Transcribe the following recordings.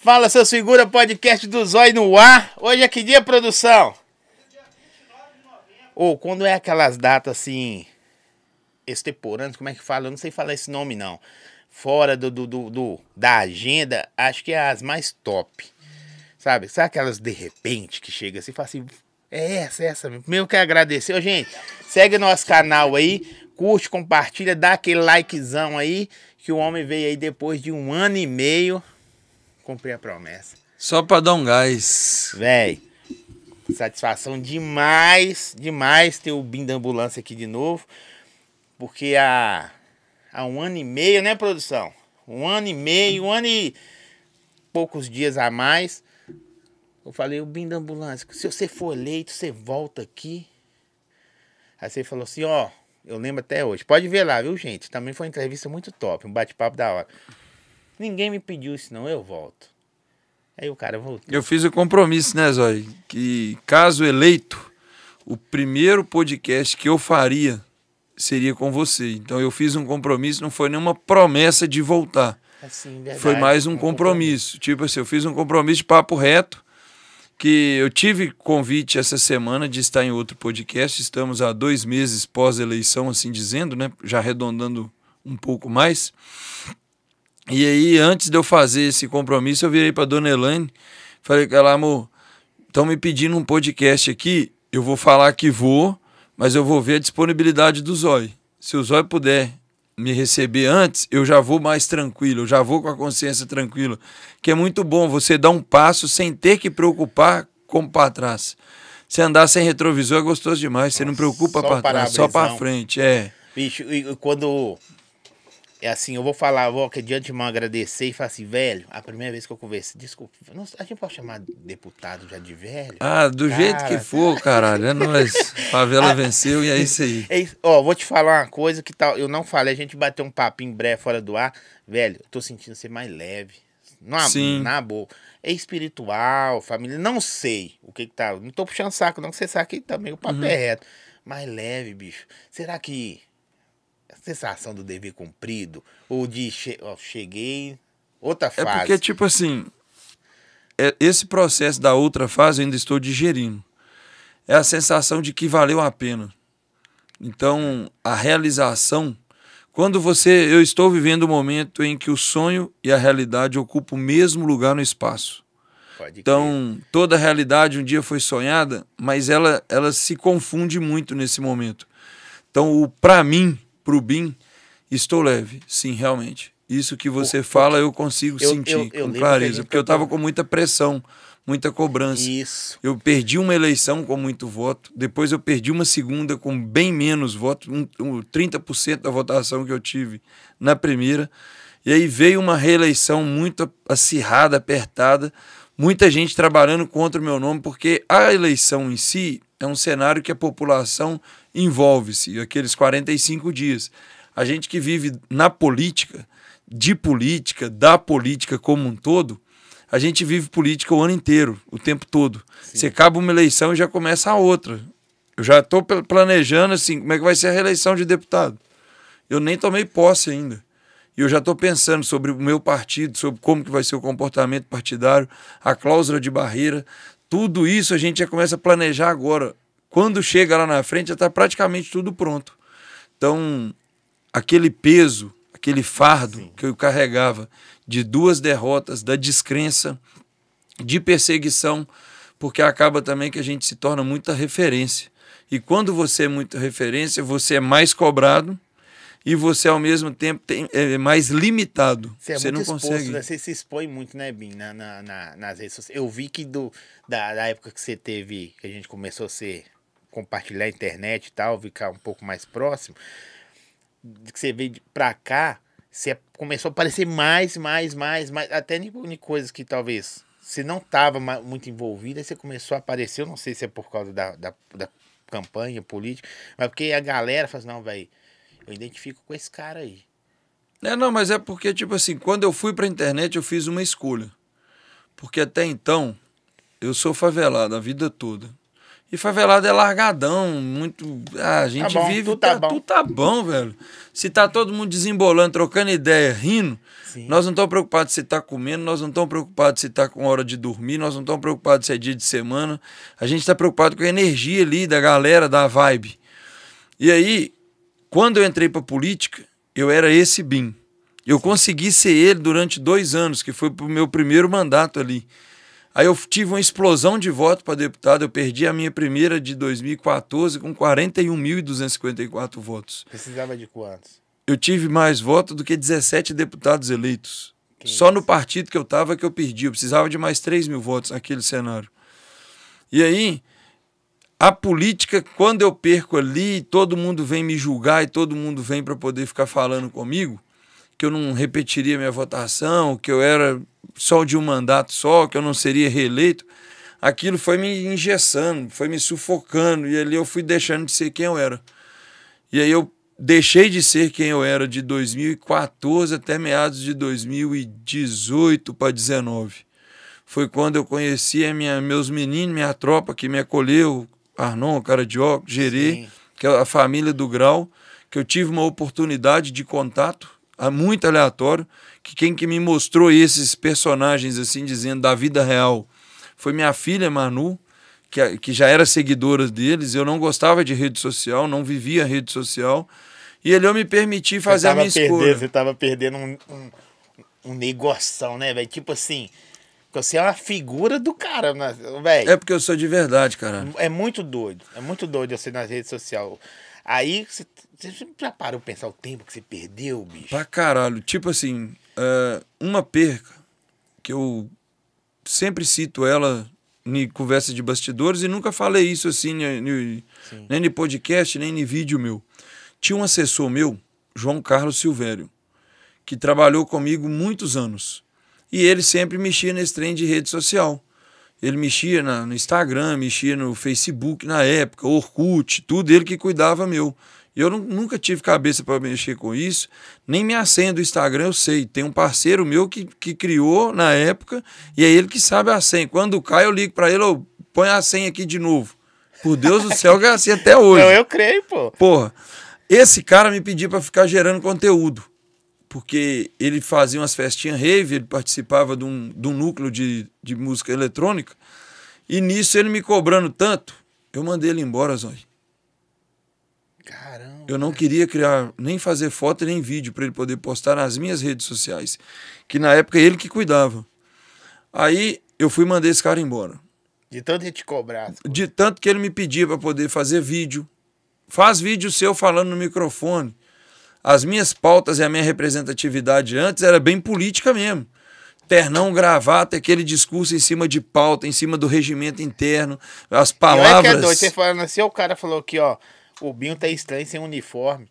Fala, seus figura, podcast do Zói no ar. Hoje é que dia, produção? Ou oh, quando é aquelas datas assim, extemporâneas, como é que fala? Eu não sei falar esse nome, não. Fora do, do, do, do da agenda, acho que é as mais top. Sabe? Sabe aquelas de repente que chega assim e fala assim, é essa, é essa mesmo. Meu que agradecer. Ô, gente, segue nosso canal aí, curte, compartilha, dá aquele likezão aí, que o homem veio aí depois de um ano e meio cumprir a promessa. Só pra dar um gás. Véi, satisfação demais, demais ter o BIM da ambulância aqui de novo. Porque há, há um ano e meio, né, produção? Um ano e meio, um ano e poucos dias a mais. Eu falei, o BIM da ambulância, se você for eleito, você volta aqui. Aí você falou assim, ó, eu lembro até hoje. Pode ver lá, viu, gente? Também foi uma entrevista muito top, um bate-papo da hora. Ninguém me pediu isso, não, eu volto. Aí o cara voltou. Eu fiz o compromisso, né, Zói? Que caso eleito, o primeiro podcast que eu faria seria com você. Então eu fiz um compromisso, não foi nenhuma promessa de voltar. Assim, verdade, foi mais um, um compromisso. compromisso. Tipo assim, eu fiz um compromisso de papo reto, que eu tive convite essa semana de estar em outro podcast. Estamos há dois meses pós-eleição, assim dizendo, né? Já arredondando um pouco mais. E aí, antes de eu fazer esse compromisso, eu virei para dona Elaine, falei com ela, amor, estão me pedindo um podcast aqui, eu vou falar que vou, mas eu vou ver a disponibilidade do Zói. Se o Zói puder me receber antes, eu já vou mais tranquilo, eu já vou com a consciência tranquila. Que é muito bom você dar um passo sem ter que preocupar como para trás. Se andar sem retrovisor é gostoso demais, você não preocupa para trás, só para frente, é. Bicho, e quando é assim, eu vou falar, vou que de antemão agradecer e falar assim, velho, a primeira vez que eu conversei, desculpa, a gente pode chamar deputado já de velho? Ah, do Cara, jeito que for, caralho, é nóis. Favela venceu e é isso aí. É isso. Ó, vou te falar uma coisa que tal, eu não falei, a gente bateu um papinho breve fora do ar, velho, eu tô sentindo ser mais leve. Na, Sim. na boa. É espiritual, família, não sei o que que tá, não tô puxando saco não, que você sabe que também o papo uhum. é reto. Mais leve, bicho. Será que sensação do dever cumprido? Ou de che cheguei, outra fase? É porque, tipo assim, é, esse processo da outra fase eu ainda estou digerindo. É a sensação de que valeu a pena. Então, a realização. Quando você. Eu estou vivendo um momento em que o sonho e a realidade ocupam o mesmo lugar no espaço. Então, toda a realidade um dia foi sonhada, mas ela, ela se confunde muito nesse momento. Então, para mim, pro BIM, estou leve, sim, realmente. Isso que você o, fala eu consigo eu, sentir eu com clareza, porque eu estava com muita pressão, muita cobrança. Isso. Eu perdi uma eleição com muito voto, depois eu perdi uma segunda com bem menos voto, um, um 30% da votação que eu tive na primeira. E aí veio uma reeleição muito acirrada, apertada, muita gente trabalhando contra o meu nome, porque a eleição em si é um cenário que a população envolve-se, aqueles 45 dias. A gente que vive na política, de política, da política como um todo, a gente vive política o ano inteiro, o tempo todo. Sim. Você acaba uma eleição e já começa a outra. Eu já estou planejando assim, como é que vai ser a reeleição de deputado. Eu nem tomei posse ainda. E eu já estou pensando sobre o meu partido, sobre como que vai ser o comportamento partidário, a cláusula de barreira. Tudo isso a gente já começa a planejar agora. Quando chega lá na frente, já está praticamente tudo pronto. Então, aquele peso, aquele fardo Sim. que eu carregava de duas derrotas, da descrença, de perseguição, porque acaba também que a gente se torna muita referência. E quando você é muita referência, você é mais cobrado e você ao mesmo tempo tem, é mais limitado. Você, é você não exposto, consegue. Né? Você se expõe muito, né, Bim, na, na, na, nas redes sociais. Eu vi que do, da, da época que você teve, que a gente começou a ser compartilhar a internet e tal, ficar um pouco mais próximo, que você veio pra cá, você começou a aparecer mais, mais, mais, mais, até em coisas que talvez você não estava muito envolvido, aí você começou a aparecer, eu não sei se é por causa da, da, da campanha política, mas porque a galera fala assim, não, velho, eu identifico com esse cara aí. É, não, mas é porque, tipo assim, quando eu fui pra internet, eu fiz uma escolha. Porque até então, eu sou favelado a vida toda. E favelado é largadão, muito. Ah, a gente Tá bom, vive. tudo tá bom. tudo tá bom, velho. Se tá todo mundo desembolando, trocando ideia, rindo, Sim. nós não estamos preocupados se tá comendo, nós não estamos preocupados se tá com hora de dormir, nós não estamos preocupados se é dia de semana. A gente está preocupado com a energia ali da galera, da vibe. E aí, quando eu entrei pra política, eu era esse BIM. Eu consegui ser ele durante dois anos, que foi pro meu primeiro mandato ali. Aí eu tive uma explosão de voto para deputado. Eu perdi a minha primeira de 2014 com 41.254 votos. Precisava de quantos? Eu tive mais votos do que 17 deputados eleitos. Que Só isso. no partido que eu estava que eu perdi. Eu precisava de mais 3 mil votos naquele cenário. E aí, a política, quando eu perco ali, todo mundo vem me julgar e todo mundo vem para poder ficar falando comigo que eu não repetiria minha votação, que eu era só de um mandato só, que eu não seria reeleito. Aquilo foi me engessando, foi me sufocando e ali eu fui deixando de ser quem eu era. E aí eu deixei de ser quem eu era de 2014 até meados de 2018 para 19. Foi quando eu conheci a minha, meus meninos, minha tropa que me acolheu, Arnon, cara de óculos, Gerê, Sim. que é a família do Grau, que eu tive uma oportunidade de contato, ah, muito aleatório, que quem que me mostrou esses personagens, assim, dizendo, da vida real, foi minha filha Manu, que, que já era seguidora deles, eu não gostava de rede social, não vivia rede social, e ele eu me permiti fazer a minha escolha. perdendo, Você tava perdendo um, um, um negoção, né, velho? Tipo assim, você é uma figura do cara, velho. É porque eu sou de verdade, cara. É muito doido. É muito doido você nas redes sociais. Aí você, já parou pensar o tempo que você perdeu, bicho? Pra caralho. Tipo assim, é, uma perca que eu sempre cito ela em conversa de bastidores e nunca falei isso assim, ni- ni- Sim. nem em podcast, nem em vídeo meu. Tinha um assessor meu, João Carlos Silvério, que trabalhou comigo muitos anos. E ele sempre mexia nesse trem de rede social. Ele mexia na- no Instagram, mexia no Facebook na época, Orkut, tudo ele que cuidava meu. Eu nu- nunca tive cabeça para mexer com isso, nem minha senha do Instagram eu sei. Tem um parceiro meu que, que criou na época e é ele que sabe a senha. Quando cai, eu ligo para ele, eu põe a senha aqui de novo. Por Deus do céu, é assim até hoje. Não, eu creio, pô. Porra, esse cara me pediu para ficar gerando conteúdo. Porque ele fazia umas festinhas rave, ele participava de um, de um núcleo de, de música eletrônica. E nisso ele me cobrando tanto, eu mandei ele embora, Zói. Eu não queria criar, nem fazer foto nem vídeo para ele poder postar nas minhas redes sociais. Que na época ele que cuidava. Aí eu fui mandar esse cara embora. De tanto a gente cobrar. De tanto que ele me pedia para poder fazer vídeo. Faz vídeo seu falando no microfone. As minhas pautas e a minha representatividade antes era bem política mesmo. Ternão, gravata, aquele discurso em cima de pauta, em cima do regimento interno, as E olha que é palavras. doido, você falando assim, o cara falou aqui, ó, o Binho tá estranho sem uniforme.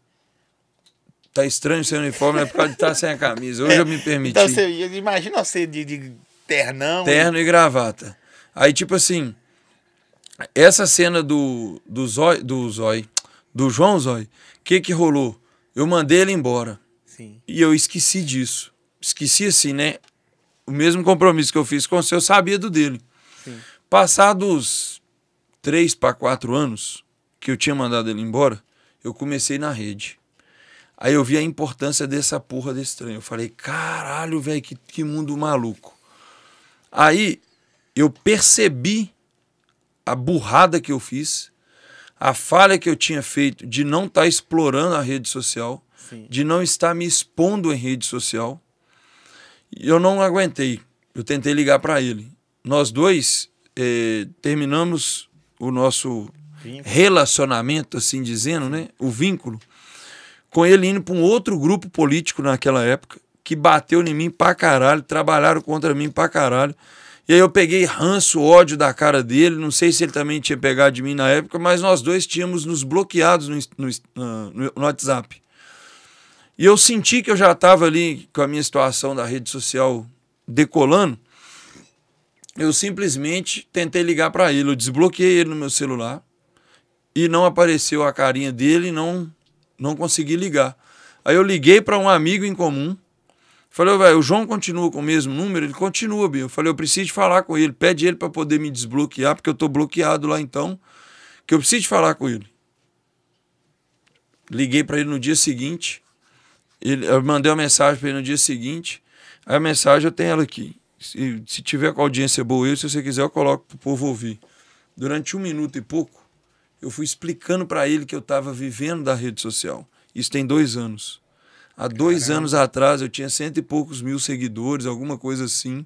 Tá estranho seu uniforme, é por causa de estar sem a camisa. Hoje eu me permiti. Então você imagina você de, de ternão. terno e gravata. Aí, tipo assim, essa cena do, do Zói, do Zói, do João Zói, o que que rolou? Eu mandei ele embora Sim. e eu esqueci disso. Esqueci assim, né? O mesmo compromisso que eu fiz com você, eu sabia do dele. Sim. Passados três para quatro anos que eu tinha mandado ele embora, eu comecei na rede. Aí eu vi a importância dessa porra desse trem. Eu falei, caralho, velho, que, que mundo maluco. Aí eu percebi a burrada que eu fiz, a falha que eu tinha feito de não estar explorando a rede social, Sim. de não estar me expondo em rede social. E eu não aguentei. Eu tentei ligar para ele. Nós dois eh, terminamos o nosso. Relacionamento, assim dizendo, né? O vínculo, com ele indo para um outro grupo político naquela época, que bateu em mim pra caralho, trabalharam contra mim pra caralho. E aí eu peguei ranço, ódio da cara dele, não sei se ele também tinha pegado de mim na época, mas nós dois tínhamos nos bloqueados no, no, no, WhatsApp. E eu senti que eu já estava ali com a minha situação da rede social decolando. Eu simplesmente tentei ligar para ele, eu desbloqueei ele no meu celular e não apareceu a carinha dele, não não consegui ligar. Aí eu liguei para um amigo em comum. Falei, velho, o João continua com o mesmo número? Ele continua, bem. Eu falei, eu preciso falar com ele. Pede ele para poder me desbloquear, porque eu tô bloqueado lá então. que eu preciso falar com ele. Liguei para ele no dia seguinte. Ele, eu mandei uma mensagem para ele no dia seguinte. A mensagem eu tenho ela aqui. Se, se tiver com audiência boa, eu, se você quiser, eu coloco para o povo ouvir. Durante um minuto e pouco, eu fui explicando para ele que eu estava vivendo da rede social. Isso tem dois anos. Há dois Caramba. anos atrás eu tinha cento e poucos mil seguidores, alguma coisa assim.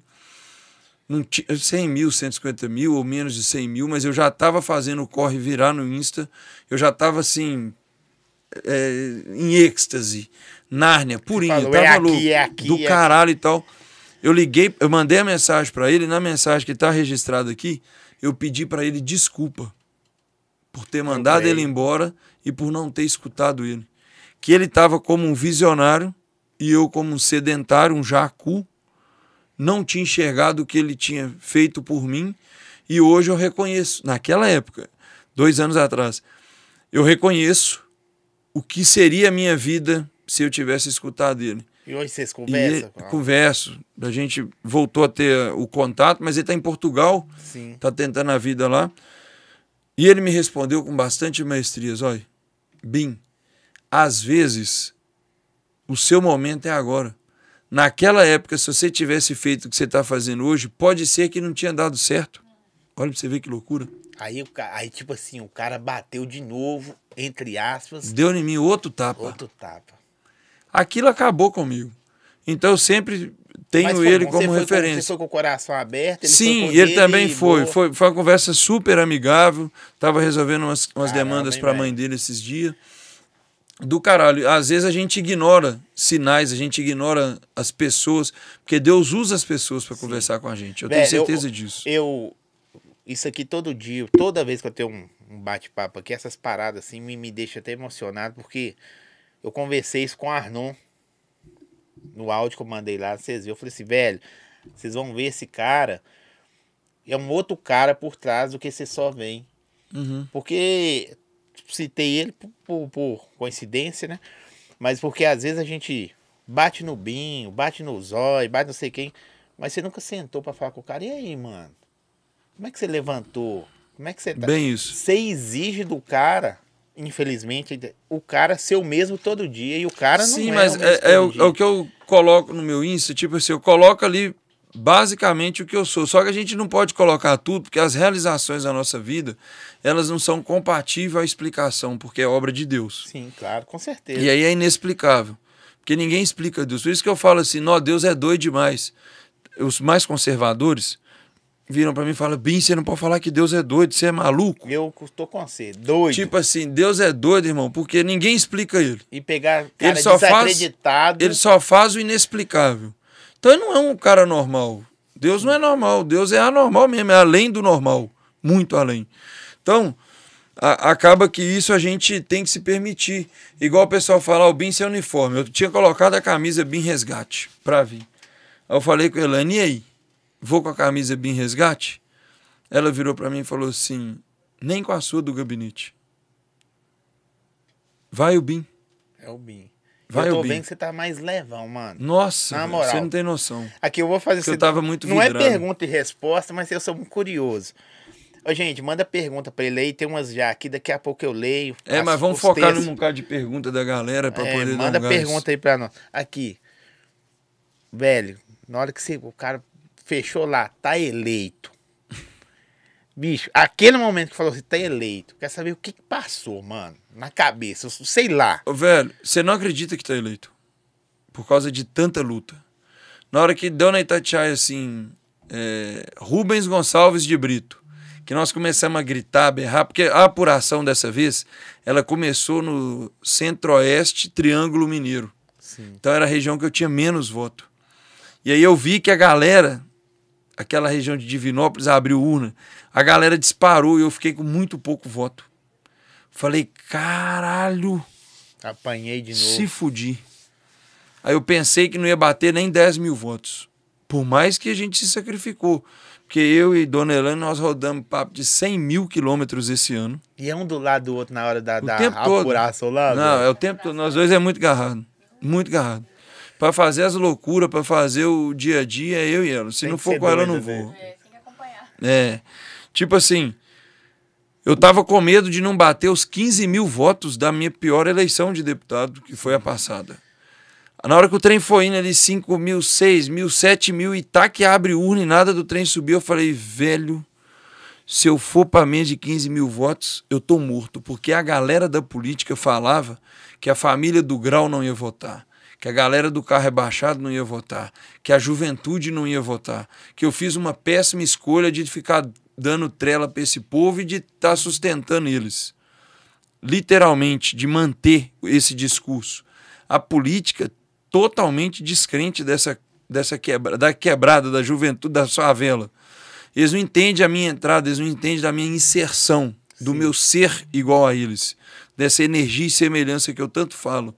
Não tinha 100 mil, 150 mil ou menos de 100 mil, mas eu já estava fazendo o corre virar no Insta. Eu já estava assim, é, em êxtase, Nárnia, purinho, falou, tava é aqui, louco, é aqui, do é caralho aqui. e tal. Eu liguei, eu mandei a mensagem para ele, na mensagem que está registrada aqui, eu pedi para ele desculpa por ter mandado ele embora e por não ter escutado ele. Que ele estava como um visionário e eu como um sedentário, um jacu, não tinha enxergado o que ele tinha feito por mim e hoje eu reconheço, naquela época, dois anos atrás, eu reconheço o que seria a minha vida se eu tivesse escutado ele. E hoje vocês conversam? E, converso. A gente voltou a ter o contato, mas ele está em Portugal, está tentando a vida lá. E ele me respondeu com bastante maestrias: olha, Bim, às vezes o seu momento é agora. Naquela época, se você tivesse feito o que você está fazendo hoje, pode ser que não tinha dado certo. Olha pra você ver que loucura. Aí, aí, tipo assim, o cara bateu de novo, entre aspas. Deu em mim outro tapa. Outro tapa. Aquilo acabou comigo. Então eu sempre tenho foi, ele como referência. Com, você foi com o coração aberto? Ele Sim, ele também foi. foi. Foi uma conversa super amigável. Tava resolvendo umas, umas Caramba, demandas para a mãe dele esses dias do caralho. Às vezes a gente ignora sinais, a gente ignora as pessoas, porque Deus usa as pessoas para conversar com a gente. Eu Velho, tenho certeza eu, disso. Eu isso aqui todo dia, toda vez que eu tenho um, um bate-papo aqui, essas paradas assim me, me deixa até emocionado, porque eu conversei isso com o Arnon no áudio que eu mandei lá, vocês viram, eu falei assim, velho, vocês vão ver esse cara, é um outro cara por trás do que você só vem. Uhum. Porque citei ele por, por, por, coincidência, né? Mas porque às vezes a gente bate no binho, bate no zóio, bate não sei quem, mas você nunca sentou para falar com o cara. E aí, mano? Como é que você levantou? Como é que você tá? Bem isso. Você exige do cara, infelizmente, o cara ser o mesmo todo dia e o cara não Sim, é mas é, é, o, é o que eu coloco no meu Insta, tipo assim, eu coloco ali basicamente o que eu sou. Só que a gente não pode colocar tudo, porque as realizações da nossa vida, elas não são compatíveis à explicação, porque é obra de Deus. Sim, claro, com certeza. E aí é inexplicável. Porque ninguém explica Deus. Por isso que eu falo assim, não, Deus é doido demais. Os mais conservadores viram para mim e falam, Bim, você não pode falar que Deus é doido, você é maluco. Eu tô com você, doido. Tipo assim, Deus é doido, irmão, porque ninguém explica ele. E pegar cara ele só faz, Ele só faz o inexplicável. Então ele não é um cara normal. Deus não é normal, Deus é anormal mesmo, é além do normal, muito além. Então, a, acaba que isso a gente tem que se permitir. Igual o pessoal fala, o BIM sem uniforme. Eu tinha colocado a camisa BIM Resgate para vir. Aí eu falei com a Elane, e aí? Vou com a camisa BIM Resgate? Ela virou para mim e falou assim, nem com a sua do gabinete. Vai o BIM. É o BIM. Vai, eu tô vendo que você tá mais levão, mano. Nossa, Na moral. você não tem noção. Aqui eu vou fazer... Você... Eu tava muito Não é vidrado. é pergunta e resposta, mas eu sou muito curioso. Ô, gente, manda pergunta pra ele aí. Tem umas já aqui, daqui a pouco eu leio. É, mas vamos focar textos. num bocado de pergunta da galera pra é, poder Manda dar um pergunta aí pra nós. Aqui. Velho, na hora que você, o cara fechou lá, tá eleito. Bicho, aquele momento que falou assim, tá eleito, quer saber o que, que passou, mano, na cabeça, sei lá. Ô, velho, você não acredita que tá eleito. Por causa de tanta luta. Na hora que deu na Itatiaia, assim, é, Rubens Gonçalves de Brito, que nós começamos a gritar, a berrar, porque a apuração dessa vez, ela começou no centro-oeste Triângulo Mineiro. Sim. Então era a região que eu tinha menos voto. E aí eu vi que a galera aquela região de Divinópolis abriu urna, a galera disparou e eu fiquei com muito pouco voto. Falei, caralho. Apanhei de novo. Se fudi. Aí eu pensei que não ia bater nem 10 mil votos. Por mais que a gente se sacrificou. Porque eu e Dona Helena, nós rodamos papo de 100 mil quilômetros esse ano. E é um do lado do outro na hora da, o da tempo apuração todo. lá? Não, é o tempo todo. Nós dois é muito garrado. Muito garrado para fazer as loucuras, para fazer o dia a dia, é eu e ela. Se tem não for com ela, eu não vou. É, tem que acompanhar. É. Tipo assim, Eu tava com medo de não bater os 15 mil votos da minha pior eleição de deputado, que foi a passada. Na hora que o trem foi indo ali, 5 mil, 6 mil, 7 mil, e tá que abre urna e nada do trem subir, eu falei, velho, se eu for para menos de 15 mil votos, eu tô morto. Porque a galera da política falava que a família do grau não ia votar, que a galera do carro rebaixado não ia votar, que a juventude não ia votar, que eu fiz uma péssima escolha de ficar dando trela para esse povo e de estar tá sustentando eles. Literalmente, de manter esse discurso. A política totalmente descrente dessa, dessa quebra, da quebrada da juventude, da favela. Eles não entendem a minha entrada, eles não entendem da minha inserção, do Sim. meu ser igual a eles, dessa energia e semelhança que eu tanto falo.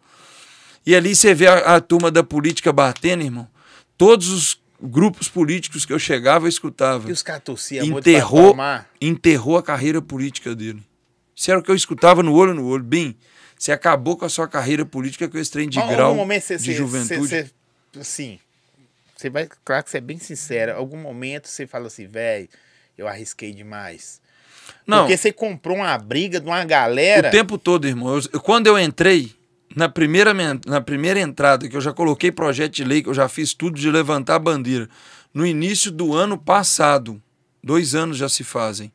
E ali você vê a, a turma da política batendo, irmão. Todos os grupos políticos que eu chegava, eu escutava. E os caras torciam enterrou, enterrou a carreira política dele. Isso era o que eu escutava no olho no olho. Bem, você acabou com a sua carreira política com esse trem de grau momento, cê, de cê, juventude. Cê, sim. Você vai, claro que você é bem sincero. Algum momento você fala assim, velho, eu arrisquei demais. Não. Porque você comprou uma briga de uma galera. O tempo todo, irmão. Eu, quando eu entrei, na primeira, na primeira entrada, que eu já coloquei projeto de lei, que eu já fiz tudo de levantar a bandeira, no início do ano passado, dois anos já se fazem,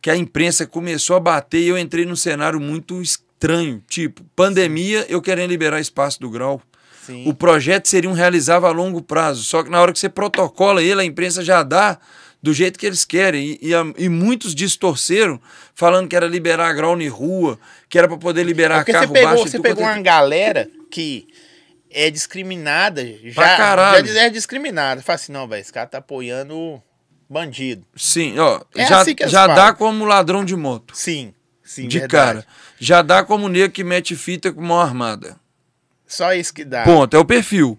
que a imprensa começou a bater e eu entrei num cenário muito estranho. Tipo, pandemia, eu querendo liberar espaço do grau. Sim. O projeto seria um realizável a longo prazo. Só que na hora que você protocola ele, a imprensa já dá do jeito que eles querem. E, e, e muitos distorceram, falando que era liberar grau em rua, que era para poder liberar é carro você pegou, baixo. Você pegou uma galera que é discriminada, já, já é discriminada. Fala assim, não, velho, esse cara tá apoiando bandido. Sim, ó, é já, assim já dá como ladrão de moto. Sim. Sim, de verdade. cara. Já dá como nego que mete fita com mão armada. Só isso que dá. Ponto, é o perfil.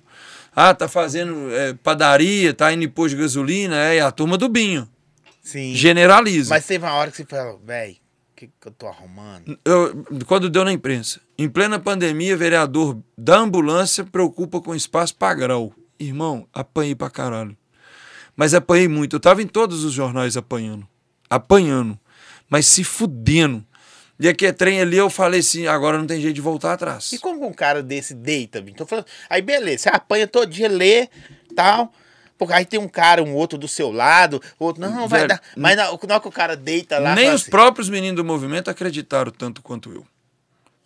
Ah, tá fazendo é, padaria, tá indo em posto de gasolina, é a turma do Binho. Sim. Generaliza. Mas teve uma hora que você falou, velho, o que, que eu tô arrumando? Eu, quando deu na imprensa. Em plena pandemia, vereador da ambulância preocupa com espaço pra grau. Irmão, apanhei pra caralho. Mas apanhei muito. Eu tava em todos os jornais apanhando. Apanhando. Mas se fudendo. E aqui é trem ali, eu falei assim, agora não tem jeito de voltar atrás. E como um cara desse deita, Tô falando, aí beleza, você apanha todo dia, lê, tal. Porque aí tem um cara, um outro do seu lado, outro, não, não vai dar. Mas na, na hora que o cara deita lá. Nem os assim, próprios meninos do movimento acreditaram tanto quanto eu.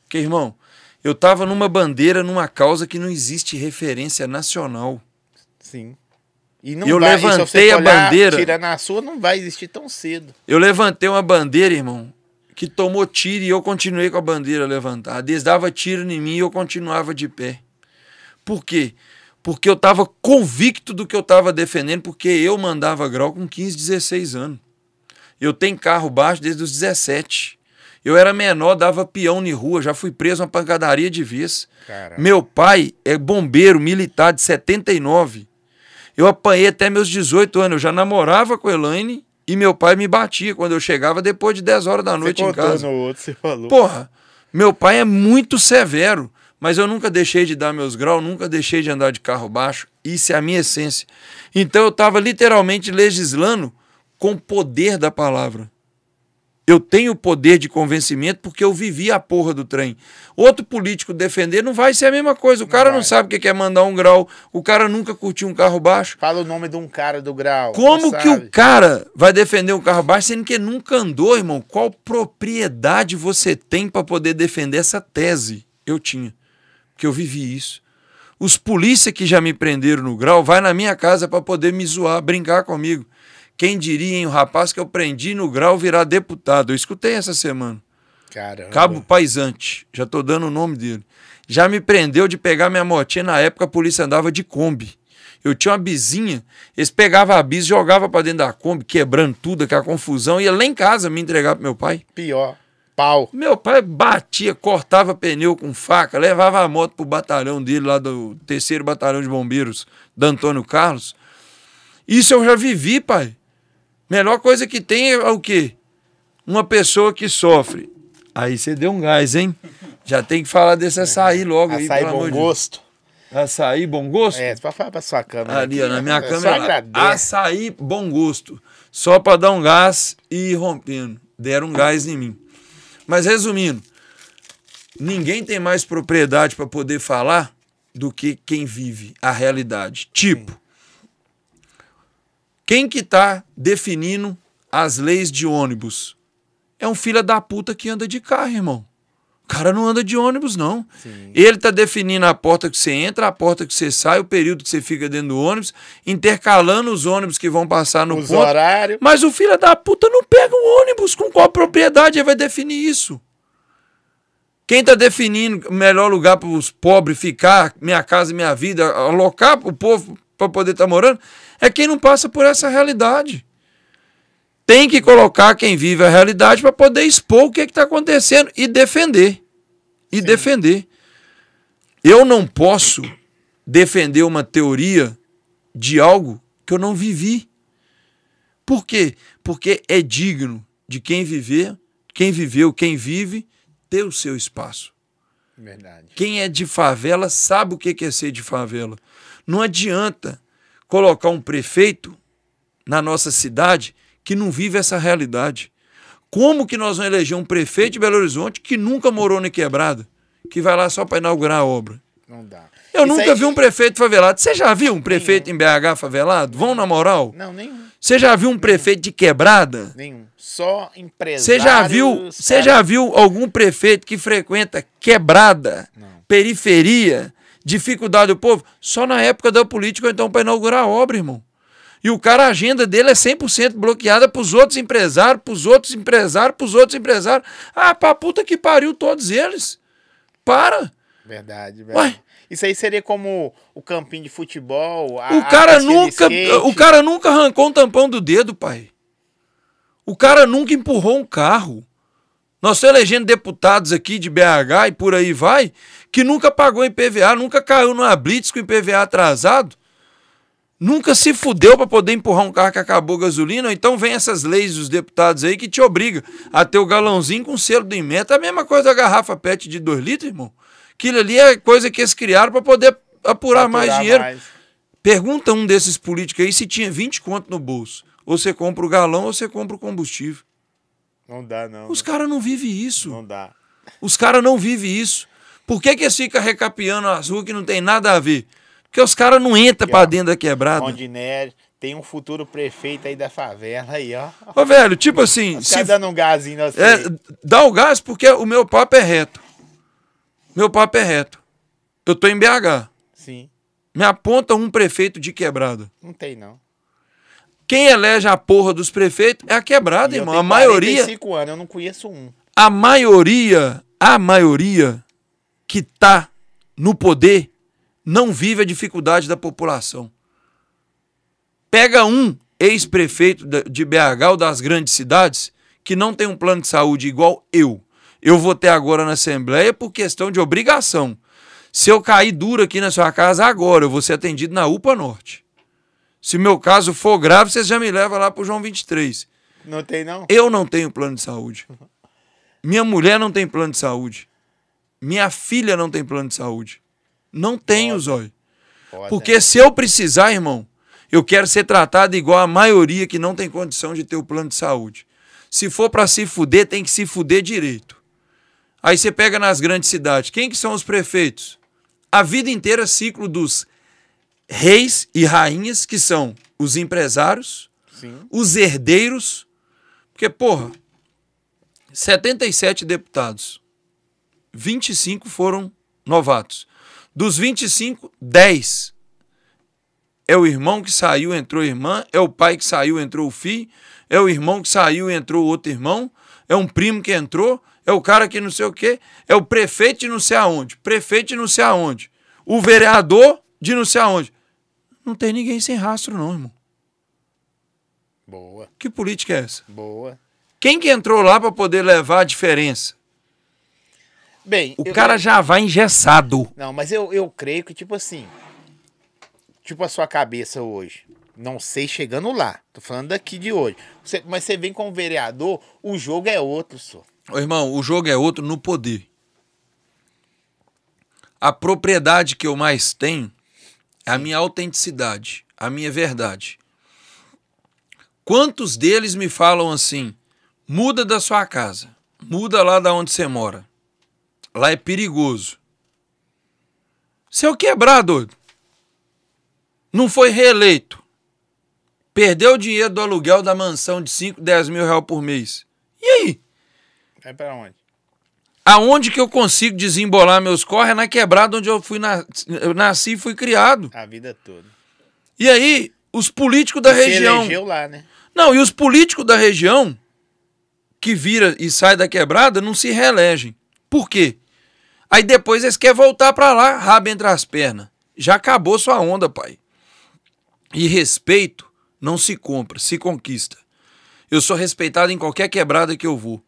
Porque, irmão, eu tava numa bandeira, numa causa que não existe referência nacional. Sim. E não eu vai, levantei a olhar, bandeira. Tirar na sua, não vai existir tão cedo. Eu levantei uma bandeira, irmão, que tomou tiro e eu continuei com a bandeira levantada. Eles davam tiro em mim e eu continuava de pé. Por quê? Porque eu estava convicto do que eu estava defendendo, porque eu mandava grau com 15, 16 anos. Eu tenho carro baixo desde os 17. Eu era menor, dava peão em rua, já fui preso uma pancadaria de vez. Caramba. Meu pai é bombeiro militar de 79. Eu apanhei até meus 18 anos. Eu já namorava com a Elaine e meu pai me batia quando eu chegava depois de 10 horas da noite em casa. No outro, você falou. Porra, meu pai é muito severo, mas eu nunca deixei de dar meus graus, nunca deixei de andar de carro baixo. Isso é a minha essência. Então eu estava literalmente legislando com o poder da palavra. Eu tenho poder de convencimento porque eu vivi a porra do trem. Outro político defender não vai ser a mesma coisa. O cara não, não sabe o que é mandar um grau. O cara nunca curtiu um carro baixo. Fala o nome de um cara do grau. Como que o cara vai defender um carro baixo sendo que nunca andou, irmão? Qual propriedade você tem para poder defender essa tese? Eu tinha. Porque eu vivi isso. Os polícias que já me prenderam no grau vai na minha casa para poder me zoar, brincar comigo. Quem diria, hein, o rapaz que eu prendi no grau virar deputado. Eu escutei essa semana. Caramba. Cabo Paisante, já tô dando o nome dele. Já me prendeu de pegar minha motinha, na época a polícia andava de Kombi. Eu tinha uma bizinha, eles pegavam a bis, jogavam para dentro da Kombi, quebrando tudo, aquela confusão, ia lá em casa me entregar pro meu pai. Pior, pau. Meu pai batia, cortava pneu com faca, levava a moto pro batalhão dele, lá do terceiro batalhão de bombeiros, da Antônio Carlos. Isso eu já vivi, pai. Melhor coisa que tem é o quê? Uma pessoa que sofre. Aí você deu um gás, hein? Já tem que falar desse açaí logo açaí aí, bom gosto. Açaí bom gosto? É, pra falar pra sua câmera. Ali, ó, na minha câmera. Açaí bom gosto. Só pra dar um gás e ir rompendo. deram um gás em mim. Mas resumindo, ninguém tem mais propriedade para poder falar do que quem vive a realidade. Tipo, quem que tá definindo as leis de ônibus? É um filho da puta que anda de carro, irmão. O cara não anda de ônibus, não. Sim. Ele tá definindo a porta que você entra, a porta que você sai, o período que você fica dentro do ônibus, intercalando os ônibus que vão passar no Os ponto. horários. Mas o filho da puta não pega um ônibus. Com qual propriedade ele vai definir isso? Quem está definindo o melhor lugar para os pobres ficar, minha casa e minha vida, alocar o povo para poder estar morando, é quem não passa por essa realidade. Tem que colocar quem vive a realidade para poder expor o que está acontecendo e defender. E Sim. defender. Eu não posso defender uma teoria de algo que eu não vivi. Por quê? Porque é digno de quem viver, quem viveu, quem vive, ter o seu espaço. Verdade. Quem é de favela sabe o que é ser de favela. Não adianta colocar um prefeito na nossa cidade que não vive essa realidade. Como que nós vamos eleger um prefeito de Belo Horizonte que nunca morou na quebrada, que vai lá só para inaugurar a obra? Não dá. Eu Isso nunca aí- vi um prefeito favelado. Você já viu um prefeito em BH favelado? Vão na moral? Não, nenhum. Você já viu um prefeito de quebrada? Nenhum. Só empresários. Você já viu, você já viu algum prefeito que frequenta quebrada, Não. periferia, dificuldade do povo? Só na época da política então para inaugurar a obra, irmão. E o cara, a agenda dele é 100% bloqueada pros outros empresários, pros outros empresários, pros outros empresários. Ah, pra puta que pariu todos eles. Para. Verdade, Ué. verdade. Isso aí seria como o campinho de futebol. a- O cara nunca, o cara nunca arrancou um tampão do dedo, pai. O cara nunca empurrou um carro. Nós estamos elegendo deputados aqui de BH e por aí vai, que nunca pagou IPVA, nunca caiu numa blitz com IPVA atrasado. Nunca se fudeu para poder empurrar um carro que acabou a gasolina. ou Então vem essas leis dos deputados aí que te obriga a ter o galãozinho com selo do Inmetro. É a mesma coisa da garrafa PET de 2 litros, irmão. Aquilo ali é coisa que eles criaram para poder apurar mais Faturar dinheiro. mais. Pergunta um desses políticos aí se tinha 20 conto no bolso. Ou você compra o galão ou você compra o combustível. Não dá, não. Os caras não vivem isso. Não dá. Os caras não vivem isso. Por que, que eles ficam recapeando as ruas que não tem nada a ver? Porque os caras não entram ó. dentro da quebrada. Rondinelli, tem um futuro prefeito aí da favela aí, ó. Ô, velho, tipo assim, Os se, dando um gazinho na é, dá o gás porque o meu papo é reto. Meu papo é reto. Eu tô em BH. Sim. Me aponta um prefeito de quebrada. Não tem, não. Quem elege a porra dos prefeitos é a quebrada, E irmão. A maioria. 45 anos, eu não conheço um. a maioria, a maioria que tá no poder não vive a dificuldade da população. Pega um ex-prefeito de BH ou das grandes cidades que não tem um plano de saúde igual eu. Eu vou ter agora na Assembleia por questão de obrigação. Se eu cair duro aqui na sua casa agora, eu vou ser atendido na UPA Norte. Se meu caso for grave, vocês já me levam lá pro João 23. Não tem, não? Eu não tenho plano de saúde. Minha mulher não tem plano de saúde. Minha filha não tem plano de saúde. Não tenho, Zóio. Foda. Porque se eu precisar, irmão, eu quero ser tratado igual a maioria que não tem condição de ter o plano de saúde. Se for pra se fuder, tem que se fuder direito. Aí você pega nas grandes cidades. Quem que são os prefeitos? A vida inteira ciclo dos reis e rainhas, que são os empresários, Sim. os herdeiros, porque, porra, 77 deputados, 25 foram novatos. Dos 25, 10 é o irmão que saiu, entrou a irmã, é o pai que saiu, entrou o filho, é o irmão que saiu, entrou outro irmão, é um primo que entrou, é o cara que não sei o quê, é o prefeito de não sei aonde, prefeito de não sei aonde, o vereador de não sei aonde. Não tem ninguém sem rastro, não, irmão. Boa, Que política é essa? boa. Quem que entrou lá para poder levar a diferença? Bem, O cara já vai engessado. Não, mas eu, eu creio que, tipo assim. Tipo a sua cabeça hoje. Não sei chegando lá. Tô falando daqui de hoje. Você- mas você vem como vereador, o jogo é outro, só. Ô, irmão, o jogo é outro no poder. A propriedade que eu mais tenho a minha autenticidade, a minha verdade. Quantos deles me falam assim? muda da sua casa, muda lá da onde você mora. Lá é perigoso. Se eu quebrar, doido, não foi reeleito, perdeu o dinheiro do aluguel da mansão de 5, 10 mil reais por mês. E aí? Vai pra onde? Aonde que eu consigo desembolar meus corres é na quebrada onde eu fui na, eu nasci e fui criado. A vida toda. E aí, os políticos da Você região. elegeu lá, né? Não, e os políticos da região que vira e sai da quebrada não se reelegem. Por quê? Aí depois eles querem voltar pra lá, rabo entre as pernas. Já acabou sua onda, pai. E respeito não se compra, se conquista. Eu sou respeitado em qualquer quebrada que eu vou.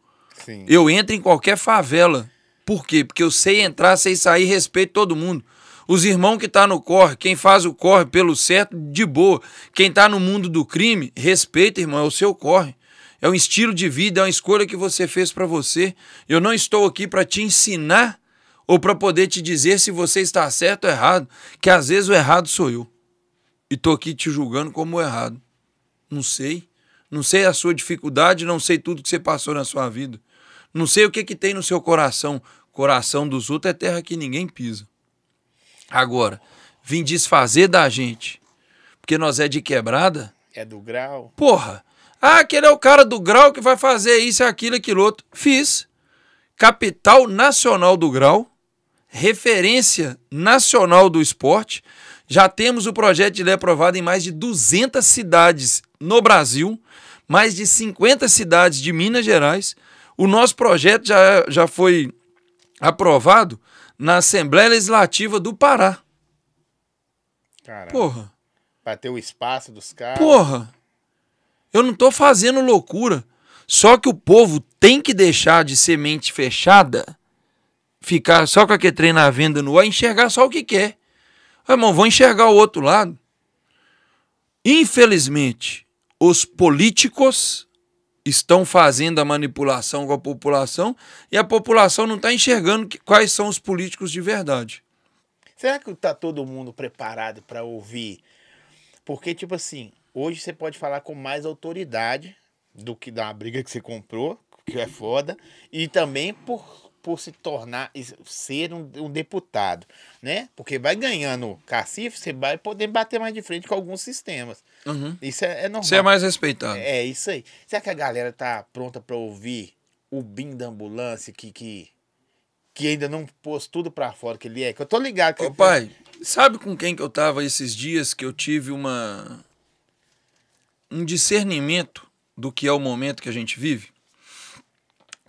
Eu entro em qualquer favela. Por quê? Porque eu sei entrar, sei sair, respeito todo mundo. Os irmãos que tá no corre, quem faz o corre pelo certo, de boa. Quem tá no mundo do crime, respeita, irmão, é o seu corre. É um estilo de vida, é uma escolha que você fez para você. Eu não estou aqui para te ensinar ou para poder te dizer se você está certo ou errado, que às vezes o errado sou eu. E tô aqui te julgando como errado. Não sei. Não sei a sua dificuldade, não sei tudo que você passou na sua vida. Não sei o que que tem no seu coração. Coração dos outros é terra que ninguém pisa. Agora, vim desfazer da gente, porque nós é de quebrada, É do grau. porra. Ah, aquele é o cara do grau que vai fazer isso, aquilo, aquilo outro. Fiz. Capital nacional do grau, referência nacional do esporte. Já temos o projeto de lei aprovado em mais de 200 cidades no Brasil, mais de 50 cidades de Minas Gerais. O nosso projeto já, já foi aprovado na Assembleia Legislativa do Pará. Cara, Porra. pra ter o espaço dos caras. Porra! Eu não tô fazendo loucura. Só que o povo tem que deixar de ser mente fechada, ficar só com aquele trem na venda no ar e enxergar só o que quer. Ah, Irmão, vão enxergar o outro lado. Infelizmente, os políticos estão fazendo a manipulação com a população e a população não está enxergando que- quais são os políticos de verdade. Será que tá todo mundo preparado pra ouvir? Porque, tipo assim, hoje você pode falar com mais autoridade do que da briga que você comprou, que é foda, e também por, por se tornar, ser um, um deputado, né? Porque vai ganhando cacife, você vai poder bater mais de frente com alguns sistemas. Isso é, é normal. Você é mais respeitado. É isso aí. Será que a galera tá pronta pra ouvir o BIM da ambulância que, que, que ainda não pôs tudo pra fora que ele é? Que eu tô ligado que Ô pai, sabe com quem que eu tava esses dias que eu tive uma um discernimento do que é o momento que a gente vive?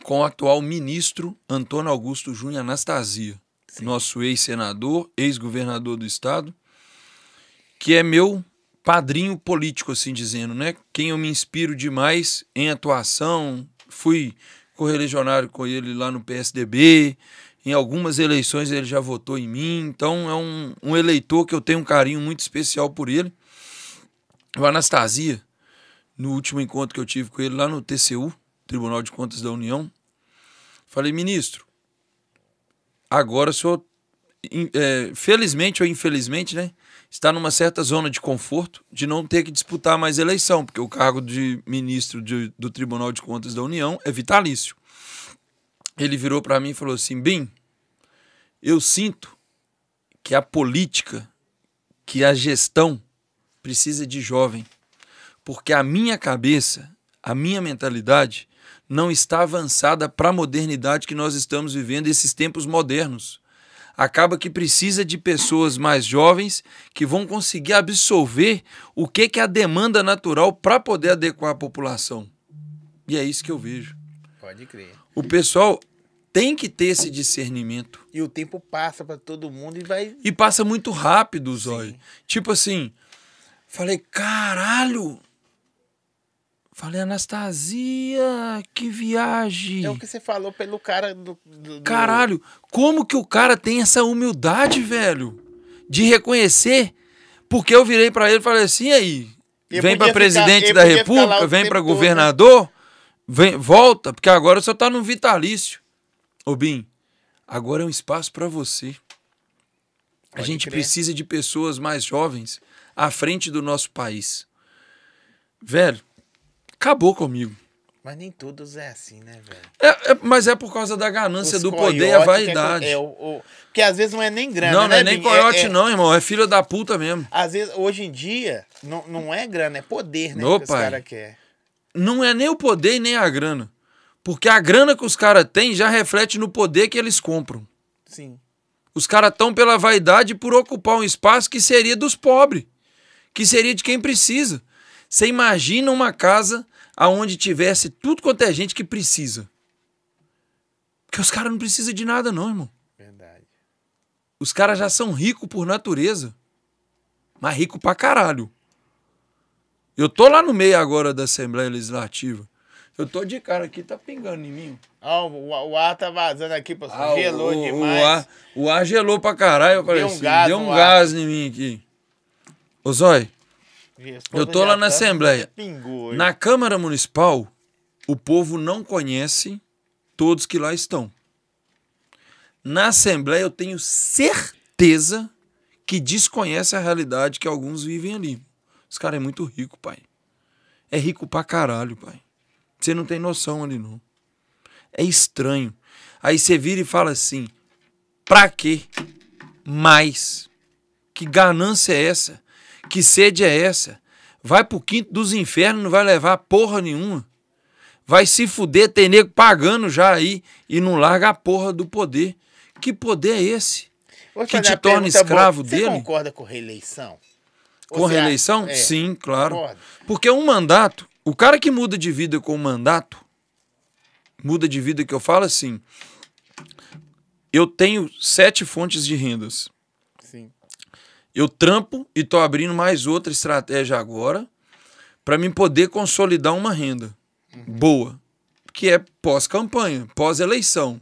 Com o atual ministro Antônio Augusto Júnior Anastasia, nosso ex-senador, ex-governador do estado, que é meu padrinho político, assim dizendo, né? Quem eu me inspiro demais em atuação, fui correligionário com ele lá no PSDB, em algumas eleições ele já votou em mim, então é um, um eleitor que eu tenho um carinho muito especial por ele. O Anastasia, no último encontro que eu tive com ele lá no TCU, Tribunal de Contas da União, falei, ministro, agora o senhor, é, felizmente ou infelizmente, né, está numa certa zona de conforto de não ter que disputar mais eleição, porque o cargo de ministro de- do Tribunal de Contas da União é vitalício. Ele virou para mim e falou assim: Bim, eu sinto que a política, que a gestão precisa de jovem, porque a minha cabeça, a minha mentalidade não está avançada para a modernidade que nós estamos vivendo, esses tempos modernos. Acaba que precisa de pessoas mais jovens que vão conseguir absorver o que que é a demanda natural para poder adequar a população. E é isso que eu vejo. Pode crer. O pessoal tem que ter esse discernimento. E o tempo passa pra todo mundo e vai. E passa muito rápido, Zóio. Tipo assim, falei, caralho! Falei, Anastasia, que viagem! É o que você falou pelo cara do. do- Caralho, como que o cara tem essa humildade, velho? De reconhecer. Porque eu virei pra ele e falei assim, e aí? Ele vem ficar- presidente da ficar lá República, vem né? governador, vem, volta, porque agora você tá no vitalício. Ô, Bim, agora é um espaço pra você. A Pode gente crer. precisa de pessoas mais jovens à frente do nosso país. Velho, acabou comigo. Mas nem todos é assim, né, velho? É, é- mas é por causa da ganância Os do poder e a coiote que é vaidade. É, o, o- porque às vezes não é nem grana, não, né? não é nem Binho? coiote, É- não, irmão. É filho da puta mesmo. Às vezes, hoje em dia, não, não é grana, é poder, né? Que os pai. caras querem. Não é nem o poder e nem a grana. Porque a grana que os caras têm já reflete no poder que eles compram. Sim. Os caras estão pela vaidade por ocupar um espaço que seria dos pobres, que seria de quem precisa. Você imagina uma casa aonde tivesse tudo quanto é gente que precisa. Porque os caras não precisam de nada, não, irmão. Verdade. Os caras já são ricos por natureza. Mas rico pra caralho. Eu tô lá no meio agora da Assembleia Legislativa. Eu tô de cara aqui, tá pingando em mim. Ó, o, o ar tá vazando aqui, pessoal. Ah, Gelou o, demais. O ar, o ar gelou pra caralho, eu falei Deu um assim, gás deu um ar. gás em mim aqui. Ô Zói, eu tô lá na Assembleia. Na Câmara Municipal, o povo não conhece todos que lá estão. Na Assembleia, eu tenho certeza que desconhece a realidade que alguns vivem ali. Os caras é muito rico, pai. É rico pra caralho, pai. Você não tem noção ali, não. É estranho. Aí você vira e fala assim: pra quê? Mais. Que ganância é essa? Que sede é essa? Vai pro quinto dos infernos, não vai levar porra nenhuma. Vai se fuder, tem nego pagando já aí e não larga a porra do poder. Que poder é esse? Que te torna escravo boa. dele? Você concorda com reeleição? Ou Com você reeleição? é, Sim, claro. concorda? Porque um mandato, o cara que muda de vida com um mandato, muda de vida que eu falo assim, eu tenho sete fontes de rendas. Eu trampo e tô abrindo mais outra estratégia agora para mim poder consolidar uma renda boa, que é pós-campanha, pós-eleição,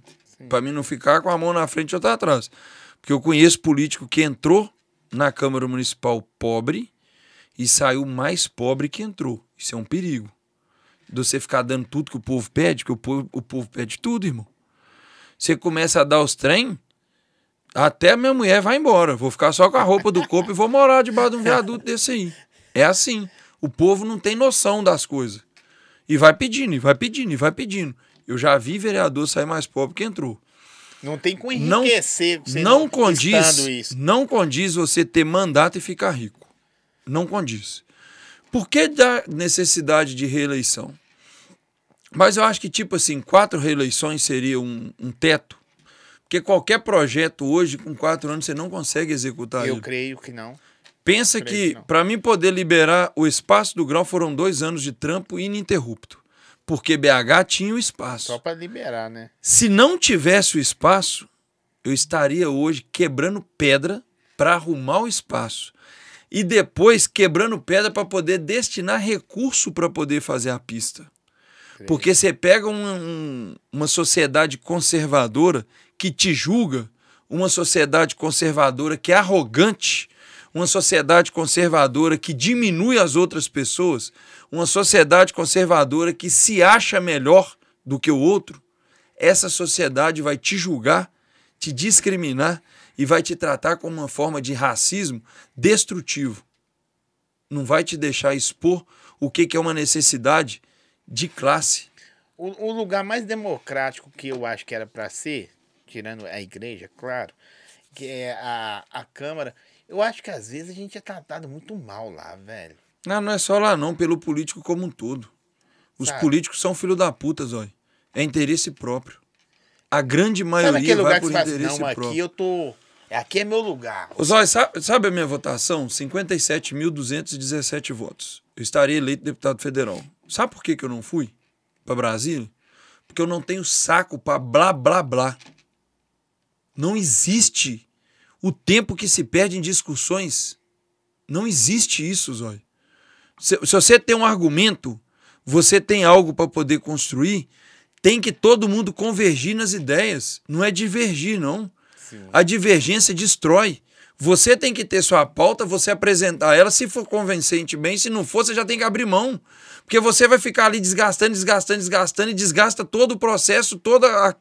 para mim não ficar com a mão na frente e outra atrás. Porque eu conheço político que entrou na Câmara Municipal pobre e saiu mais pobre que entrou. Isso é um perigo. De você ficar dando tudo que o povo pede, porque o povo, o povo pede tudo, irmão. Você começa a dar os trem, até minha mulher vai embora. Vou ficar só com a roupa do corpo e vou morar debaixo de um viaduto desse aí. É assim. O povo não tem noção das coisas. E vai pedindo, e vai pedindo, e vai pedindo. Eu já vi vereador sair mais pobre que entrou. Não tem como Não- enriquecer você não condiz, estando isso. não condiz você ter mandato e ficar rico. Não condiz. Por que da necessidade de reeleição? Mas eu acho que, tipo assim, quatro reeleições seria um, um teto. Porque qualquer projeto hoje, com quatro anos, você não consegue executar Eu ele. creio que não. Pensa que, que para mim poder liberar o espaço do grau, foram dois anos de trampo ininterrupto. Porque BH tinha o espaço. Só pra liberar, né? Se não tivesse o espaço, eu estaria hoje quebrando pedra para arrumar o espaço. E depois quebrando pedra para poder destinar recurso para poder fazer a pista. Porque você pega um- um- uma sociedade conservadora que te julga, uma sociedade conservadora que é arrogante, uma sociedade conservadora que diminui as outras pessoas, uma sociedade conservadora que se acha melhor do que o outro, essa sociedade vai te julgar, te discriminar e vai te tratar como uma forma de racismo destrutivo. Não vai te deixar expor o que que é uma necessidade de classe. O, o lugar mais democrático que eu acho que era pra ser, tirando a igreja, claro, que é a, a Câmara, eu acho que às vezes a gente é tratado muito mal lá, velho. Não, não é só lá não, pelo político como um todo. Os Sabe? políticos são filho da puta, Zói. É interesse próprio. A grande maioria vai por assim, interesse não, próprio. aqui eu tô... Aqui é meu lugar. Zói, sabe, sabe a minha votação? 57.217 votos. Eu estaria eleito deputado federal. Sabe por que, que eu não fui para Brasília? Porque eu não tenho saco para blá, blá, blá. Não existe o tempo que se perde em discussões. Não existe isso, Zói. Se, se você tem um argumento, você tem algo para poder construir, tem que todo mundo convergir nas ideias. Não é divergir, não. Sim. A divergência destrói. Você tem que ter sua pauta, você apresentar ela, se for convencente bem, se não for, você já tem que abrir mão. Porque você vai ficar ali desgastando, desgastando, desgastando e desgasta todo o processo, toda a,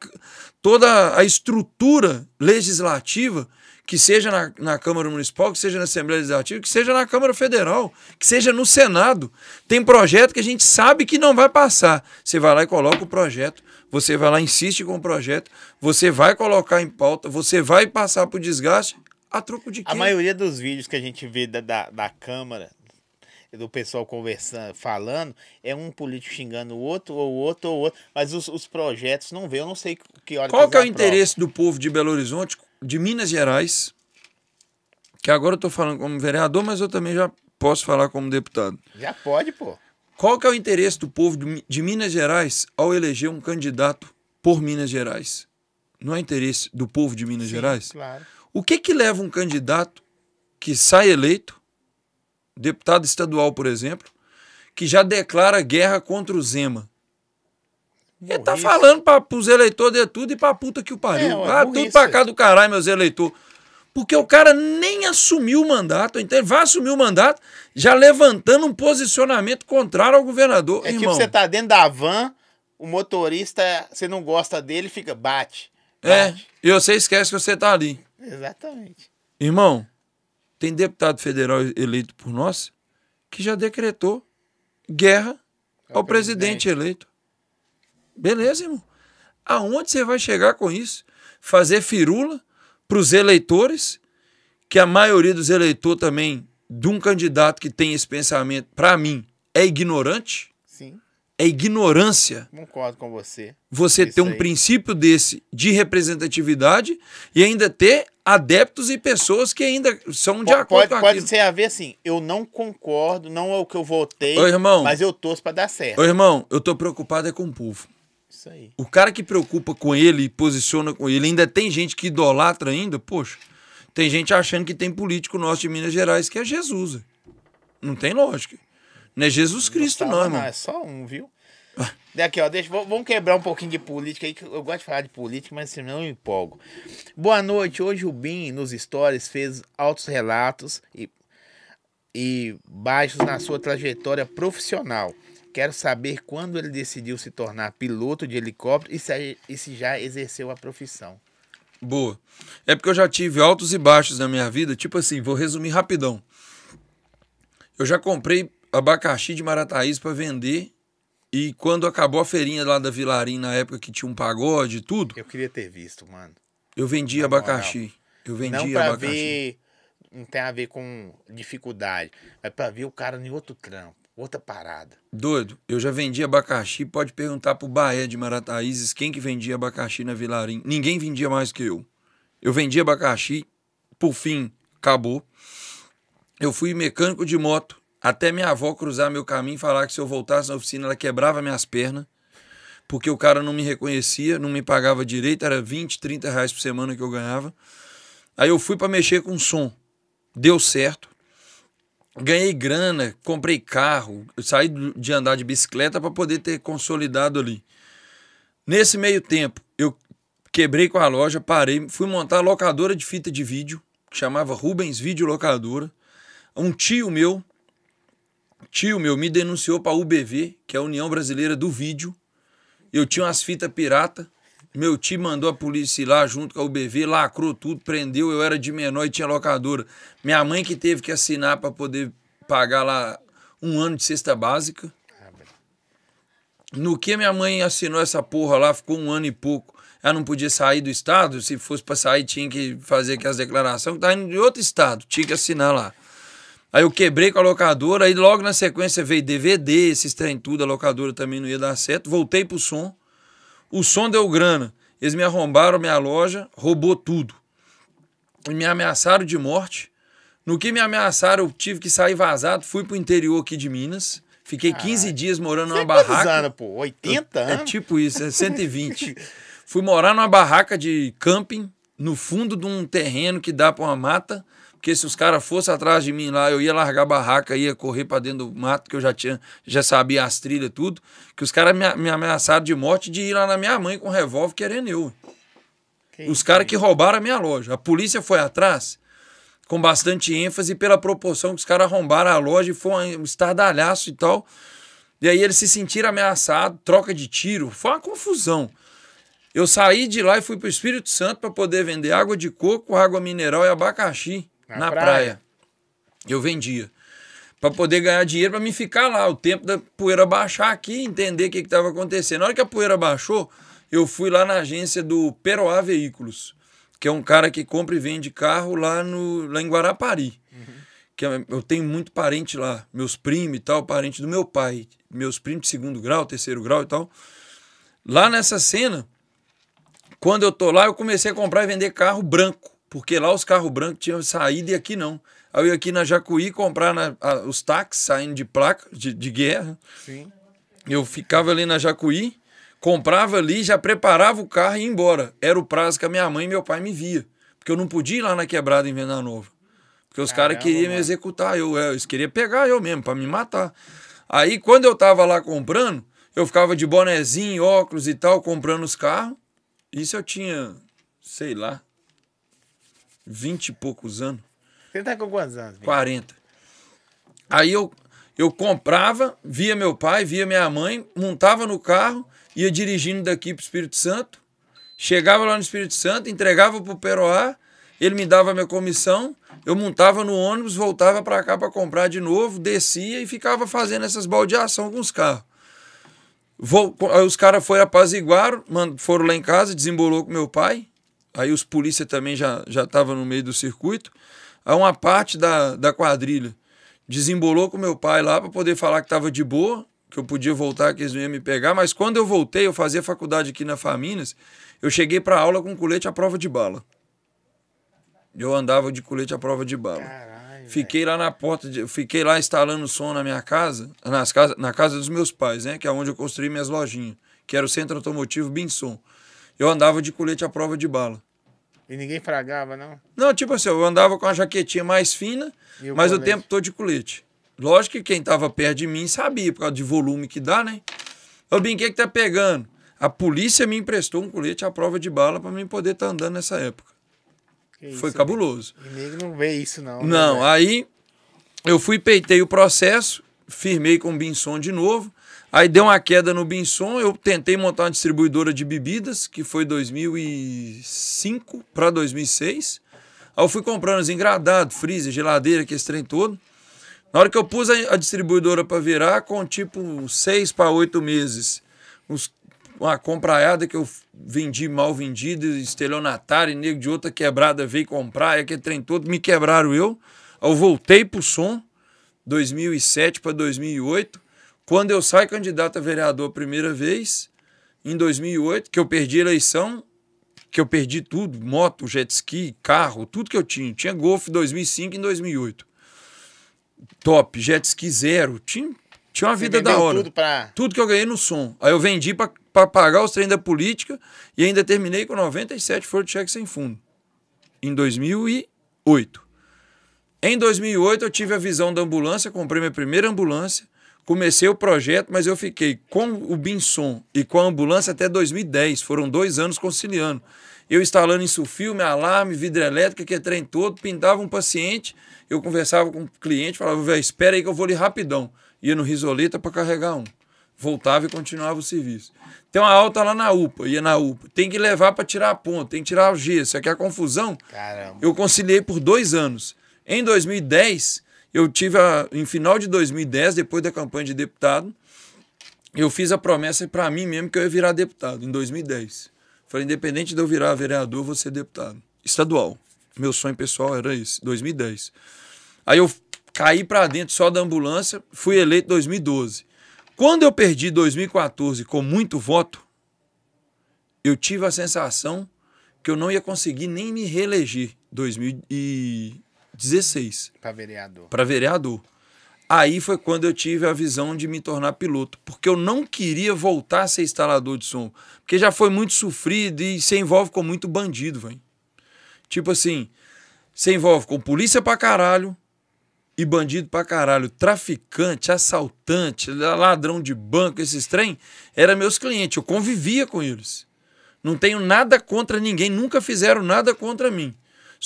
toda a estrutura legislativa que seja na, na Câmara Municipal, que seja na Assembleia Legislativa, que seja na Câmara Federal, que seja no Senado. Tem projeto que a gente sabe que não vai passar. Você vai lá e coloca o projeto, você vai lá e insiste com o projeto, você vai colocar em pauta, você vai passar por desgaste, a troco de quê? A maioria dos vídeos que a gente vê da, da, da Câmara, do pessoal conversando, falando, é um político xingando o outro, ou o outro, ou o outro, mas os, os projetos não vê, eu não sei que hora Qual que, é o interesse do povo de Belo Horizonte, de Minas Gerais, que agora eu estou falando como vereador, mas eu também já posso falar como deputado. Já pode, pô. Qual que é o interesse do povo de Minas Gerais ao eleger um candidato por Minas Gerais? Não é interesse do povo de Minas Sim, Gerais? Claro. O que que leva um candidato que sai eleito, deputado estadual, por exemplo, que já declara guerra contra o Zema? Ele tá falando para os eleitores de tudo e pra puta que o pariu. É, ah, tudo pra cá do caralho, meus eleitores. Porque o cara nem assumiu o mandato, então ele vai assumir o mandato já levantando um posicionamento contrário ao governador. É tipo, Irmão, você tá dentro da van, o motorista, você não gosta dele, fica, bate. é, bate. e você esquece que você tá ali. Exatamente. Irmão, tem deputado federal eleito por nós que já decretou guerra Ao ao presidente. presidente. eleito. Beleza, irmão? Aonde você vai chegar com isso? Fazer firula para os eleitores, que a maioria dos eleitores também, de um candidato que tem esse pensamento, para mim, é ignorante, Sim, é ignorância concordo com você. você Isso ter um aí. princípio desse de representatividade e ainda ter adeptos e pessoas que ainda são de Po- acordo pode, com pode ser a ver assim, eu não concordo, não é o que eu votei, Ô, irmão. mas eu torço pra dar certo. Ô, irmão, eu tô preocupado é com o povo. Isso aí. O cara que preocupa com ele e posiciona com ele, ainda tem gente que idolatra ainda, poxa. Tem gente achando que tem político nosso de Minas Gerais que é Jesus. Não tem lógica. Não é Jesus Cristo, não, Salva irmão. É só um, viu? Daqui, ó, deixa, vamos quebrar um pouquinho de política aí, que eu gosto de falar de política, mas senão eu me empolgo. Boa noite, hoje o Bin nos stories fez altos relatos e, e baixos na sua trajetória profissional. Quero saber quando ele decidiu se tornar piloto de helicóptero e se, e se já exerceu a profissão. Boa. É porque eu já tive altos e baixos na minha vida. Tipo assim, vou resumir rapidão. Eu já comprei abacaxi de Marataízes para vender. E quando acabou a feirinha lá da Vilarim, na época que tinha um pagode e tudo, Eu queria ter visto, mano. eu Na moral. abacaxi. Eu vendia não pra abacaxi. ver, não tem a ver com dificuldade, mas pra ver o cara em outro trampo, outra parada. Doido, eu já vendi abacaxi. Pode perguntar pro Baé de Marataízes quem que vendia abacaxi na Vilarim. Ninguém vendia mais que eu. Eu vendia abacaxi, por fim, acabou. Eu fui mecânico de moto, até minha avó cruzar meu caminho e falar que se eu voltasse na oficina ela quebrava minhas pernas, porque o cara não me reconhecia, não me pagava direito, era 20, 30 reais por semana que eu ganhava. Aí eu fui para mexer com som. Deu certo. Ganhei grana, comprei carro, saí de andar de bicicleta para poder ter consolidado ali. Nesse meio tempo, eu quebrei com a loja, parei, fui montar a locadora de fita de vídeo, que chamava Rubens Vídeo Locadora. Um tio meu, tio meu, me denunciou para UBV, que é a União Brasileira do Vídeo. Eu tinha umas fitas pirata. Meu tio mandou a polícia ir lá junto com a UBV, lacrou tudo, prendeu. Eu era de menor e tinha locadora. Minha mãe que teve que assinar para poder pagar lá um ano de cesta básica. No que minha mãe assinou essa porra lá, ficou um ano e pouco. Ela não podia sair do estado. Se fosse para sair, tinha que fazer aquelas declarações. Tá indo de outro estado, tinha que assinar lá. Aí eu quebrei com a locadora, aí logo na sequência veio DVD, esses trem tudo, a locadora também não ia dar certo. Voltei pro som. O som deu grana. Eles me arrombaram minha loja, roubou tudo. E me ameaçaram de morte. No que me ameaçaram, eu tive que sair vazado, fui pro interior aqui de Minas. Fiquei 15 dias morando numa Tem quantos barraca. anos, pô? 80 É anos? tipo isso, é 120. Fui morar numa barraca de camping, no fundo de um terreno que dá pra uma mata. Porque se os caras fossem atrás de mim lá, eu ia largar a barraca, ia correr pra dentro do mato, que eu já tinha, já sabia as trilhas, tudo. Que os caras me, me ameaçaram de morte de ir lá na minha mãe com um revólver querendo eu. Que Os caras que roubaram a minha loja. A polícia foi atrás com bastante ênfase pela proporção que os caras arrombaram a loja e foi um estardalhaço e tal. E aí eles se sentiram ameaçados, troca de tiro, foi uma confusão. Eu saí de lá e fui para o Espírito Santo para poder vender água de coco, água mineral e abacaxi na, na praia. praia. Eu vendia. Para poder ganhar dinheiro, para me ficar lá, o tempo da poeira baixar aqui, entender o que estava acontecendo. Na hora que a poeira baixou, eu fui lá na agência do Peroá Veículos, que é um cara que compra e vende carro lá, no, lá em Guarapari. Uhum. Que é, eu tenho muito parente lá, meus primos e tal, parente do meu pai, meus primos de segundo grau, terceiro grau e tal. Lá nessa cena, quando eu tô lá, eu comecei a comprar e vender carro branco, porque lá os carros brancos tinham saído e aqui não. Aí eu ia aqui na Jacuí comprar na, a, os táxis saindo de placa, de, de guerra. Sim. Eu ficava ali na Jacuí, comprava ali, já preparava o carro e ia embora. Era o prazo que a minha mãe e meu pai me via. Porque eu não podia ir lá na quebrada em Venda Nova. Porque os caras queriam me executar. Eu, eu, eles queriam pegar eu mesmo, para me matar. Aí, quando eu tava lá comprando, eu ficava de bonezinho, óculos e tal, comprando os carros. Isso eu tinha, sei lá, vinte e poucos anos. Você tá com quantos anos? 40. Aí eu, eu comprava, via meu pai, via minha mãe, montava no carro, ia dirigindo daqui para o Espírito Santo, chegava lá no Espírito Santo, entregava para o Peroá, ele me dava a minha comissão, eu montava no ônibus, voltava para cá para comprar de novo, descia e ficava fazendo essas baldeações com os carros. Vou, aí os caras foram apaziguar, foram lá em casa, desembolou com meu pai. Aí os polícia também já já estavam no meio do circuito. Aí uma parte da, da quadrilha desembolou com meu pai lá para poder falar que estava de boa, que eu podia voltar, que eles não iam me pegar. Mas quando eu voltei, eu fazia faculdade aqui na Faminas, eu cheguei para aula com colete à prova de bala. Eu andava de colete à prova de bala. Fiquei lá na porta, de, fiquei lá instalando som na minha casa, nas casa, na casa dos meus pais, né? Que é onde eu construí minhas lojinhas, que era o centro automotivo Binson. Eu andava de colete à prova de bala. E ninguém fragava, não? Não, tipo assim, eu andava com a jaquetinha mais fina, o mas colete? o tempo todo de colete. Lógico que quem tava perto de mim sabia, por causa de volume que dá, né? Eu o que, tá pegando? A polícia me emprestou um colete à prova de bala para mim poder estar tá andando nessa época. Que Foi isso, cabuloso. E nego não vê isso, não. Né, não, né, aí eu fui, peitei o processo, firmei com o Binson de novo. Aí deu uma queda no Binson, eu tentei montar uma distribuidora de bebidas, que foi 2005 para 2006. Aí eu fui comprando os engradados, freezer, geladeira, que esse trem todo. Na hora que eu pus a, distribuidora para virar, com tipo seis para oito meses, uns uma compraiada que eu vendi mal vendido, estelionatário, e nego de outra quebrada veio comprar, e aquele trem todo, me quebraram eu. Eu voltei pro som, 2007 para 2008. Quando eu saio candidato a vereador a primeira vez, em 2008, que eu perdi a eleição, que eu perdi tudo, moto, jet ski, carro, tudo que eu tinha. Tinha Golf 2005 em 2008. Top, jet ski zero. Tinha, tinha uma Você vida da hora. Tudo, pra... tudo que eu ganhei no som. Aí eu vendi para pagar os trem da política e ainda terminei com 97 folhas de cheque sem fundo. Em 2008. Em 2008 eu tive a visão da ambulância, comprei minha primeira ambulância, comecei o projeto, mas eu fiquei com o Binson e com a ambulância até 2010. Foram dois anos conciliando. Eu instalando insufilme, alarme, vidro elétrico, que é trem todo, pintava um paciente, eu conversava com o cliente, falava, velho, espera aí que eu vou ali rapidão. Ia no Risoleta para carregar um voltava e continuava o serviço. Tem uma alta lá na UPA, ia na UPA. Tem que levar para tirar a ponta, tem que tirar o gesso. Aqui é a confusão. Caramba. Eu conciliei por dois anos. Em 2010, eu tive, a, em final de 2010, depois da campanha de deputado, eu fiz a promessa para mim mesmo que eu ia virar deputado, em 2010. Falei, independente de eu virar vereador, eu vou ser deputado. Estadual. Meu sonho pessoal era esse, 2010. Aí eu caí para dentro só da ambulância, fui eleito em 2012. Quando eu perdi 2014 com muito voto, eu tive a sensação que eu não ia conseguir nem me reeleger 2016. Para vereador. Para vereador. Aí foi quando eu tive a visão de me tornar piloto, porque eu não queria voltar a ser instalador de som, porque já foi muito sofrido e se envolve com muito bandido, velho. Tipo assim, se envolve com polícia pra caralho, e bandido pra caralho, traficante, assaltante, ladrão de banco, esses trem, eram meus clientes, eu convivia com eles. Não tenho nada contra ninguém, nunca fizeram nada contra mim.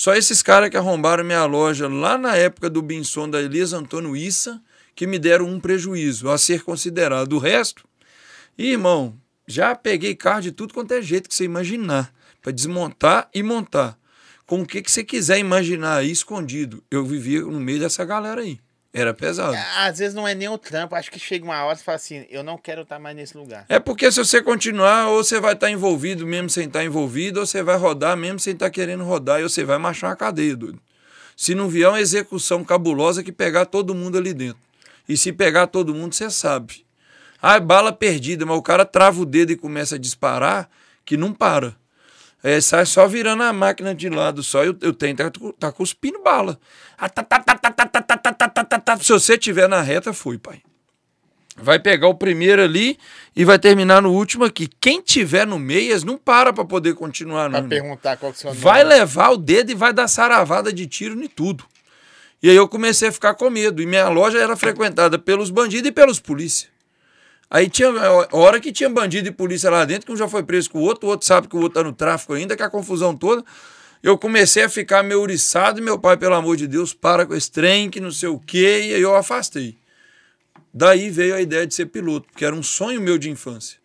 Só esses caras que arrombaram minha loja lá na época do Binson da Elias Antônio Issa, que me deram um prejuízo a ser considerado. O resto, irmão, Já peguei carro de tudo quanto é jeito que você imaginar, para desmontar e montar. Com o que, que você quiser imaginar aí escondido. Eu vivia no meio dessa galera aí. Era pesado. Às vezes não é nem o trampo, acho que chega uma hora e fala assim, eu não quero estar mais nesse lugar. É porque se você continuar, ou você vai estar envolvido mesmo sem estar envolvido, ou você vai rodar mesmo sem estar querendo rodar, e você vai marchar uma cadeia, doido. Se não vier uma execução cabulosa que pegar todo mundo ali dentro. E se pegar todo mundo, você sabe. Ah, é bala perdida, mas o cara trava o dedo e começa a disparar, que não para. É, sai só virando a máquina de lado só. Eu, eu tenho, tá, tá cuspindo bala. Se você tiver na reta, fui, pai. Vai pegar o primeiro ali e vai terminar no último aqui. Quem tiver no meias, não para para poder continuar. Pra não. perguntar qual que é o Vai levar o dedo e vai dar saravada de tiro em tudo. E aí eu comecei a ficar com medo. E minha loja era frequentada pelos bandidos e pelos polícias. Aí tinha hora que tinha bandido e polícia lá dentro, que um já foi preso com o outro, o outro sabe que o outro tá no tráfico ainda, que a confusão toda. Eu comecei a ficar meio uriçado e meu pai, pelo amor de Deus, para com esse trem, que não sei o quê, e aí eu afastei. Daí veio a ideia de ser piloto, porque era um sonho meu de infância.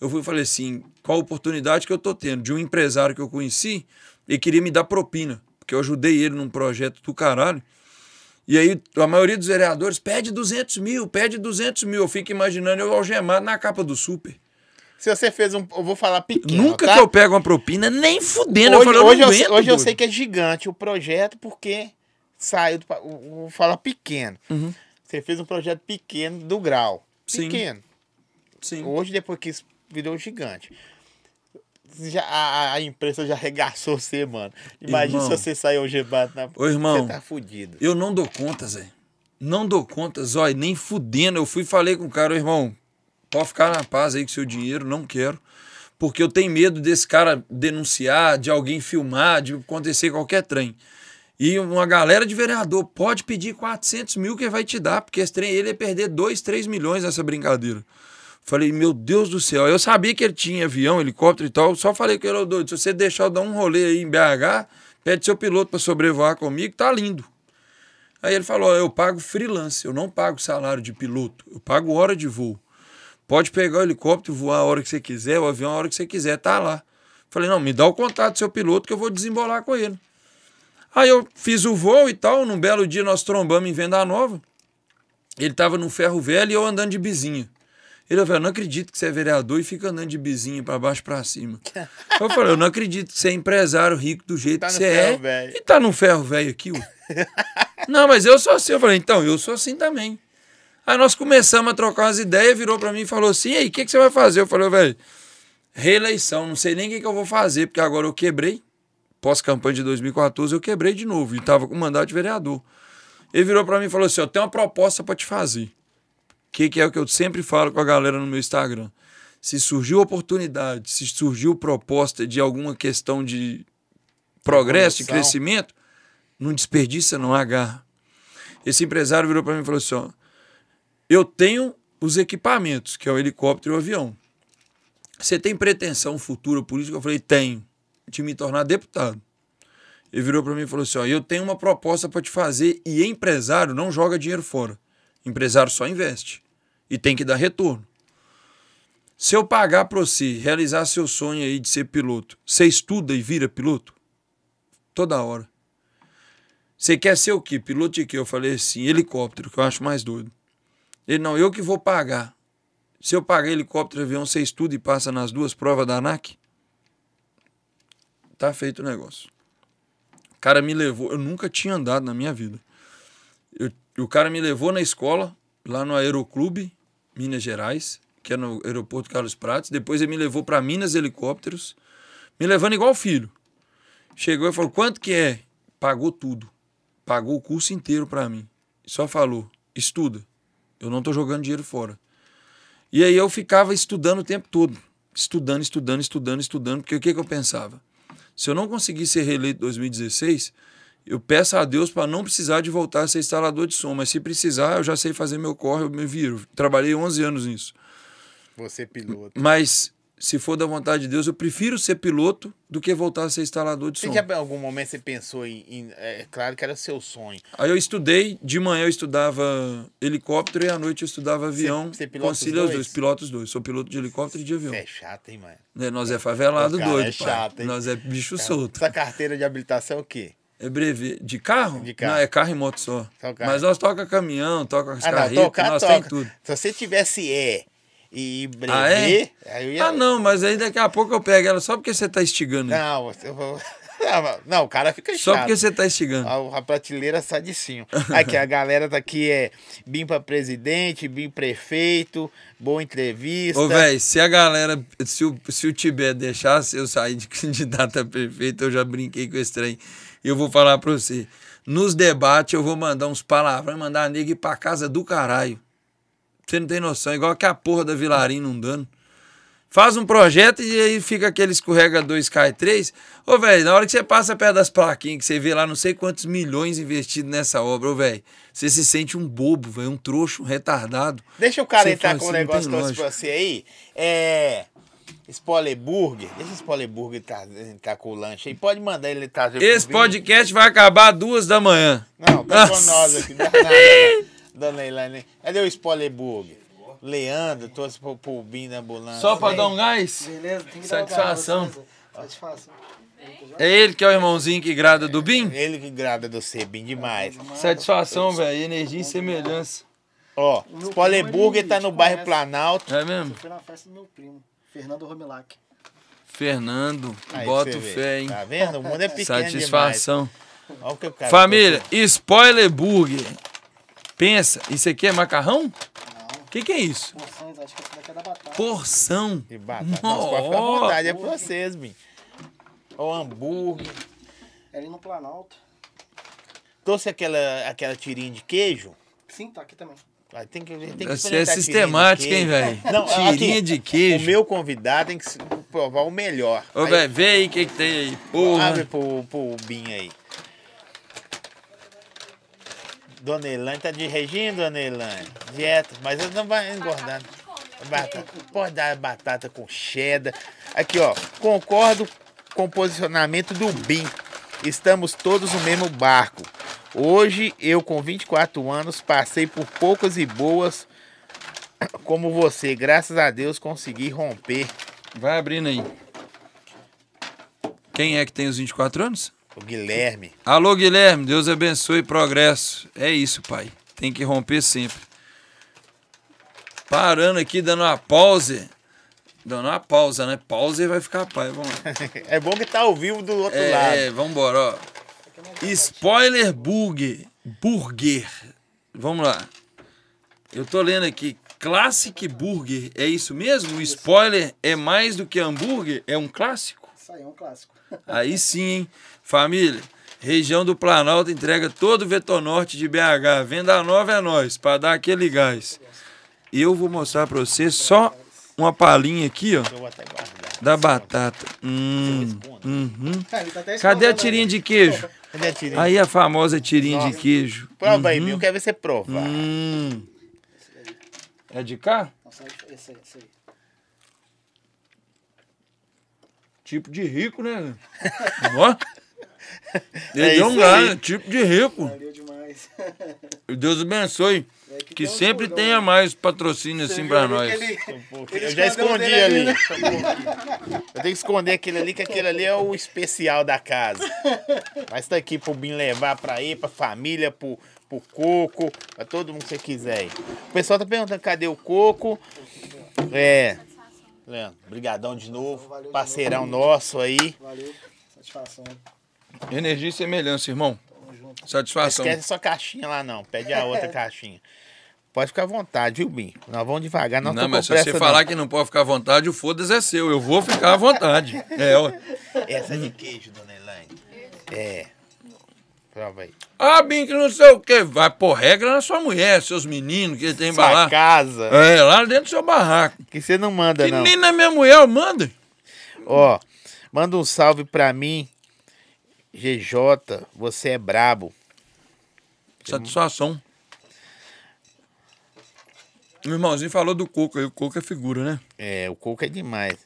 Eu fui e falei assim, qual a oportunidade que eu tô tendo? De um empresário que eu conheci, ele queria me dar propina, porque eu ajudei ele num projeto do caralho. E aí a maioria dos vereadores pede 200 mil, pede 200 mil. Eu fico imaginando eu algemado na capa do super. Se você fez um. Eu vou falar pequeno. Nunca tá? que eu pego uma propina, nem fudendo. Hoje, eu, falo, hoje, eu, hoje eu sei que é gigante o projeto, porque saiu. Do, vou falar pequeno. Uhum. Você fez um projeto pequeno do grau. Sim. Pequeno. Sim. Hoje, depois que isso virou gigante. Já, a, a imprensa já arregaçou você, mano. Imagina Irmão. se você sair algemado na. Ô, irmão, Você tá fudido. Eu não dou conta, Zé. Não dou conta, Zói, nem fudendo. Eu fui e falei com o cara, irmão, pode ficar na paz aí com seu dinheiro, não quero. Porque eu tenho medo desse cara denunciar, de alguém filmar, de acontecer qualquer trem. E uma galera de vereador pode pedir 400 mil que vai te dar, porque esse trem ele ia perder 2, 3 milhões nessa brincadeira. Falei, meu Deus do céu. Eu sabia que ele tinha avião, helicóptero e tal. Só falei que ele era doido. Se você deixar eu dar um rolê aí em BH, pede seu piloto para sobrevoar comigo, tá lindo. Aí ele falou: eu pago freelance, eu não pago salário de piloto, eu pago hora de voo. Pode pegar o helicóptero, voar a hora que você quiser, o avião a hora que você quiser, tá lá. Falei: não, me dá o contato do seu piloto que eu vou desembolar com ele. Aí eu fiz o voo e tal. Num belo dia nós trombamos em Venda Nova. Ele tava no ferro velho e eu andando de bizinha. Ele falou: eu não acredito que você é vereador e fica andando de bizinha para baixo para cima. Eu falei: eu não acredito que você é empresário rico do jeito Tá que você é. velho. E tá num ferro velho aqui, ué. Não, mas eu sou assim. Eu falei, então, eu sou assim também. Aí nós começamos a trocar umas ideias, virou pra mim e falou assim: e aí, o que, que você vai fazer? Eu falei, velho, reeleição, não sei nem o que, que eu vou fazer, porque agora eu quebrei. Pós-campanha de 2014, eu quebrei de novo e tava com mandato de vereador. Ele virou pra mim e falou assim: eu tenho uma proposta pra te fazer. Que, que é o que eu sempre falo com a galera no meu Instagram. Se surgiu oportunidade, se surgiu proposta de alguma questão de progresso, de crescimento, não desperdiça, não agarra. Esse empresário virou para mim e falou assim: ó, eu tenho os equipamentos, que é o helicóptero e o avião. Você tem pretensão futura política? Eu falei: tenho, de me tornar deputado. Ele virou para mim e falou assim: ó, eu tenho uma proposta para te fazer e empresário não joga dinheiro fora. Empresário só investe e tem que dar retorno. Se eu pagar para você realizar seu sonho aí de ser piloto, você estuda e vira piloto? Toda hora. Você quer ser o quê? Piloto de quê? Eu falei assim, helicóptero, que eu acho mais doido. Ele, não, eu que vou pagar. Se eu pagar helicóptero e avião, você estuda e passa nas duas provas da ANAC? Tá feito o negócio. O cara me levou, eu nunca tinha andado na minha vida. Eu- o cara me levou na escola, lá no Aeroclube, Minas Gerais, que é no aeroporto Carlos Prates. Depois ele me levou para Minas Helicópteros, me levando igual filho. Chegou e falou: quanto que é? Pagou tudo. Pagou o curso inteiro para mim. Só falou: estuda. Eu não tô jogando dinheiro fora. E aí eu ficava estudando o tempo todo. Estudando, estudando, estudando, estudando. Porque o que, que eu pensava? Se eu não conseguir ser reeleito em 2016, eu peço a Deus para não precisar de voltar a ser instalador de som. Mas se precisar, eu já sei fazer meu corre, eu me viro. Trabalhei 11 anos nisso. Você piloto. Mas se for da vontade de Deus, eu prefiro ser piloto do que voltar a ser instalador de Você som. já em algum momento você pensou em. em- é claro que era seu sonho. Aí eu estudei, de manhã eu estudava helicóptero e à noite eu estudava avião. você pilota os Concilia os dois? dois, piloto os dois. Sou piloto de helicóptero e de avião. Você é chato, hein, mano? Né, Nós é favelado cara doido, é chato, pai. hein? Nós é bicho solto. Essa carteira de habilitação é o quê? É brevê. De carro? De carro. Não, é carro e moto só. Só. Mas nós toca caminhão, toca as Ah, carretas, nós toca. tem tudo. Se você tivesse E e brevê, Ah, é? ia. Ah, não, mas aí daqui a pouco eu pego ela só porque você tá instigando. Não, você- eu vou- não, não, o cara fica Só chato. porque você tá instigando. A, a prateleira sai de cima. Aqui, a galera tá aqui é BIM pra presidente, BIM prefeito, boa entrevista. Ô, velho, se a galera, se o, se o Tibete deixasse eu sair de candidato a prefeito, eu já brinquei com esse trem. E eu vou falar pra você. Nos debates eu vou mandar uns palavrões, mandar a nega ir pra casa do caralho. Você não tem noção, igual que a porra da Vilarim não dando. Faz um projeto e aí fica aquele escorregador Sky 3. Ô, velho, na hora que você passa perto das plaquinhas, que você vê lá não sei quantos milhões investidos nessa obra, ô, velho, você se sente um bobo, velho, um trouxa, um retardado. Deixa o cara Você entrar com um assim, não negócio trouxe pra você aí. É. Spoiler Burger. Deixa o Spoiler Burger tá, tá com o lanche aí. Pode mandar ele trazer Esse podcast vai acabar às duas da manhã. Não, tá com nós aqui. Não, não, não, Dona Elaine. Cadê o Spoiler Burger? Leandro, trouxe pro, pro Bim da ambulância. Só pra dar um gás? Beleza, tem que Satisfação. dar um gás, Satisfação. É ele que é o irmãozinho que grada do BIM? Ele que grada do C, Bim demais. Satisfação, velho. Energia e semelhança. Ó, Spoiler primo, Burger ele tá no bairro. Planalto. É mesmo? Fui na festa do meu primo, Fernando Romilac. Fernando, Aí vê. fé, hein? Tá vendo? O mundo é pequeno Satisfação. demais. Olha o que o cara Família, spoiler burger. Pensa, isso aqui é macarrão? Não, O que, que é isso? porções, acho que esse daqui é da batata. Porção. De batata. Nossa, pode ficar à vontade, é pra vocês, Bim. Ó, hambúrguer. É ali no Planalto. Trouxe aquela, aquela tirinha de queijo. Sim, tá aqui também. Vai, Tem que, tem que Você é sistemática, hein, velho? Não, Tirinha aqui, de queijo. O meu convidado tem que provar o melhor. Ô, velho, vê aí o que, que tem aí. Abre Porra. pro, pro Bim aí. Dona Elane, tá de regime, Dona Elane? Dieta, mas ele não vai engordar. Batata, pode dar batata com cheddar. Aqui, ó, concordo com o posicionamento do BIM. Estamos todos no mesmo barco. Hoje, eu com 24 anos, passei por poucas e boas como você. Graças a Deus, consegui romper. Vai abrindo aí. Quem é que tem os 24 anos? O Guilherme. Alô, Guilherme, Deus abençoe e progresso. É isso, pai. Tem que romper sempre. Parando aqui, dando uma pause. Dando uma pausa, né? Pause e vai ficar pai. Vamos lá. É bom que tá ao vivo do outro É, lado. vambora, ó. Spoiler Burger. Burger. Vamos lá. Eu tô lendo aqui. Classic Burger. É isso mesmo? O spoiler é mais do que hambúrguer? É um clássico? Isso aí é um clássico. Aí sim, hein? Família, região do Planalto entrega todo o vetor norte de BH. Venda nova é nós, para dar aquele gás. E eu vou mostrar para você só uma palhinha aqui, ó, da batata. Hum, uhum. Tá Cadê a tirinha de queijo? Cadê a tirinha? Aí a famosa tirinha de queijo. Prova aí, Bill. Eu quero ver você provar. Hum. É de cá? Esse aí, esse aí. Tipo de rico, né? Ó. Ele É deu um aí. tipo de rico. Valeu demais. Deus abençoe. É Que um sempre tenha mais patrocínio Você assim pra ali nós. que ele- ele Eu já escondi dele ali. né? Eu tenho que esconder aquele ali, que aquele ali é o especial da casa. Mas tá aqui pro Bim levar pra ir, pra família, pro, pro Coco, pra todo mundo que você quiser aí. O pessoal tá perguntando cadê o Coco. É. Leandro, brigadão de novo. Valeu de Parceirão nosso aí. Valeu. Satisfação. Energia e semelhança, irmão. Tamo junto. Não Satisfação. esquece sua caixinha lá não. Pede a outra caixinha. Pode ficar à vontade, viu, Bim? Nós vamos devagar, não, Não, tô mas se pressa, você falar não. que não pode ficar à vontade, o foda-se é seu. Eu vou ficar à vontade. É, ó. Essa é de queijo, dona Elaine. É. Prova aí. Ah, bem que não sei o quê. Vai pôr regra na sua mulher, seus meninos que tem Sua lá. casa. É, lá dentro do seu barraco. Que você não manda, Que não. nem na minha mulher, manda. Ó, manda um salve pra mim. GJ, você é brabo. Satisfação. O irmãozinho falou do coco aí. O coco é figura, né? É, o Coco é demais.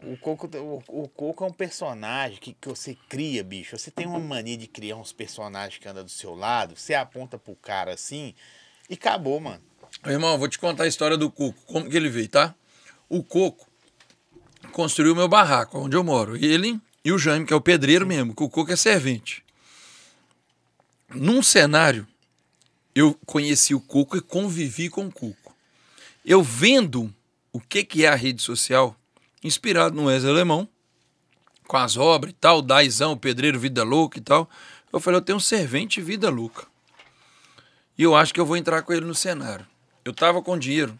O Coco, o, o Coco é um personagem que, que você cria, bicho. Você tem uma mania de criar uns personagens que andam do seu lado, você aponta pro cara assim e acabou, mano. Irmão, eu vou te contar a história do Coco, como que ele veio, tá? O Coco construiu meu barraco, onde eu moro. Ele e o Jaime, que é o pedreiro mesmo, que o Coco é servente. Num cenário, eu conheci o Coco e convivi com o Coco. Eu vendo o que, que é a rede social, inspirado no Wesley Alemão, com as obras e tal, Daizão, Pedreiro Vida Louca e tal, eu falei, eu tenho um servente Vida Louca. E eu acho que eu vou entrar com ele no cenário. Eu tava com dinheiro.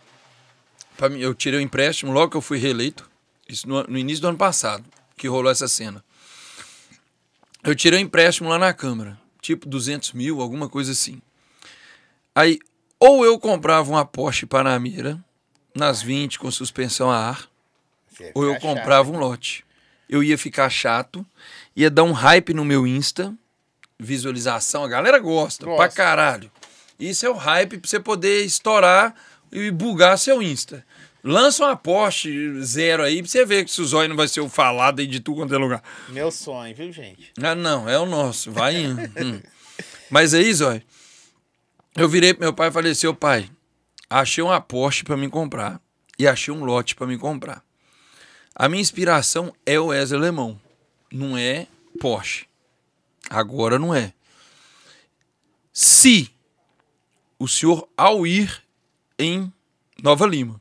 mim- Eu tirei o empréstimo logo que eu fui reeleito. Isso no, no início do ano passado, que rolou essa cena. Eu tirei o empréstimo lá na Câmara. Tipo 200 mil, alguma coisa assim. Aí, ou eu comprava uma Porsche Panamera, nas 20, com suspensão a ar, ou eu ficar chato. comprava um lote. Eu ia ficar chato, ia dar um hype no meu Insta, visualização, a galera gosta, Gosta. pra caralho. Isso é o hype pra você poder estourar e bugar seu Insta. Lança uma Porsche zero aí pra você ver que o zóio não vai ser o falado aí de tudo quanto é lugar. Meu sonho, viu, gente? Ah, não, é o nosso, vai indo. Hum. Mas aí, Zóio, eu virei pro meu pai e falei assim, pai, achei uma Porsche pra mim comprar e achei um lote pra mim comprar. A minha inspiração é o Wesley Alemão, não é Porsche. Agora não é. Se o senhor, ao ir em Nova Lima,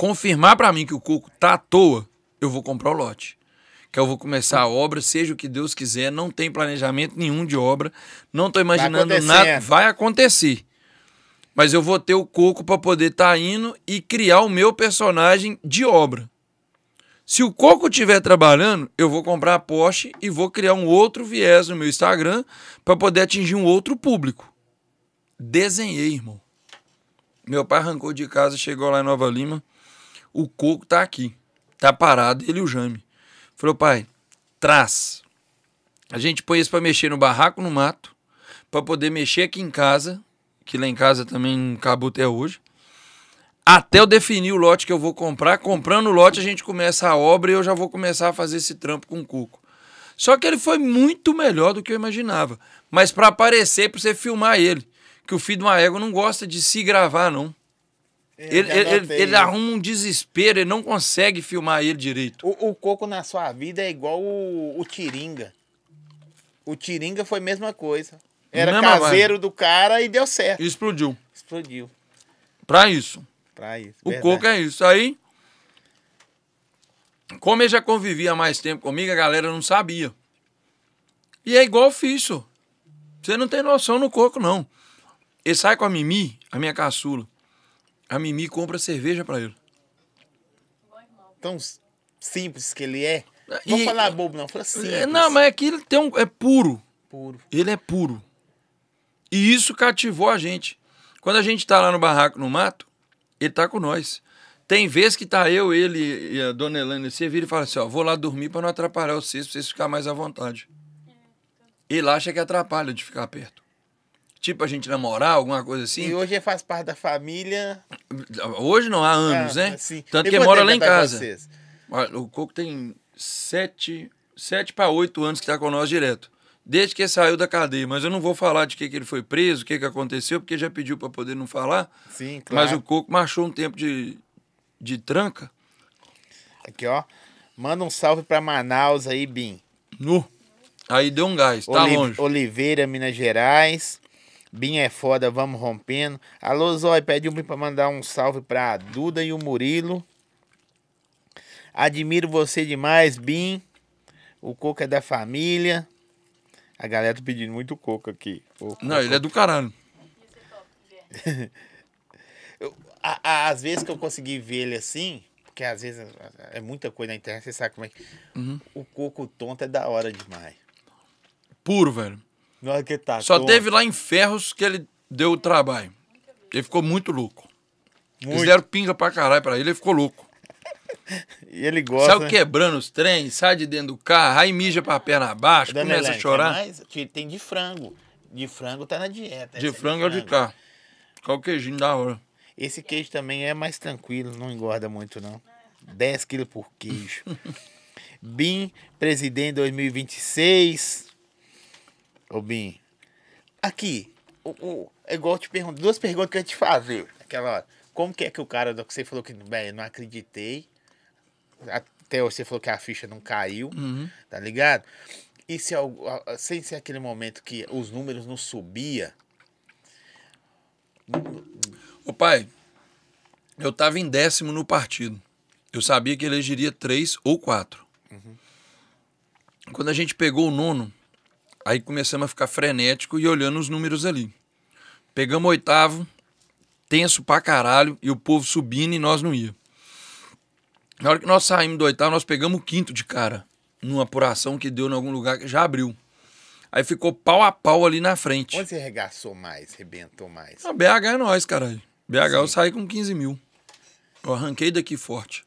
confirmar pra mim que o coco tá à toa, eu vou comprar o lote que eu vou começar a obra, seja o que Deus quiser, não tem planejamento nenhum de obra, não tô imaginando acontecendo. nada, vai acontecer. Mas eu vou ter o coco para poder estar indo e criar o meu personagem de obra. Se o coco estiver trabalhando, eu vou comprar a Porsche e vou criar um outro viés no meu Instagram para poder atingir um outro público. Desenhei, irmão. Meu pai arrancou de casa, chegou lá em Nova Lima. O coco tá aqui. Tá parado, ele e o Jame. Falou, pai, traz. A gente põe isso pra mexer no barraco no mato, pra poder mexer aqui em casa, que lá em casa também não acabou até hoje. Até eu definir o lote que eu vou comprar. Comprando o lote, a gente começa a obra e eu já vou começar a fazer esse trampo com o Cuco. Só que ele foi muito melhor do que eu imaginava. Mas pra aparecer, pra você filmar ele. Que o filho de uma égua não gosta de se gravar, não. Ele, ele, ele- arruma um desespero, ele não consegue filmar ele direito. O, o coco na sua vida é igual o, o Tiringa. O Tiringa foi a mesma coisa. Era caseiro do cara e deu certo. Explodiu. Explodiu. Pra isso. Pra isso. O verdade. Coco é isso. Aí, como ele já convivia mais tempo comigo, a galera não sabia. E é igual fiz, senhor. Você não tem noção no Coco, não. Ele sai com a Mimi, a minha caçula. A Mimi compra cerveja pra ele. Tão simples que ele é. E- Não vou falar bobo, não. Fala simples. É, não, mas aqui ele tem um, é puro. Puro. Ele é puro. E isso cativou a gente. Quando a gente tá lá no barraco no mato, ele tá com nós. Tem vezes que tá eu, ele e a dona Elane, você vira e fala assim, ó, vou lá dormir pra não atrapalhar vocês, pra vocês ficarem mais à vontade. Ele acha que atrapalha de ficar perto. Tipo a gente namorar, alguma coisa E assim. hoje ele faz parte da família. Hoje não, há anos, Ah, né? assim. Tanto E que mora lá em casa. vocês? O Coco tem sete, sete para oito anos que está com nós direto. Desde que saiu da cadeia. Mas eu não vou falar de que, que ele foi preso, o que, que aconteceu, porque já pediu para poder não falar. Sim, claro. Mas o Coco marchou um tempo de, de tranca. Aqui, ó. Manda um salve pra Manaus aí, Bim. Nu. Aí deu um gás, tá Oli- longe. Oliveira, Minas Gerais. Bim é foda, vamos rompendo. Alô, Zói, pede um pra mandar um salve pra Duda e o Murilo. Admiro você demais, Bim. O Coco é da família. A galera tá pedindo muito Coco aqui. O Não, ele é do caralho. A- a- às vezes que eu consegui ver ele assim, porque às vezes é muita coisa na internet, você sabe como é que. Uhum. O Coco tonto é da hora demais. Puro, velho. Na hora que tá Só teve lá em Ferros que ele deu o trabalho. Ele ficou muito louco. Eles muito. deram pinga pra caralho pra ele, ele ficou louco. E ele gosta. Saiu quebrando os trens, sai de dentro do carro, aí mija pra perna abaixo, Dona começa a chorar. tem de frango. De frango tá na dieta. De frango ou de cá. Qual o queijinho da hora. Esse queijo também é mais tranquilo, não engorda muito, não. 10 quilos por queijo. Bim, presidente 2026. Ô, Bim. Aqui, o, o, é igual eu te pergunto, duas perguntas que eu ia te fazer naquela hora. Como que é que o cara do que você falou que, bem, não acreditei. Até você falou que a ficha não caiu, tá ligado? E se, sem ser aquele momento que os números não subia, Ô pai, eu tava em décimo no partido. Eu sabia que elegeria três ou quatro. Quando a gente pegou o nono, aí começamos a ficar frenético e olhando os números ali. Pegamos oitavo, tenso pra caralho, e o povo subindo e nós não ia. Na hora que nós saímos do oitavo, nós pegamos o quinto de cara, numa apuração que deu em algum lugar que já abriu. Aí ficou pau a pau ali na frente. onde você regaçou mais, rebentou mais? A BH é nós, caralho. BH eu Sim. saí com 15 mil. Eu arranquei daqui forte.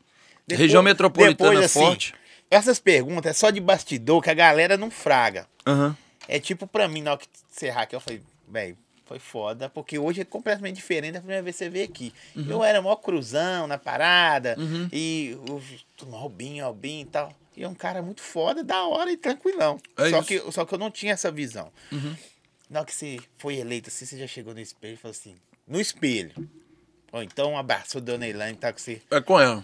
Depois- Região metropolitana depois, assim, forte. Essas perguntas é só de bastidor que a galera não fraga. Aham. É tipo pra mim, na hora que encerrar aqui, eu falei, velho, foi foda, porque hoje é completamente diferente da primeira vez que você veio aqui. Uhum. Eu era mó cruzão na parada, e o Albinho, Albinho e tal. E é um cara muito foda, da hora e tranquilão. É só, isso. que, só que eu não tinha essa visão. Uhum. Na hora que você foi eleito assim, você já chegou no espelho e falou assim, no espelho. Ou então abraçou a Dona Elaine tá com você. É com ela.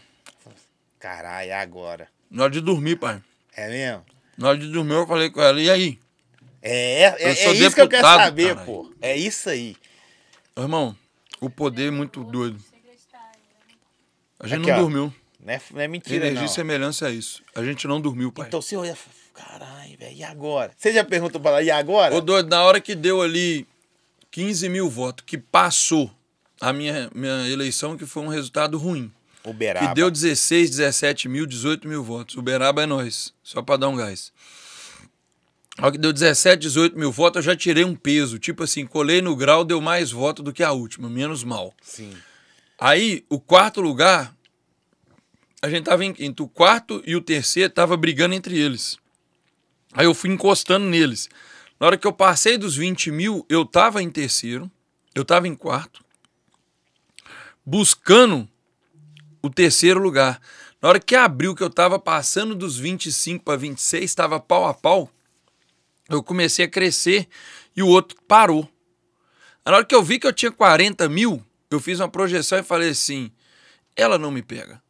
Caralho, é agora. Na hora de dormir, pai. É mesmo? Na hora de dormir, eu falei com ela. E aí? É, é, Eu é isso que eu quero deputado, saber, pô. É isso aí. Irmão, o poder é muito doido. A gente Aqui, não ó. dormiu. Não é, não é mentira, Energia não. e semelhança é isso. A gente não dormiu, pai. Então você olha e fala, caralho, velho, e agora? Você já perguntou pra ela, e agora? Ô, doido, na hora que deu ali 15 mil votos, que passou a minha, minha eleição, que foi um resultado ruim. Uberaba. Que deu 16, 17 mil, 18 mil votos. Uberaba é nós, só pra dar um gás. Hora que deu 17, 18 mil votos, eu já tirei um peso. Tipo assim, colei no grau, deu mais voto do que a última, menos mal. Sim. Aí, o quarto lugar, a gente tava em quinto. O quarto e o terceiro tava brigando entre eles. Aí eu fui encostando neles. Na hora que eu passei dos 20 mil, eu tava em terceiro, eu tava em quarto, buscando o terceiro lugar. Na hora que abriu, que eu tava passando dos 25 para 26, estava pau a pau, eu comecei a crescer e o outro parou. Na hora que eu vi que eu tinha 40 mil, eu fiz uma projeção e falei assim: ela não me pega.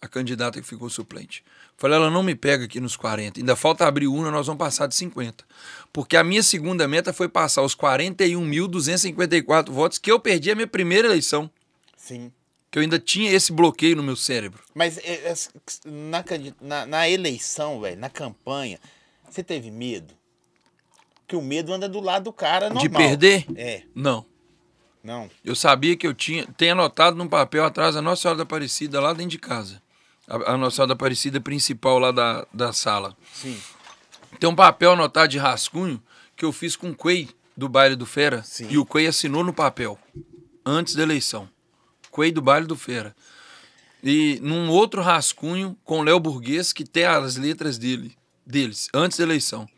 A candidata que ficou suplente. Falei, ela não me pega aqui nos 40. Ainda falta abrir urna, nós vamos passar de 50. Porque a minha segunda meta foi passar os 41.254 votos que eu perdi a minha primeira eleição. Sim. Que eu ainda tinha esse bloqueio no meu cérebro. Mas é, é, na, na, na eleição, velho, na campanha, você teve medo? Que o medo anda do lado do cara normal. De perder? É, Não. não. Eu sabia que eu tinha. Tem anotado num papel atrás a Nossa Senhora da Aparecida lá dentro de casa. A, a Nossa Senhora da Aparecida principal lá da, da sala. Sim. Tem um papel anotado de rascunho que eu fiz com o Quay do baile do Fera. Sim. E o Quay assinou no papel. Antes da eleição. Quay do baile do Fera. E num outro rascunho com o Léo Burguês, que tem as letras dele, deles, antes da eleição.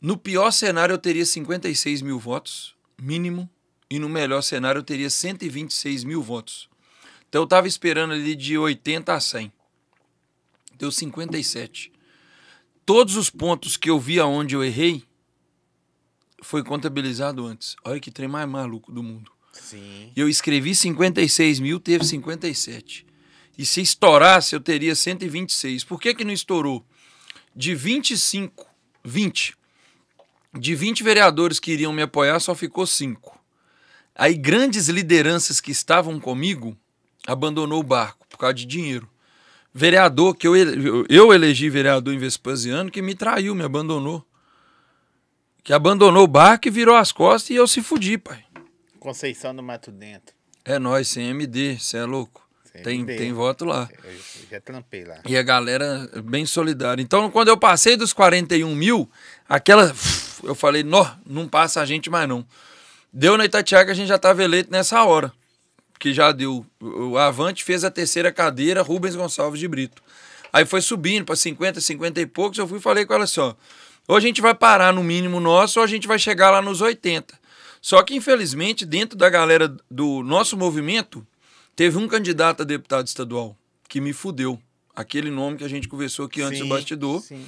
No pior cenário, eu teria 56 mil votos, mínimo. E no melhor cenário, eu teria 126 mil votos. Então eu estava esperando ali de 80 a 100. Deu 57 todos os pontos que eu vi aonde eu errei foi contabilizado antes. Olha que trem mais maluco do mundo. Sim. E eu escrevi 56 mil, teve 57. E se estourasse, eu teria 126. Por que, que não estourou? De 25, 20. De 20 vereadores que iriam me apoiar, só ficou 5. Aí grandes lideranças que estavam comigo abandonou o barco por causa de dinheiro. Vereador, que eu, eu elegi vereador em Vespasiano, que me traiu, me abandonou. Que abandonou o barco e virou as costas e eu se fudi, pai. Conceição do Mato Dentro. É nós, CMD, você é louco. Tem, CMD. tem voto lá. Eu, eu já trampei lá. E a galera bem solidária. Então, quando eu passei dos 41 mil, aquela. Eu falei, não, não passa a gente mais não. Deu na Itatiaia a gente já estava eleito nessa hora. Que já deu. O Avante fez a terceira cadeira, Rubens Gonçalves de Brito. Aí foi subindo para 50, 50 e poucos. Eu fui e falei com ela assim: ó, ou a gente vai parar no mínimo nosso, ou a gente vai chegar lá nos 80. Só que, infelizmente, dentro da galera do nosso movimento, teve um candidato a deputado estadual, que me fudeu. Aquele nome que a gente conversou aqui antes do Sim, bastidor, sim.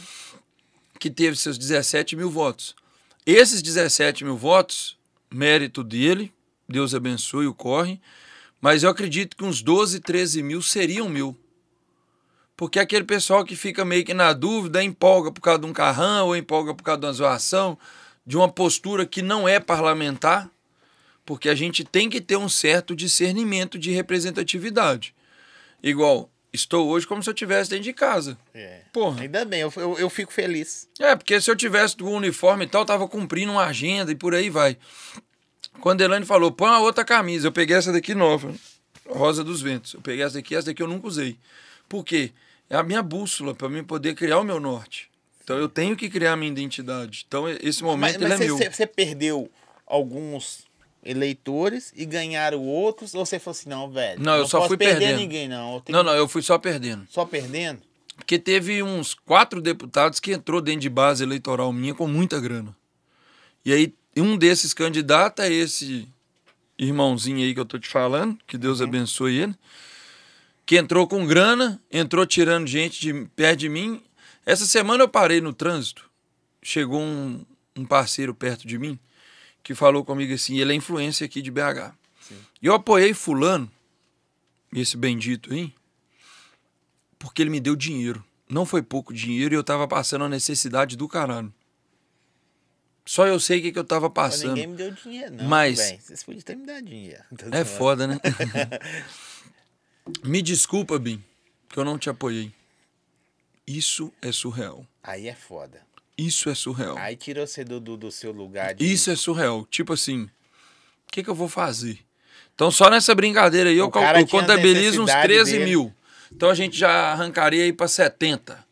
que teve seus 17 mil votos. Esses 17 mil votos, mérito dele, Deus abençoe o corre, mas eu acredito que uns 12, 13 mil seriam mil. Porque aquele pessoal que fica meio que na dúvida, empolga por causa de um carrão, ou empolga por causa de uma zoação, de uma postura que não é parlamentar, porque a gente tem que ter um certo discernimento de representatividade. Igual, estou hoje como se eu estivesse dentro de casa. É. Porra. Ainda bem, eu, eu, eu fico feliz. É, porque se eu tivesse com o uniforme e tal, tava cumprindo uma agenda e por aí vai. Quando a Elaine falou, põe uma outra camisa, eu peguei essa daqui nova, Rosa dos Ventos. Eu peguei essa daqui, essa daqui eu nunca usei. Por quê? É a minha bússola para mim poder criar o meu norte. Então eu tenho que criar a minha identidade. Então esse Mas, momento mas ele é meu. você, você perdeu alguns eleitores e ganharam outros? Ou você falou assim, não, velho? Não, eu só posso fui perder perdendo. ninguém, não. Tenho Não, não, eu fui só perdendo. Só perdendo? Porque teve uns quatro deputados que entrou dentro de base eleitoral minha com muita grana. E aí, um desses candidatos é esse irmãozinho aí que eu tô te falando, que Deus abençoe ele, que entrou com grana, entrou tirando gente de perto de mim. Essa semana eu parei no trânsito, chegou um, um parceiro perto de mim que falou comigo assim, ele é influência aqui de BH. E eu apoiei fulano, esse bendito aí, porque ele me deu dinheiro. Não foi pouco dinheiro e eu tava passando a necessidade do caralho. Só eu sei o que, que eu tava Mas passando. ninguém me deu dinheiro, não. Mas- velho. Vocês podiam ter me dado dinheiro. É foda, né? Me desculpa, Bim, que eu não te apoiei. Isso é surreal. Aí é foda. Isso é surreal. Aí tirou você do, do, do seu lugar de. Isso é surreal. Tipo assim, o que, que eu vou fazer? Então, só nessa brincadeira aí, eu, eu contabilizo uns necessidade 13 dele. mil. Então, a gente já arrancaria aí para 70.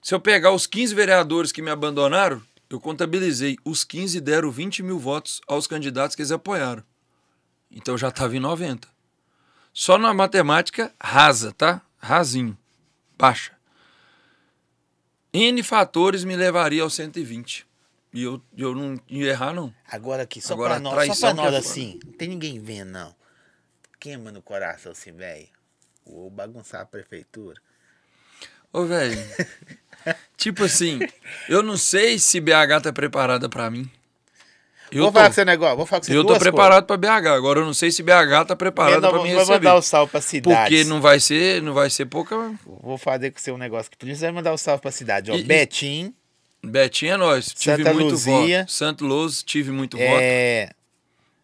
Se eu pegar os 15 vereadores que me abandonaram, eu contabilizei. Os 15 deram 20 mil votos aos candidatos que eles apoiaram. Então, já estava em 90. Só na matemática rasa, tá? Rasinho. Baixa. N fatores me levaria aos 120. E eu, eu não ia errar, não. Agora aqui, só Agora, pra nós, só pra é nós foda. assim. Não tem ninguém vendo, não. Queima no coração assim, velho. Vou bagunçar a prefeitura. Ô, velho. tipo assim, eu não sei se BH tá preparada pra mim. Eu vou tô, falar com você um negócio, vou falar com você eu tô preparado pra BH. Agora eu não sei se BH tá preparada coisas. pra me Vou receber. mandar o salve pra cidade. Porque não vai ser, não vai ser pouca. Vou fazer com você um negócio que vai mandar o salve pra cidade. Ó, E- Betim, Betinho é nós. Tive Santa muito Luzia. voto. Santo Luz, tive muito voto. é,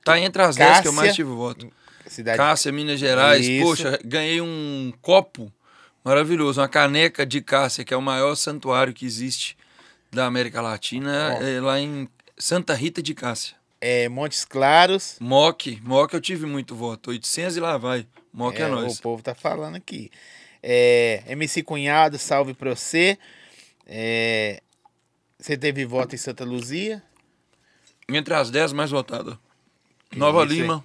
Tá entre as 10 que eu mais Cássia. tive voto. cidade Cássia, Minas Gerais. Isso. Poxa, ganhei um copo maravilhoso, uma caneca de Cássia, que é o maior santuário que existe da América Latina, é lá em Santa Rita de Cássia. é, Montes Claros. Moc, Moc eu tive muito voto, 800 e lá vai. Moc é, É, nós. O povo tá falando aqui. É, MC Cunhado, salve pra você. É, você teve voto em Santa Luzia. Entre as 10 mais votadas. Nova isso, Lima,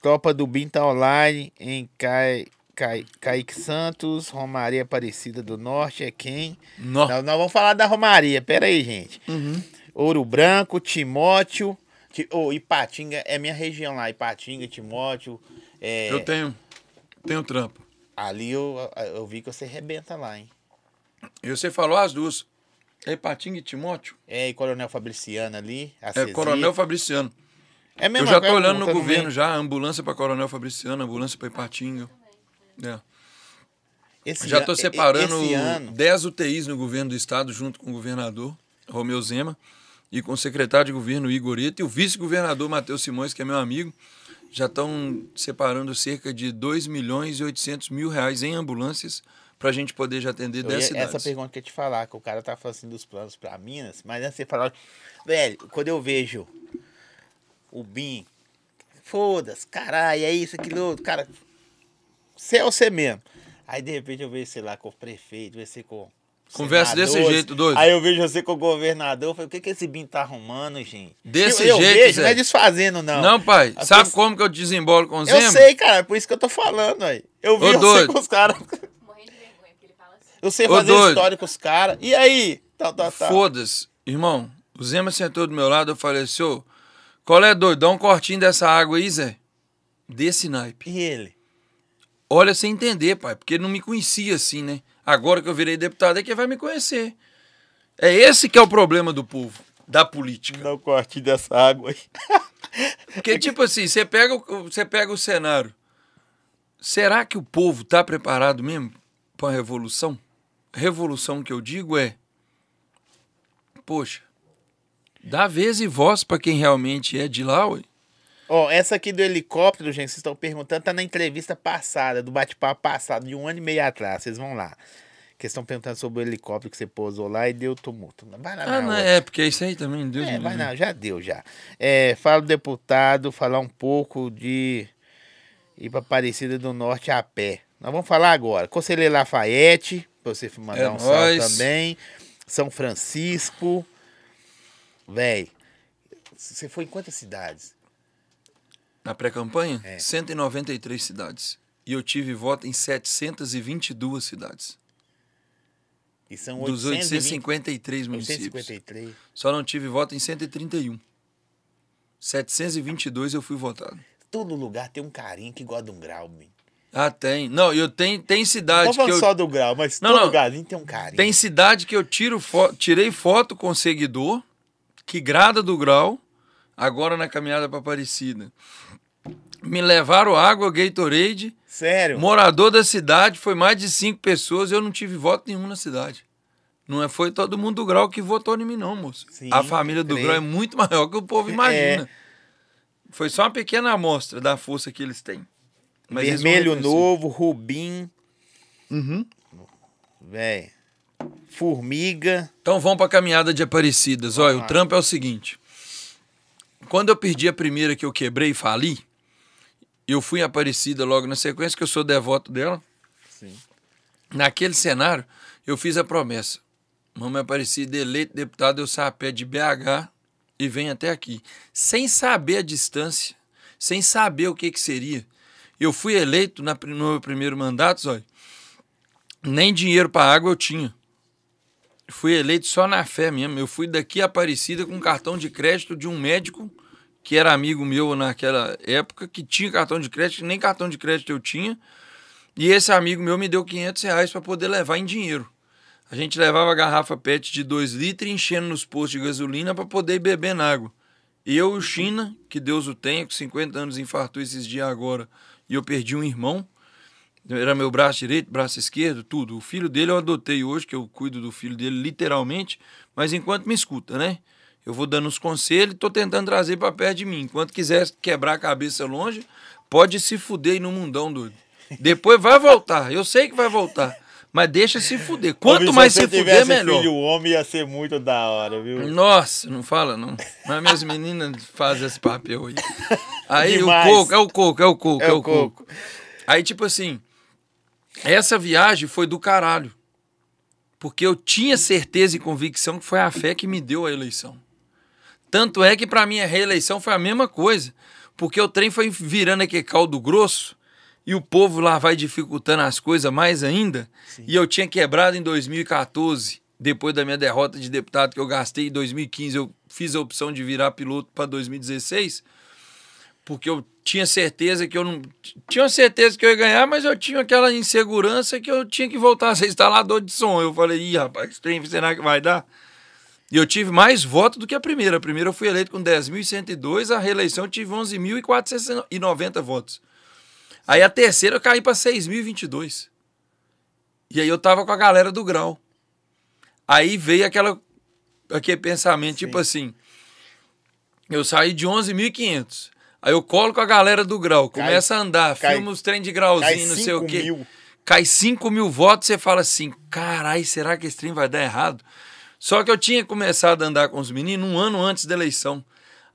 Copa do Bim tá online em Cai, Cai, Kaique Santos, Romaria Aparecida do Norte é quem? Nó. Nós, nós vamos falar da Romaria, pera aí, gente. Uhum. Ouro Branco, Timóteo, Ti- ô, Ipatinga, é minha região lá, Ipatinga, Timóteo. é, Eu tenho, tenho trampo. Ali eu, eu vi que você rebenta lá, hein? E você falou as duas. É Patinga e Timóteo? É, e Coronel Fabriciano ali. É. Coronel Fabriciano. É Eu mesmo, já tô é, olhando no tá governo já, ambulância para Coronel Fabriciano, ambulância para Ipatinga. É. Esse Já estou e- separando Esse ano, 10 UTIs no governo do estado, junto com o governador Romeu Zema e com o secretário de governo Igor Ita e o vice-governador Matheus Simões, que é meu amigo. Já estão separando cerca de 2 milhões e 800 mil reais em ambulâncias para a gente poder já atender eu 10 ia- cidades. essa pergunta que eu ia te falar, que o cara tá falando assim dos planos pra Minas, mas antes você falar, velho, quando eu vejo o BIM, foda-se, caralho, é isso, aquilo, outro, cara, você é você mesmo. Aí de repente eu vejo, sei lá, com o prefeito, você com. Conversa desse jeito, doido. Aí eu vejo você com o governador, eu falei, o que, que esse BIM tá arrumando, gente? Desse eu, eu jeito, vejo, Zé. não é desfazendo, não. Não, pai, As sabe como que eu desembolo com o Eu Zema? sei, cara, é por isso que eu tô falando, aí. Eu vi Ô, você doido. com os caras. Morrendo de vergonha, porque ele fala assim. Eu sei Ô, fazer doido. história com os caras. E aí? Tá, tá, tá. Foda-se. Irmão, o Zema sentou do meu lado, eu falei, senhor, qual é doido? Dá um cortinho dessa água aí, Zé. Desse naipe. E ele? olha sem entender, pai, porque ele não me conhecia assim, né? Agora que eu virei deputado é que vai me conhecer. É esse que é o problema do povo, da política. Não corte dessa água aí. Porque, tipo assim, você pega, o- você pega o cenário. Será que o povo está preparado mesmo para a revolução? Revolução que eu digo é. Poxa, dá vez e voz para quem realmente é de lá, ué. Ó, essa aqui do helicóptero, gente, vocês estão perguntando, tá na entrevista passada, do bate-papo passado, de um ano e meio atrás. Vocês vão lá. Que estão perguntando sobre o helicóptero que você pousou lá e deu tumulto. Vai lá, Ah, não, outra. é, porque isso aí também, Deus É, vai não, já deu já. É, fala do deputado, falar um pouco de ir pra Aparecida do Norte a pé. Nós vamos falar agora. Conselheiro Lafayette, pra você mandar É um salve também. São Francisco. Véi, você foi em quantas cidades? Na pré-campanha, É. 193 cidades. E eu tive voto em 722 cidades. E são Dos 820, 853 municípios. 853. Só não tive voto em 131. 722 eu fui votado. Todo lugar tem um carinho que gosta de um grau, man. Ah, tem. Não, eu tenho tem Não cidade tô que eu só do grau, mas Não, todo não. lugarzinho tem um carinho. tem cidade que eu tiro fo... tirei foto com seguidor que grada do grau agora na caminhada para Aparecida. Me levaram água Gatorade. Sério? Morador da cidade foi mais de cinco pessoas, eu não tive voto nenhum na cidade. Não é, foi todo mundo do grau que votou em mim, não, moço. Sim, a família do creio. grau é muito maior que o povo imagina. Foi só uma pequena amostra da força que eles têm. Mas eles Vermelho reconhecer. novo, rubim, Uhum. velho. Formiga. Então vamos para a caminhada de Aparecidas. Olha, o trampo é o seguinte. Quando eu perdi a primeira que eu quebrei e fali, eu fui em Aparecida logo na sequência, que eu sou devoto dela. Sim. Naquele cenário, eu fiz a promessa. Mamãe Aparecida, eleito deputado, eu saio a pé de BH e venho até aqui. Sem saber a distância, sem saber o que, que seria. Eu fui eleito na, no meu primeiro mandato, olha, nem dinheiro para água eu tinha. Fui eleito só na fé mesmo. Eu fui daqui a Aparecida com um cartão de crédito de um médico que era amigo meu naquela época, que tinha cartão de crédito, nem cartão de crédito eu tinha. E esse amigo meu me deu 500 reais para poder levar em dinheiro. A gente levava a garrafa PET de 2 litros enchendo nos postos de gasolina para poder ir bebendo água. Eu e o China, que Deus o tenha, com 50 anos infartou esses dias agora, e eu perdi um irmão. Era meu braço direito, braço esquerdo, tudo. O filho dele eu adotei hoje, que eu cuido do filho dele literalmente, mas enquanto me escuta, né? Eu vou dando os conselhos e tô tentando trazer para perto de mim. Enquanto quiser quebrar a cabeça longe, pode se fuder aí no mundão, doido. Depois vai voltar. Eu sei que vai voltar. Mas deixa se fuder. Quanto Ô, mais se se fuder, melhor. filho homem, ia ser muito da hora, viu? Nossa, não fala não. Mas minhas meninas fazem esse papel aí. Aí Demais. o coco, é o coco, é o coco, É o coco. Aí, tipo assim, essa viagem foi do caralho. Porque eu tinha certeza e convicção que foi a fé que me deu a eleição. Tanto é que para mim a reeleição foi a mesma coisa. Porque o trem foi virando aquele caldo grosso e o povo lá vai dificultando as coisas mais ainda. E eu tinha quebrado em 2014, depois da minha derrota de deputado que eu gastei em 2015, eu fiz a opção de virar piloto para 2016 porque eu tinha certeza que eu não. Tinha certeza que eu ia ganhar, mas eu tinha aquela insegurança que eu tinha que voltar a ser instalador de som. Eu falei, ih, rapaz, trem, será que vai dar? E eu tive mais votos do que a primeira. A primeira eu fui eleito com 10.102, a reeleição eu tive 11.490 votos. Aí a terceira eu caí para 6.022. E aí eu tava com a galera do grau. Aí veio aquela, aquele pensamento, tipo assim, eu saí de 11.500. Aí eu colo com a galera do grau, Cai- começa a andar, cai- filma os trem de grauzinho, não sei o 5 quê. mil. Cai 5 mil votos, você fala assim, carai, será que esse trem vai dar errado? Só que eu tinha começado a andar com os meninos um ano antes da eleição.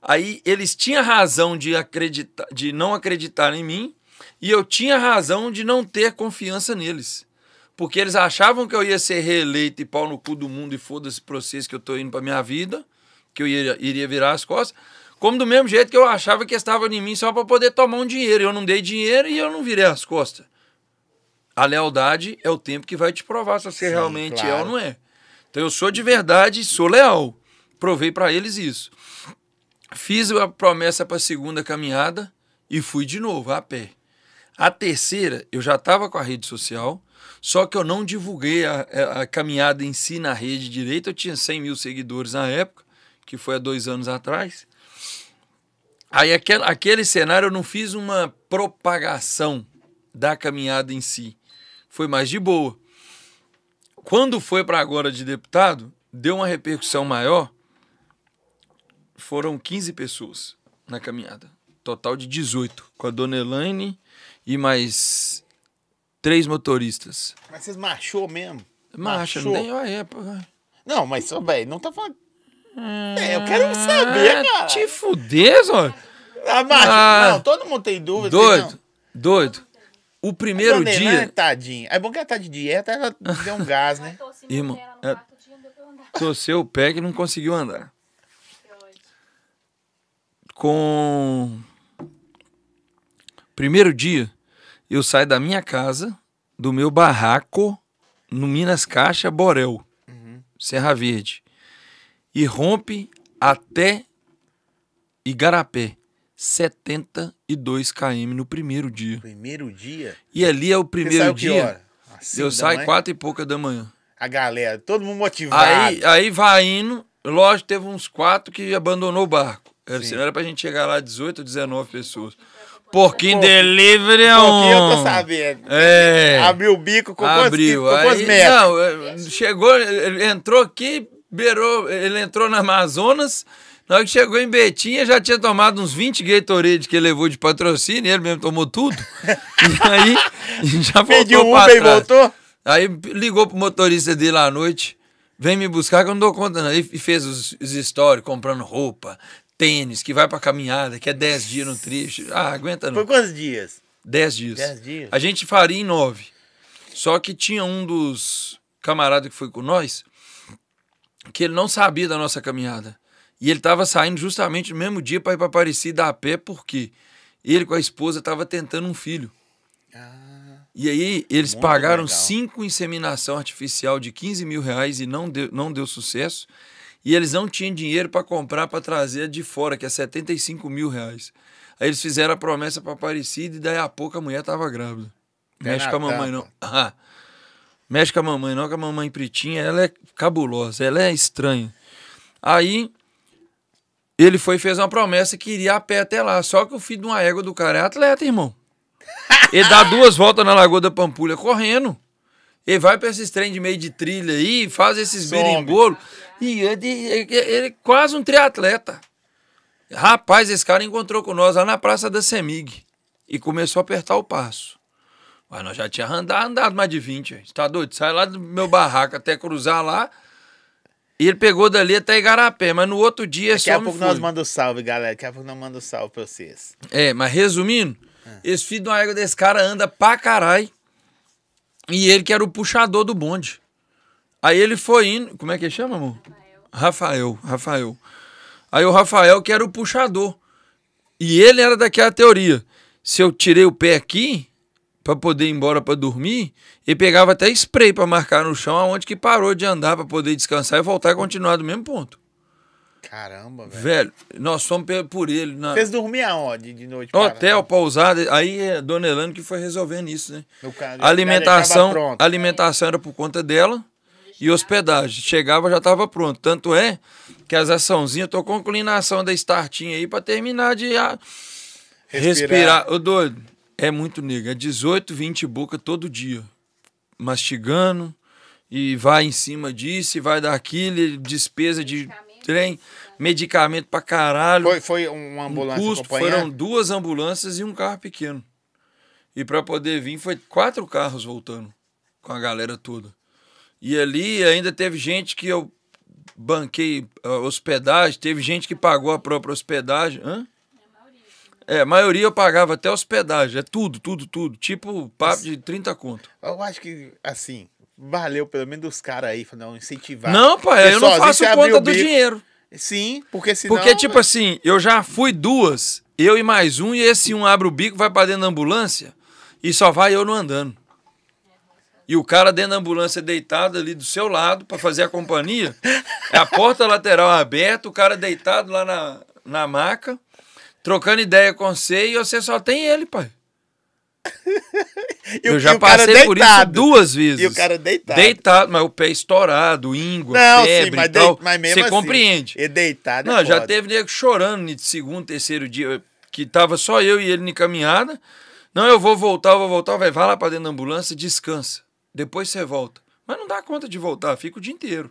Aí eles tinham razão de, acreditar, de não acreditar em mim e eu tinha razão de não ter confiança neles. Porque eles achavam que eu ia ser reeleito e pau no cu do mundo e foda-se processo que eu tô indo pra minha vida, que eu iria, iria virar as costas. Como do mesmo jeito que eu achava que estavam em mim só para poder tomar um dinheiro. Eu não dei dinheiro e eu não virei as costas. A lealdade é o tempo que vai te provar se você Sim, realmente é claro. ou não é. Então eu sou de verdade, sou leal. Provei para eles isso. Fiz a promessa para a segunda caminhada e fui de novo a pé. A terceira, eu já estava com a rede social, só que eu não divulguei a, a- caminhada em si na rede direito. Eu tinha 100 mil seguidores na época, que foi há dois anos atrás. Aí aquele, aquele cenário eu não fiz uma propagação da caminhada em si. Foi mais de boa. Quando foi para agora de deputado, deu uma repercussão maior. Foram 15 pessoas na caminhada. Total de 18. Com a dona Elaine e mais três motoristas. Mas vocês marchou mesmo? Marcha, não tem a época. Não, mas, só, velho, não tá falando. É, eu quero saber, Ah, cara. Te fuder, Zóio. A marcha. Ah. não, todo mundo tem dúvida. Doido, doido. O primeiro Dona Helena, dia. tadinha. É bom que ela tá de dieta, ela deu um gás, né? Irmão, no é- quarto dia, não deu pra eu andar. Torceu o pé que não conseguiu andar. Com. Primeiro dia, eu saio da minha casa, do meu barraco, no Minas Caixa Borel, Serra Verde, e rompe até Igarapé. 72 km no primeiro dia. Primeiro dia. E ali é o primeiro dia. Assim, eu saio quatro e pouca da manhã. A galera, todo mundo motivado. Aí, aí vai indo, lógico, teve uns quatro que abandonou o barco. Era, senão era pra gente chegar lá 18 ou 19 pessoas. Porquinho Porquinho- delivery é Porque eu tô um... sabendo. É. Abriu o bico com Abriu. quantos, com quantos Aí, metros? não, é, chegou, ele entrou aqui, beirou, ele entrou na Amazonas. Na hora que chegou em Betinha, já tinha tomado uns 20 Gatorade que ele levou de patrocínio, ele mesmo tomou tudo. e aí, já Pediu voltou um pra Uber e voltou? Aí ligou pro motorista dele à noite, vem me buscar que eu não dou conta não. E fez os, os stories, comprando roupa, tênis, que vai pra caminhada, que é 10 dias no trecho. Ah, aguenta não. quantos dias? 10 dias. 10 dias. A gente faria em 9. Só que tinha um dos camaradas que foi com nós, que ele não sabia da nossa caminhada. E ele tava saindo justamente no mesmo dia para ir pra Aparecida a pé, porque ele com a esposa tava tentando um filho. Ah, E aí eles pagaram legal. cinco inseminação artificial de 15 mil reais e não deu, não deu sucesso. E eles não tinham dinheiro para comprar para trazer de fora, que é 75 mil reais. Aí eles fizeram a promessa para Aparecida e daí a pouco a mulher tava grávida. Pé Mexe com a mamãe não. tampa. Ah, mexe com a mamãe não, que a mamãe pretinha, ela é cabulosa, ela é estranha. Aí ele foi e fez uma promessa que iria a pé até lá. Só que o filho de uma égua do cara é atleta, irmão. Ele dá duas voltas na Lagoa da Pampulha correndo. Ele vai pra esses trem de meio de trilha aí, faz esses Some. birimbolo. E ele, é quase um triatleta. Rapaz, esse cara encontrou com nós lá na Praça da Semig. E começou a apertar o passo. Mas nós já tinha andado, andado mais de 20. Você tá doido? Sai lá do meu barraco até cruzar lá. E ele pegou dali até Igarapé. Mas no outro dia Daqui a pouco foi. nós mandamos salve, galera. Daqui a pouco nós mandamos salve pra vocês. É, mas resumindo, esse filho de uma égua desse cara anda pra caralho. E ele que era o puxador do bonde. Aí ele foi indo. Como é que ele chama, amor? Rafael, Rafael. Aí o Rafael que era o puxador. E ele era daquela teoria. Se eu tirei o pé aqui, pra poder ir embora pra dormir, ele pegava até spray pra marcar no chão aonde que parou de andar pra poder descansar e voltar e continuar do mesmo ponto. Caramba, velho. Velho, nós fomos por ele. Na... Vocês dormiam aonde de noite? Hotel, pousada, aí é Dona Elane que foi resolvendo isso, né? No ca- A alimentação, alimentação era por conta dela e hospedagem. Chegava já estava pronto. Tanto é que as açãozinhas, eu tô concluindo a ação da Startinha aí para terminar de ah, respirar. Ô doido, é muito nego. É 18, 20 boca todo dia. Mastigando e vai em cima disso e vai daquilo, despesa de trem, medicamento pra caralho Foi, foi uma um ambulância custo acompanhando? foram duas ambulâncias e um carro pequeno. E para poder vir foi quatro carros voltando com a galera toda. E ali ainda teve gente que eu banquei a hospedagem, teve gente que pagou a própria hospedagem. Hã? É, a maioria eu pagava até hospedagem, é tudo, tudo, tudo. Tipo, papo de 30 conto. Eu acho que, assim, valeu pelo menos dos caras aí, não incentivar. Não, pai, eu não faço conta do dinheiro. Sim, porque senão... Porque, tipo assim, eu já fui duas, eu e mais um, e esse um abre o bico, vai pra dentro da ambulância, e só vai eu não andando. E o cara dentro da ambulância deitado ali do seu lado pra fazer a companhia, é a porta lateral aberta, o cara deitado lá na, na maca, trocando ideia com você, e você só tem ele, pai. E eu e já passei por isso duas vezes. E o cara deitado. Deitado, mas o pé estourado, íngua, Não, febre sim, mas, e tal. dei- mas mesmo Você assim, compreende. Ele deitado é Não, já foda. teve nego chorando de segundo, terceiro dia, que tava só eu e ele na caminhada. Não, eu vou voltar, eu vou voltar, vai, vai lá pra dentro da ambulância, descansa. Depois você volta. Mas não dá conta de voltar, fica o dia inteiro.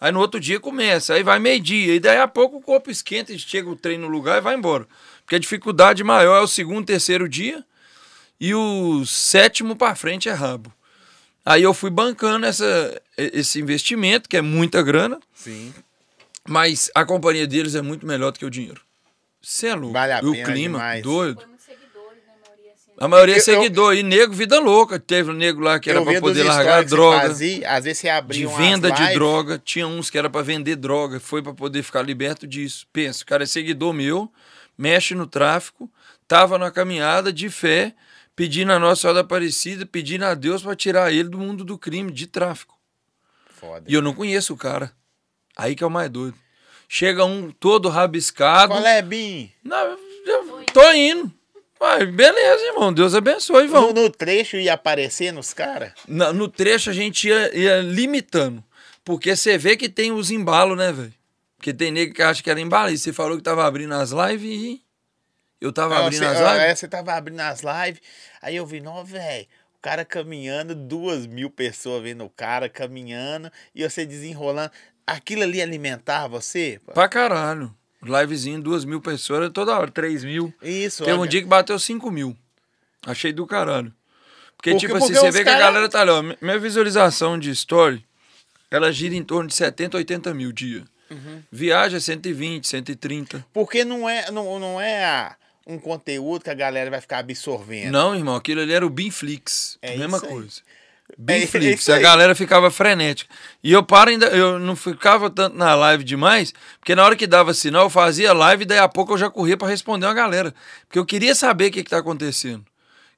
Aí no outro dia começa, aí vai meio-dia, e daí a pouco o corpo esquenta, chega o trem no lugar e vai embora. Porque a dificuldade maior é o segundo, terceiro dia, e o sétimo pra frente é rabo. Aí eu fui bancando essa, esse investimento, que é muita grana, Sim. mas a companhia deles é muito melhor do que o dinheiro. Você é louco. Vale a e o pena clima, demais. doido. Né, a maioria assim. A maioria é Eu- eu- seguidor. E nego, vida louca. Teve um nego lá que era pra poder largar droga. Fazia, às vezes você abria De venda de droga. Tinha uns que era pra vender droga. Foi pra poder ficar liberto disso. Pensa, o cara é seguidor meu, mexe no tráfico, tava na caminhada de fé, pedindo a Nossa Senhora da Aparecida, pedindo a Deus pra tirar ele do mundo do crime, de tráfico. Foda. E eu não conheço o cara. Aí que é o mais doido. Chega um todo rabiscado. Qual é, Bim? Não, eu tô indo. Vai, beleza, irmão. Deus abençoe, No, vão. no trecho ia aparecer nos caras? No trecho a gente ia, ia limitando. Porque você vê que tem os embalos, né, velho? Porque tem nego que acha que era embalo. E você falou que tava abrindo as lives e. Eu tava Não, abrindo você, as lives. é, você tava abrindo as lives, aí eu vi, não, velho, o cara caminhando, duas mil pessoas vendo o cara caminhando, e você desenrolando. Aquilo ali alimentar você? Pra caralho. Livezinho, duas mil pessoas, toda hora, três mil. Isso, Teve um dia que bateu cinco mil. Achei do caralho. Porque, Porque- tipo porque assim, você os vê que a cara- galera tá ali, ó. Minha visualização de story, ela gira em torno de 70, 80 mil dia. Uhum. É 120, 130. Porque não é, não, não é a- um conteúdo que a galera vai ficar absorvendo. Não, irmão, aquilo ali era o Binflix. É mesma isso aí. coisa. É Binflix. isso a galera ficava frenética. E eu paro ainda, eu não ficava tanto na live demais, porque na hora que dava sinal, eu fazia live e daí a pouco eu já corria pra responder uma galera. Porque eu queria saber o que, que tá acontecendo.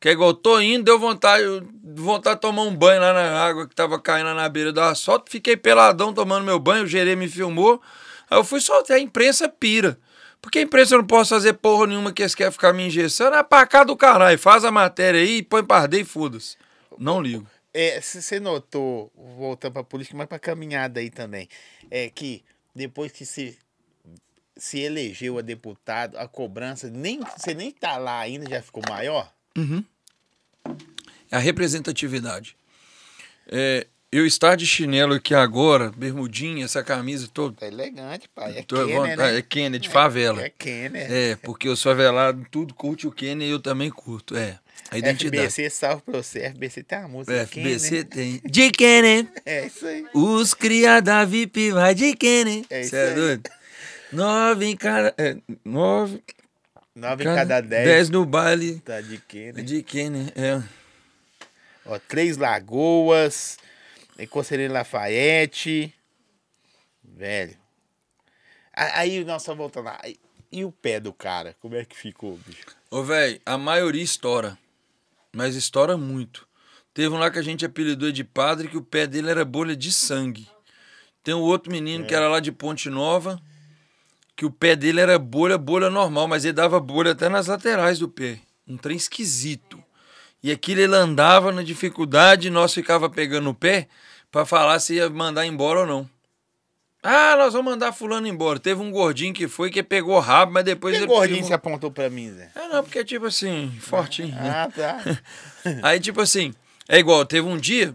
Que é igual, tô indo, deu vontade, vontade de tomar um banho lá na água que tava caindo na beira do asfalto. Fiquei peladão tomando meu banho, o gerê me filmou. Aí eu fui soltar, a imprensa pira. Porque a imprensa não posso fazer porra nenhuma que eles querem ficar me engessando. É pra cá do caralho. Faz a matéria aí, põe pra arder e foda-se. Não ligo. É, você notou, voltando pra política, mas pra caminhada aí também, é que depois que se, se elegeu a deputado, a cobrança, nem, você nem tá lá ainda, já ficou maior? É a representatividade. É, eu estar de chinelo aqui agora, bermudinha, essa camisa toda. Tá elegante, pai. É Kenner, vontade, né? É Kenner, de favela. É Kenner. É, porque os favelados tudo curte o Kenner e eu também curto. É, a identidade. FBC, salve pra você. FBC tem uma música. FBC Kenner. tem. De Kenner. É isso aí. Os cria da VIP vai de Kenner. É isso Cê é aí. doido? Nove em cada. É, nove. Nove em cada dez. Dez no baile Tá de Kenner. de Kenner. É. Ó, Três Lagoas, Conselheiro Lafayette. Velho. Aí nós só voltando lá. E o pé do cara? Como é que ficou, bicho? Ô, velho, a maioria estoura. Mas estoura muito. Teve um lá que a gente apelidou de padre que o pé dele era bolha de sangue. Tem um outro menino que era lá de Ponte Nova, que o pé dele era bolha, bolha normal, mas ele dava bolha até nas laterais do pé. Um trem esquisito. E aquilo ele andava na dificuldade nós ficava pegando o pé pra falar se ia mandar embora ou não. Ah, nós vamos mandar fulano embora. Teve um gordinho que foi que pegou rabo, mas depois Que ele gordinho filmou. você apontou pra mim, Zé? É, não, porque tipo assim, fortinho. né? Ah, tá. Aí, tipo assim, é igual, teve um dia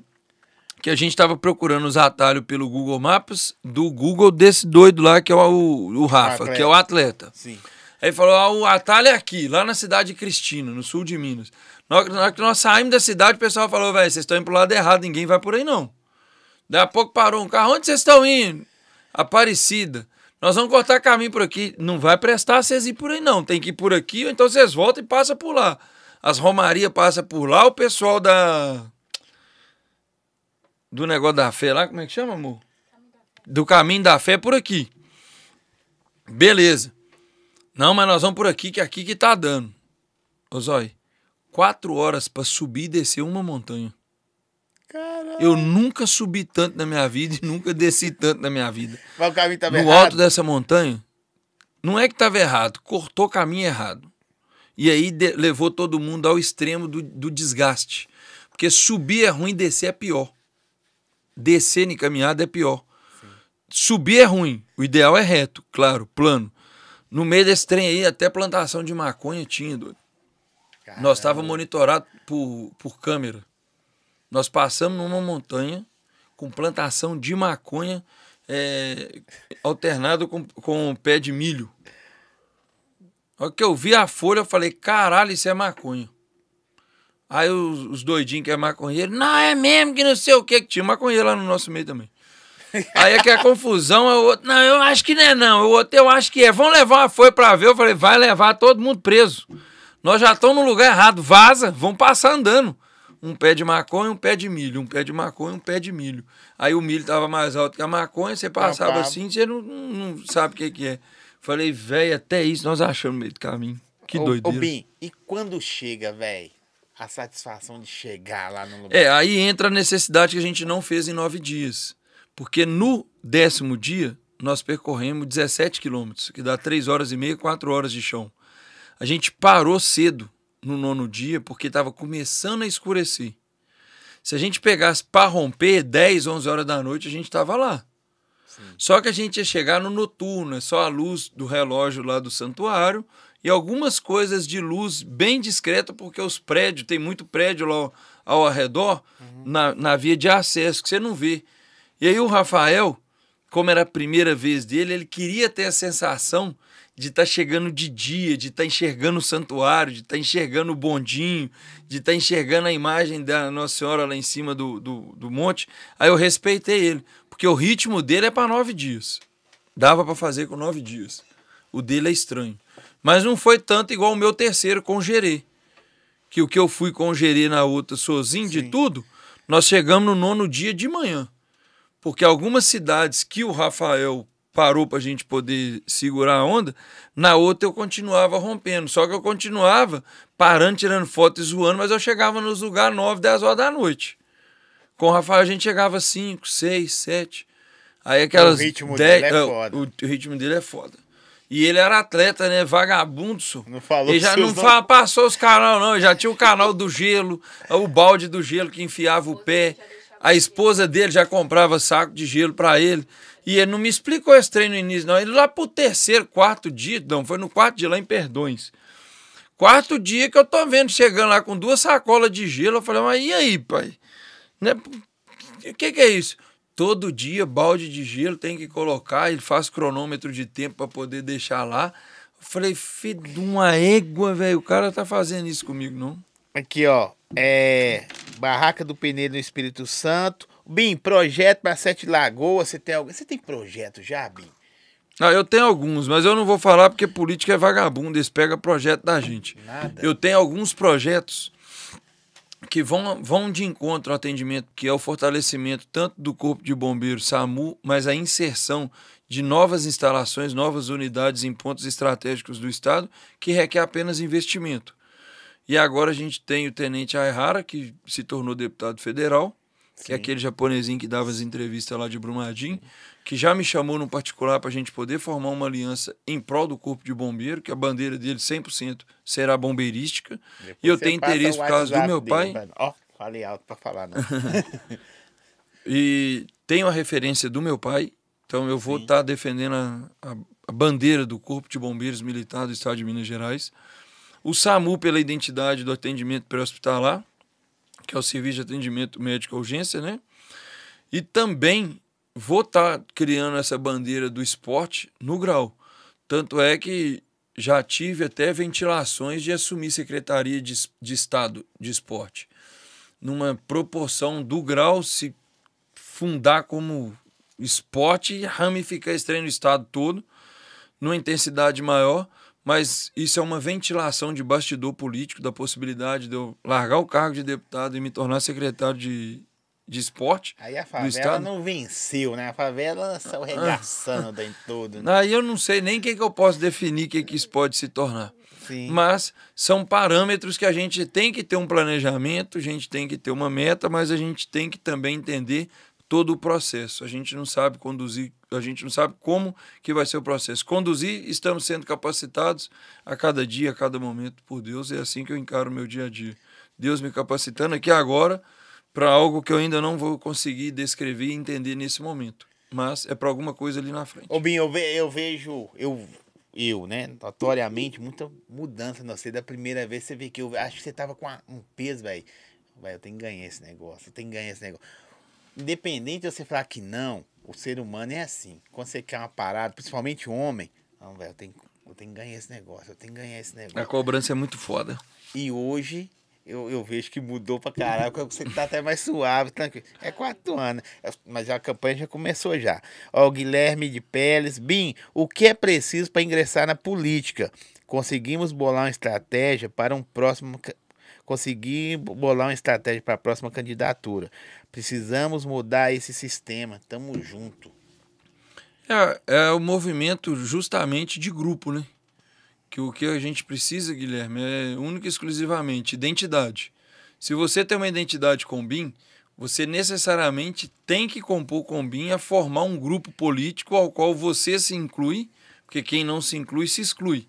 que a gente tava procurando os atalhos pelo Google Maps do Google desse doido lá, que é o, o Rafa, Atleta. que é o atleta. Sim. Aí falou: ah, o atalho é aqui, lá na cidade de Cristina, no sul de Minas. Na hora, que nós saímos da cidade, o pessoal falou: velho, vocês estão indo pro lado errado, ninguém vai por aí não. Daí a pouco parou um carro: onde vocês estão indo? Aparecida. Nós vamos cortar caminho por aqui. Não vai prestar vocês ir por aí, não. Tem que ir por aqui, ou então vocês voltam e passam por lá. As romarias passam por lá, o pessoal da. Do negócio da fé lá, como é que chama, amor? Do caminho da fé por aqui. Beleza. Não, mas nós vamos por aqui, que é aqui que tá dando. Ô Zói, quatro horas pra subir e descer uma montanha. Caralho. Eu nunca subi tanto na minha vida e nunca desci tanto na minha vida. Mas o caminho tava no errado. alto dessa montanha, não é que tava errado, cortou caminho errado. E aí de- levou todo mundo ao extremo do, do desgaste. Porque subir é ruim, descer é pior. Descer em caminhada é pior. Subir é ruim. O ideal é reto, claro, plano. No meio desse trem aí, até plantação de maconha tinha, doido. Nós estávamos monitorados por, por câmera. Nós passamos numa montanha com plantação de maconha é, alternado com, com pé de milho. A hora que eu vi a folha, eu falei, caralho, isso é maconha. Aí os, os doidinhos que é maconheiro, não, é mesmo que não sei o que, que tinha maconheiro lá no nosso meio também. Aí é que a confusão, é o outro, não, eu acho que não é não, o outro eu acho que é. Vamos levar uma folha pra ver, eu falei, vai levar todo mundo preso. Nós já estamos no lugar errado, vaza, vamos passar andando. Um pé de maconha, um pé de milho, um pé de maconha, um pé de milho. Aí o milho tava mais alto que a maconha, você passava assim, você não, não, não sabe o que, que é. Falei, velho, até isso nós achamos no meio do caminho. Que Ô- Ô, doideira. Bim, e quando chega, velho? A satisfação de chegar lá no lugar. É, aí entra a necessidade que a gente não fez em nove dias. Porque no décimo dia, nós percorremos 17 quilômetros, que dá 3 horas e meia, 4 horas de chão. A gente parou cedo no nono dia, porque estava começando a escurecer. Se a gente pegasse para romper 10, 11 horas da noite, a gente estava lá. Só que a gente ia chegar no noturno, é só a luz do relógio lá do santuário e algumas coisas de luz bem discreta, porque os prédios, tem muito prédio lá ao, ao redor, na, na via de acesso, que você não vê. E aí o Rafael, como era a primeira vez dele, ele queria ter a sensação de estar chegando de dia, de estar enxergando o santuário, de estar enxergando o bondinho, de estar enxergando a imagem da Nossa Senhora lá em cima do, do, do monte. Aí eu respeitei ele, porque o ritmo dele é para nove dias. Dava para fazer com nove dias. O dele é estranho. Mas não foi tanto igual o meu terceiro com o Gerê. Que o que eu fui com o Gerê na outra sozinho de Sim. tudo, nós chegamos no nono dia de manhã. Porque algumas cidades que o Rafael parou para a gente poder segurar a onda, na outra eu continuava rompendo. Só que eu continuava parando, tirando foto e zoando, mas eu chegava nos lugares 9, 10 horas da noite. Com o Rafael a gente chegava 5, 6, 7. Aí aquelas. O ritmo 10 dele é é, foda. O ritmo dele é foda. E ele era atleta, né? Vagabundo. Não falou Ele já não nomes. fa- passou os canal, não. Ele já tinha o canal do gelo, o balde do gelo que enfiava o pé. A esposa dele já comprava saco de gelo pra ele. E ele não me explicou esse treino no início, não. Ele lá pro terceiro, quarto dia, não, foi no quarto dia lá em Perdões. Quarto dia que eu tô vendo chegando lá com duas sacolas de gelo. Eu falei, mas e aí, pai? Né? O que, que é isso? Todo dia, balde de gelo tem que colocar. Ele faz cronômetro de tempo para poder deixar lá. Eu falei, filho de uma égua, velho. O cara tá fazendo isso comigo, não? Aqui, ó. É. Barraca do Peneiro no Espírito Santo. Bim, projeto para Sete Lagoas. Você tem algum. Você tem projeto já, Bim? Ah, eu tenho alguns, mas eu não vou falar porque política é vagabundo. Eles pegam projeto da gente. Nada. Eu tenho alguns projetos que vão, vão de encontro ao atendimento, que é o fortalecimento tanto do Corpo de Bombeiros, SAMU, mas a inserção de novas instalações, novas unidades em pontos estratégicos do Estado, que requer apenas investimento. E agora a gente tem o Tenente Aihara, que se tornou deputado federal, que é Sim. aquele japonesinho que dava as entrevistas lá de Brumadinho, que já me chamou no particular para a gente poder formar uma aliança em prol do Corpo de Bombeiro, que a bandeira dele 100% será bombeirística. Depois E eu tenho interesse por causa do meu dele, pai. Ó, falei alto pra falar, não. E tenho a referência do meu pai, então eu vou estar defendendo a, a- a bandeira do Corpo de Bombeiros Militar do Estado de Minas Gerais. O SAMU pela identidade do atendimento pré-hospitalar, que é o Serviço de Atendimento Médico à Urgência, né? E também vou estar criando essa bandeira do esporte no grau. Tanto é que já tive até ventilações de assumir Secretaria de, de Estado de Esporte. Numa proporção do grau se fundar como esporte e ramificar esse treino no estado todo, numa intensidade maior, mas isso é uma ventilação de bastidor político da possibilidade de eu largar o cargo de deputado e me tornar secretário de, de esporte. Aí a favela não venceu, né? A favela saiu regaçando dentro todo. Né? Aí eu não sei nem o que, eu posso definir o que, que isso pode se tornar. Sim. Mas são parâmetros que a gente tem que ter um planejamento, a gente tem que ter uma meta, mas a gente tem que também entender todo o processo. A gente não sabe conduzir, a gente não sabe como que vai ser o processo. Conduzir, estamos sendo capacitados a cada dia, a cada momento por Deus. É assim que eu encaro o meu dia a dia. Deus me capacitando aqui agora para algo que eu ainda não vou conseguir descrever e entender nesse momento. Mas é para alguma coisa ali na frente. Ô, Binho, eu, ve- eu vejo, eu, eu, né, notoriamente, muita mudança no você. Da primeira vez você vê que eu acho que você tava com uma- um peso, velho. Velho, eu tenho que ganhar esse negócio, eu tenho que ganhar esse negócio. Independente de você falar que não, o ser humano é assim. Quando você quer uma parada, principalmente homem, não, velho, eu tenho, eu tenho que ganhar esse negócio, eu tenho que ganhar esse negócio. A cobrança é muito foda. E hoje eu, eu vejo que mudou pra caralho, você tá até mais suave, tranquilo. É quatro anos, é- mas a campanha já começou já. Ó, o Guilherme de Peles, Bim, o que é preciso para ingressar na política? Conseguimos bolar uma estratégia para um próximo. Conseguir bolar uma estratégia para a próxima candidatura. Precisamos mudar esse sistema. Tamo junto. É, é o movimento justamente de grupo, né? Que o que a gente precisa, Guilherme, é única e exclusivamente identidade. Se você tem uma identidade com o BIM, você necessariamente tem que compor com o BIM a formar um grupo político ao qual você se inclui, porque quem não se inclui se exclui.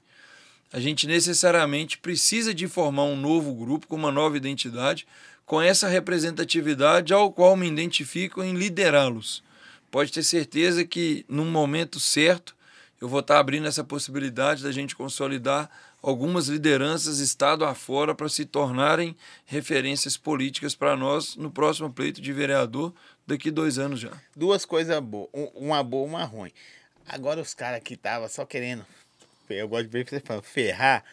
A gente necessariamente precisa de formar um novo grupo com uma nova identidade, com essa representatividade ao qual me identifico em liderá-los. Pode ter certeza que num momento certo eu vou estar abrindo essa possibilidade da gente consolidar algumas lideranças estado afora para se tornarem referências políticas para nós no próximo pleito de vereador daqui dois anos já. duas coisas boas, um- uma boa e uma ruim. Agora os caras que tava só querendo, eu gosto de ver você falando, ferrar,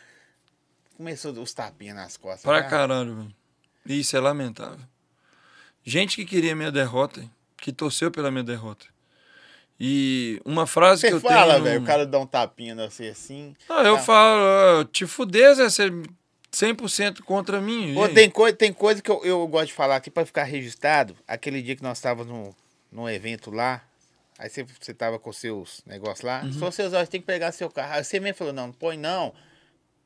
começou os tapinhas nas costas. Pra tá? caralho, velho. Isso é lamentável. Gente que queria minha derrota, que torceu pela minha derrota. E uma frase que Você eu fala, tenho. velho, o cara dá um tapinha em você assim. Ah, eu Tá. falo, ah, te fuder, Zé, você é 100% contra mim. Pô, tem, coisa, tem coisa que eu, eu gosto de falar aqui pra ficar registrado. Aquele dia que nós estávamos no, num evento lá, aí você, você tava com seus negócios lá, Uhum. só seus olhos tem que pegar seu carro. Aí você mesmo falou, não, não põe não.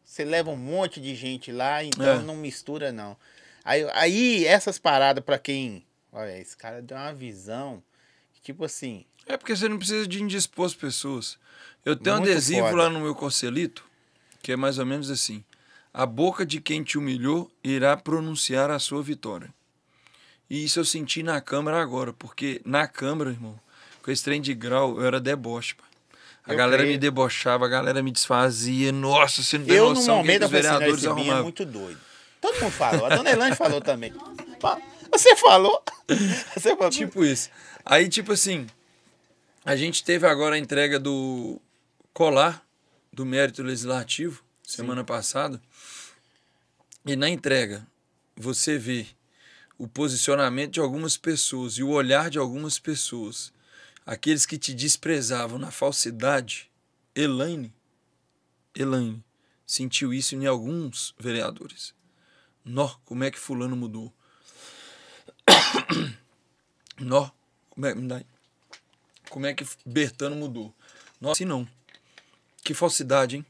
Você leva um monte de gente lá, então É. não mistura não. Aí, aí essas paradas pra quem... Olha, esse cara deu uma visão, que, tipo assim... É porque você não precisa de indispor as pessoas. Eu tenho um Muito adesivo foda. lá no meu conselito, que é mais ou menos assim. A boca de quem te humilhou irá pronunciar a sua vitória. E isso eu senti na Câmara agora, porque na Câmara, irmão, com esse trem de grau, eu era deboche, pai. A Eu galera creio. me debochava, a galera me desfazia. Nossa, você não tem Eu, no noção o que, momento, que eu os assim, vereadores é arrumavam. muito doido. Todo mundo falou. A dona Elane falou também. Você falou? Você falou? Tipo isso. Aí, tipo assim, a gente teve agora a entrega do colar do mérito legislativo, semana passada. E na entrega, você vê o posicionamento de algumas pessoas e o olhar de algumas pessoas. Aqueles que te desprezavam na falsidade. Elaine, Elaine, sentiu isso em alguns vereadores. Nó, como é que fulano mudou? Nó, como é, me dá aí. Como é que Bertano mudou? Nó, assim não. Que falsidade, hein?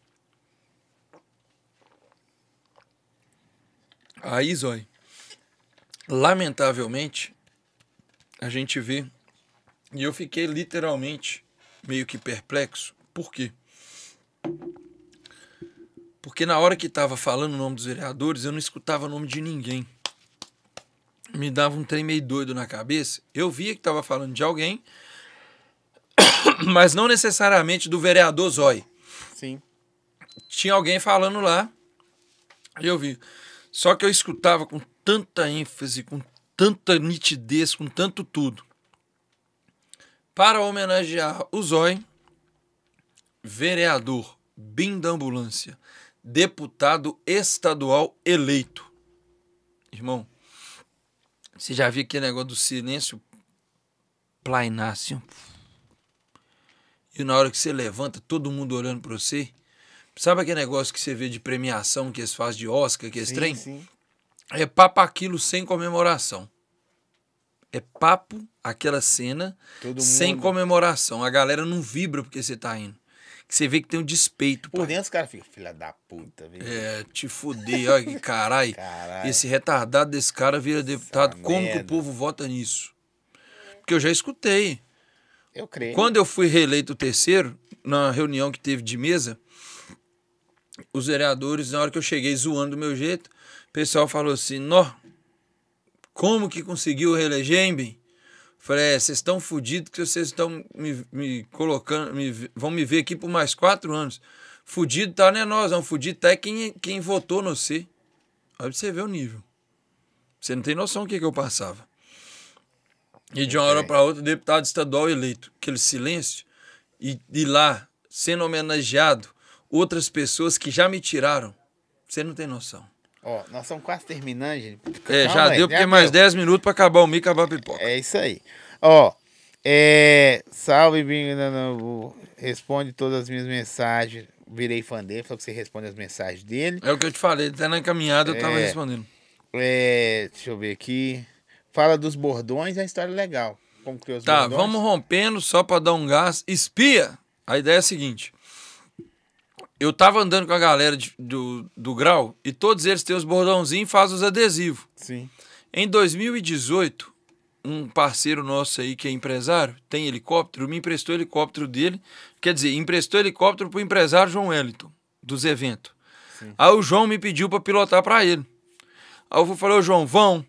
Aí, Zói, lamentavelmente, a gente vê, e eu fiquei literalmente meio que perplexo. Por quê? Porque na hora que tava falando o nome dos vereadores, eu não escutava o nome de ninguém. Me dava um trem meio doido na cabeça. Eu via que tava falando de alguém, mas não necessariamente do vereador Zói Sim. tinha alguém falando lá e eu vi. Só que eu escutava com tanta ênfase, com tanta nitidez, com tanto tudo. Para homenagear o Zói, vereador Bim da Ambulância, deputado estadual eleito. Irmão, você já viu aquele negócio do silêncio plainar assim? E na hora que você levanta, todo mundo olhando pra você. Sabe aquele negócio que você vê de premiação que eles fazem de Oscar, que esse sim, trem? sim. É papo aquilo sem comemoração. É papo aquela cena Todo sem mundo- comemoração. A galera não vibra porque você tá indo. Que você vê que tem um despeito. Por pai. dentro os caras ficam, filha da puta, viu? É, te fuder, olha que caralho. Caralho. Esse retardado desse cara vira deputado. Como que o merda. povo vota nisso? porque eu já escutei. Eu creio. Quando eu fui reeleito terceiro, na reunião que teve de mesa, os vereadores, na hora que eu cheguei zoando do meu jeito, o pessoal falou assim: Nó, como que conseguiu reeleger, hein, bem? Falei, é, vocês estão fodidos que vocês estão me, me colocando, me, vão me ver aqui por mais quatro anos. Fudido tá não é nós, não. Fudido tá é quem, quem votou no. Olha pra você ver o nível. Você não tem noção do que, que eu passava. E de uma hora para outra, deputado estadual eleito, aquele silêncio, e, e lá, sendo homenageado, outras pessoas que já me tiraram. Você não tem noção. Ó, nós estamos quase terminando, gente. É, Calma já aí, deu, porque mais 10 minutos para acabar o mico e acabar a pipoca. É isso aí. Ó, é, salve, Bingo. Responde todas as minhas mensagens. Virei fã dele, falou que você responde as mensagens dele. É o que eu te falei, até na caminhada eu tava É. respondendo. É, deixa eu ver aqui. Fala dos bordões, é uma história legal. Como criou os Tá, bordões. vamos rompendo só pra dar um gás. Espia! A ideia é a seguinte. Eu tava andando com a galera de- do, do grau e todos eles têm os bordãozinhos e fazem os adesivos. Sim. Em 2018, um parceiro nosso aí que é empresário, tem helicóptero, me emprestou o helicóptero dele. Quer dizer, emprestou helicóptero pro empresário João Wellington, dos eventos. Aí o João me pediu pra pilotar pra ele. Aí eu falei, ô João, vão.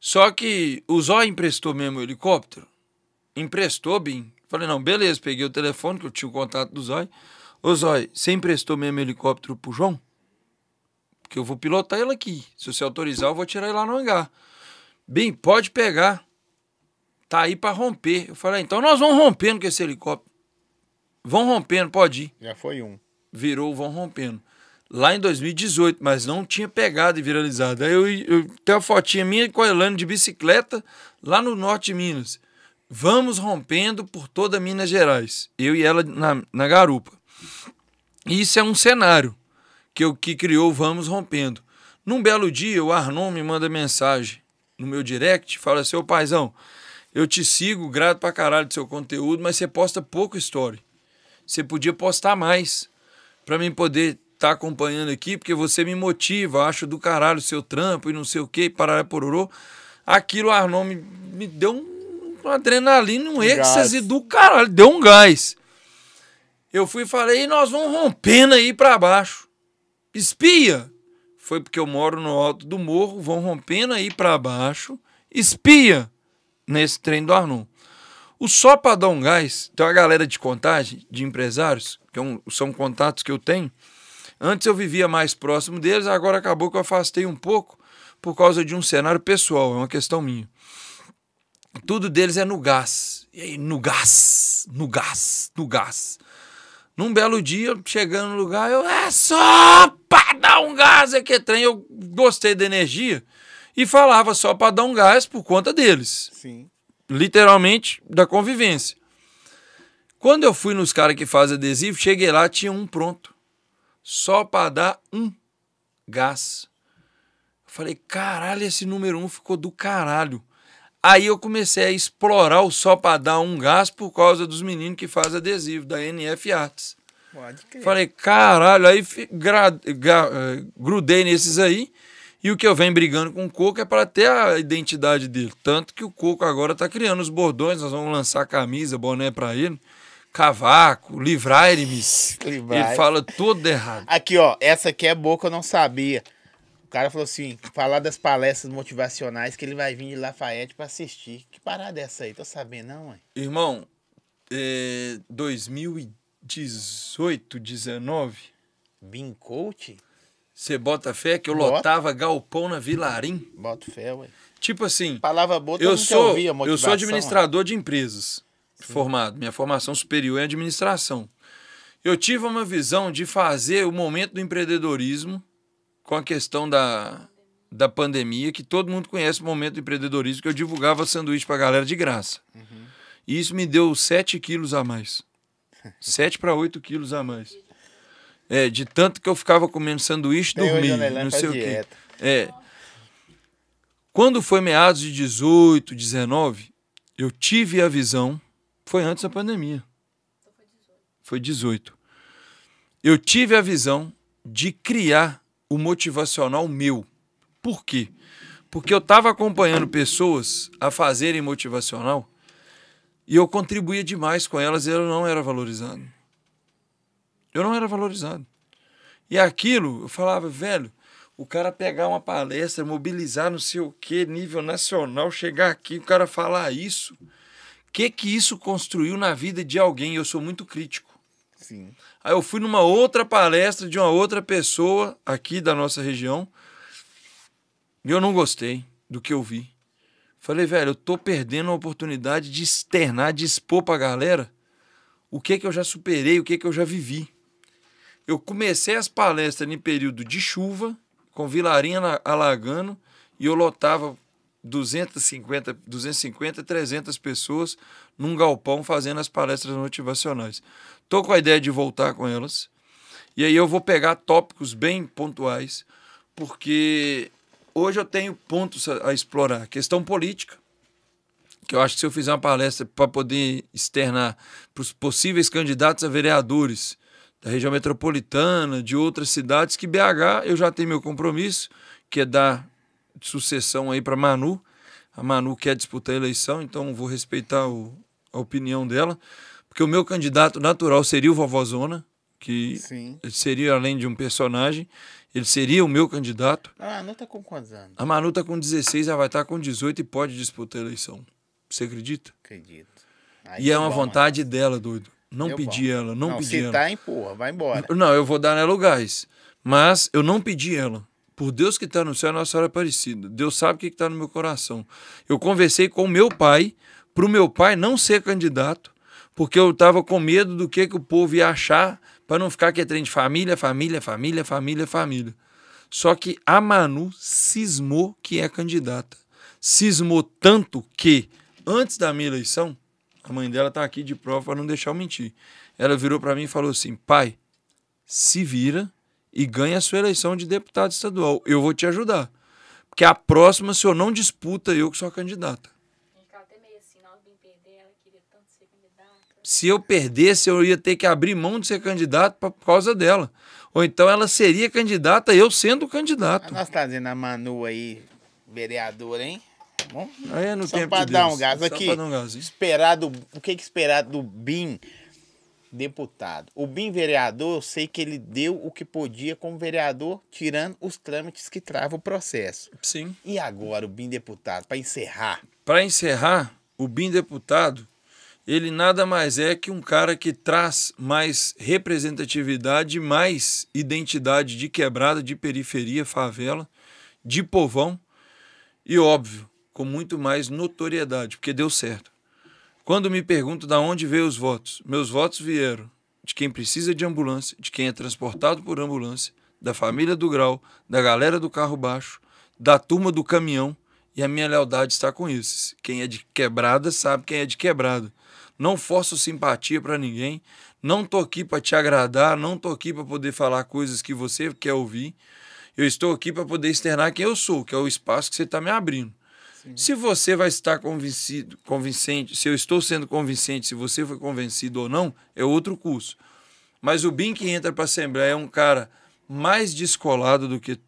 Só que o Zói emprestou mesmo o helicóptero. Emprestou, Bim. Falei, não, beleza. Peguei o telefone, que eu tinha o contato do Zói. Ô Zói, você emprestou mesmo o helicóptero pro João? Porque eu vou pilotar ele aqui. Se você autorizar, eu vou tirar ele lá no hangar. Bem, pode pegar. Tá aí pra romper. Eu falei, então nós vamos rompendo com esse helicóptero. Vão rompendo, pode ir. Já foi um. Virou o Vão Rompendo. Lá em 2018, mas não tinha pegado e viralizado. Aí eu, eu tenho uma fotinha minha com a Elane de bicicleta lá no norte de Minas. Vamos rompendo por toda Minas Gerais. Eu e ela na, na garupa. E Isso é um cenário que, eu, que criou Vamos Rompendo. Num belo dia, o Arnon me manda mensagem no meu direct, fala assim, ô paizão, eu te sigo, grato pra caralho do seu conteúdo, mas você posta pouco story. Você podia postar mais para mim poder estar acompanhando aqui, porque você me motiva, acho do caralho o seu trampo e não sei o que, parará pororô. Aquilo, Arnon me, me deu um, uma adrenalina, um êxtase do caralho, deu um gás. Eu fui e falei, e nós vamos rompendo aí para baixo. Espia! Foi porque eu moro no alto do morro, vão rompendo aí para baixo. Espia! Nesse trem do Arnon. O só para dar um gás, tem uma galera de contagem, de empresários, que é um- são contatos que eu tenho. Antes eu vivia mais próximo deles, agora acabou que eu afastei um pouco por causa de um cenário pessoal, é uma questão minha. Tudo deles é no gás. E aí, no gás, no gás, no gás. Num belo dia, chegando no lugar, eu, é só pra dar um gás, é que trem. Eu gostei da energia e falava só pra dar um gás por conta deles Sim. literalmente da convivência. Quando eu fui nos caras que fazem adesivo, cheguei lá, tinha um pronto. Só para dar um gás. Eu falei, caralho, esse número um ficou do caralho. Aí eu comecei a explorar o só para dar um gás por causa dos meninos que fazem adesivo, da NF Arts. Pode crer. Falei, caralho, aí gra- ga- eh, grudei nesses aí. E o que eu venho brigando com o Coco é para ter a identidade dele. Tanto que o Coco agora tá criando os bordões, nós vamos lançar camisa, boné para ele. Cavaco, livrar-me. Livrai. Ele fala tudo errado. Aqui, ó, essa aqui é boa que eu não sabia. O cara falou assim, falar das palestras motivacionais que ele vai vir de Lafayette pra assistir. Que parada é essa aí? Tô sabendo, não, mãe? Irmão, é, 2018, 19, Bin Coach? você bota fé que eu Bota. lotava galpão na Vilarim? Bota fé, ué. Tipo assim, Palavra boa, eu sou, ouvir a eu sou administrador de empresas formado. Minha formação superior é administração. Eu tive uma visão de fazer o momento do empreendedorismo com a questão da, da pandemia, que todo mundo conhece o momento do empreendedorismo, que eu divulgava sanduíche pra galera de graça. E isso me deu 7 quilos a mais. 7 para 8 quilos a mais. É, de tanto que eu ficava comendo sanduíche, dormia, a não sei o quê. É. Quando foi meados de 18, 19, eu tive a visão. Foi antes da pandemia. Foi 18. Eu tive a visão de criar o motivacional meu. Por quê? Porque eu estava acompanhando pessoas a fazerem motivacional E eu contribuía demais com elas e eu não era valorizado. Eu não era valorizado. E aquilo, eu falava, velho, o cara pegar uma palestra, mobilizar não sei o que, nível nacional, chegar aqui, o cara falar isso. O que que isso construiu na vida de alguém? Eu sou muito crítico. Sim. Aí eu fui numa outra palestra de uma outra pessoa aqui da nossa região e eu não gostei do que eu vi. Falei, velho, eu tô perdendo a oportunidade de externar, de expor pra galera o que que eu já superei, o que que eu já vivi. Eu comecei as palestras em período de chuva, com Vilarinha alagando, e eu lotava 250, 250, 300 pessoas num galpão fazendo as palestras motivacionais. Tô com a ideia de voltar com elas. E aí eu vou pegar tópicos bem pontuais, porque hoje eu tenho pontos a, a explorar. Questão política, que eu acho que se eu fizer uma palestra para poder externar para os possíveis candidatos a vereadores da região metropolitana, de outras cidades, que BH eu já tenho meu compromisso, que é dar sucessão aí para Manu. A Manu quer disputar a eleição, então vou respeitar o- a opinião dela, porque o meu candidato natural seria o Vovozona, que Sim. ele seria além de um personagem, ele seria o meu candidato. Ah, não tá com quantos anos? A Manu tá com 16, ela vai estar com 18 e pode disputar a eleição. Você acredita? Acredito. Aí E é tá uma bom, vontade dela, doido. Não pedi bom. ela, não, mano. pedi se ela. tá, empurra, vai embora. Não, eu vou dar nela o gás. Mas eu não pedi ela. Por Deus que está no céu, Nossa Senhora Aparecida. Deus sabe o que está no meu coração. Eu conversei com meu pai, para o meu pai não ser candidato, porque eu estava com medo do que, que o povo ia achar, para não ficar que é trem de família, família, família, família, família. Só que a Manu cismou que é candidata. Cismou tanto que, antes da minha eleição, a mãe dela tá aqui de prova para não deixar eu mentir. Ela virou para mim e falou assim: pai, se vira e ganha a sua eleição de deputado estadual. Eu vou te ajudar. Porque a próxima, se eu não disputa, eu que sou a candidata. A gente ficava até meio assim, na hora de perder, ela queria tanto ser candidata. Se eu perdesse, eu ia ter que abrir mão de ser candidato por causa dela. Ou então ela seria candidata, eu sendo candidato. nós tá dizendo a Manu aí, vereadora, hein? Bom, Aí é no só tempo pra de dar Deus. um gás Só aqui. um? Esperar do, o que que esperar do BIM deputado? O BIM vereador, eu sei que ele deu o que podia como vereador, tirando os trâmites que travam o processo. Sim. E agora o BIM deputado, para encerrar? Para encerrar, o BIM deputado, ele nada mais é que um cara que traz mais representatividade, mais identidade de quebrada, de periferia, favela, de povão e, óbvio, com muito mais notoriedade, porque deu certo. Quando me pergunto de onde veio os votos, meus votos vieram de quem precisa de ambulância, de quem é transportado por ambulância, da família do grau, da galera do carro baixo, da turma do caminhão, e a minha lealdade está com esses. Quem é de quebrada sabe quem é de quebrada. Não forço simpatia para ninguém, não tô aqui para te agradar, não tô aqui para poder falar coisas que você quer ouvir. Eu estou aqui para poder externar quem eu sou, que é o espaço que você está me abrindo. Se você vai estar convencido, convincente, se eu estou sendo convincente, se você foi convencido ou não, é outro curso. Mas o BIM que entra para a Assembleia é um cara mais descolado do que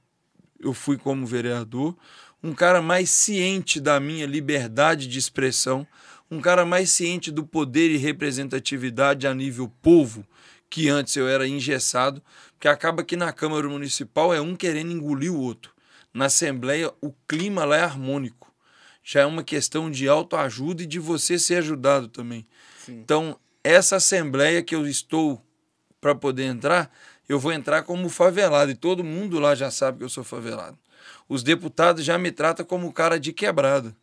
eu fui como vereador, um cara mais ciente da minha liberdade de expressão, um cara mais ciente do poder e representatividade a nível povo, que antes eu era engessado, porque acaba que na Câmara Municipal é um querendo engolir o outro. Na Assembleia, o clima lá é harmônico. Já é uma questão de autoajuda e de você ser ajudado também. Sim. Então, essa Assembleia que eu estou para poder entrar, eu vou entrar como favelado e todo mundo lá já sabe que eu sou favelado. Os deputados já me tratam como cara de quebrada.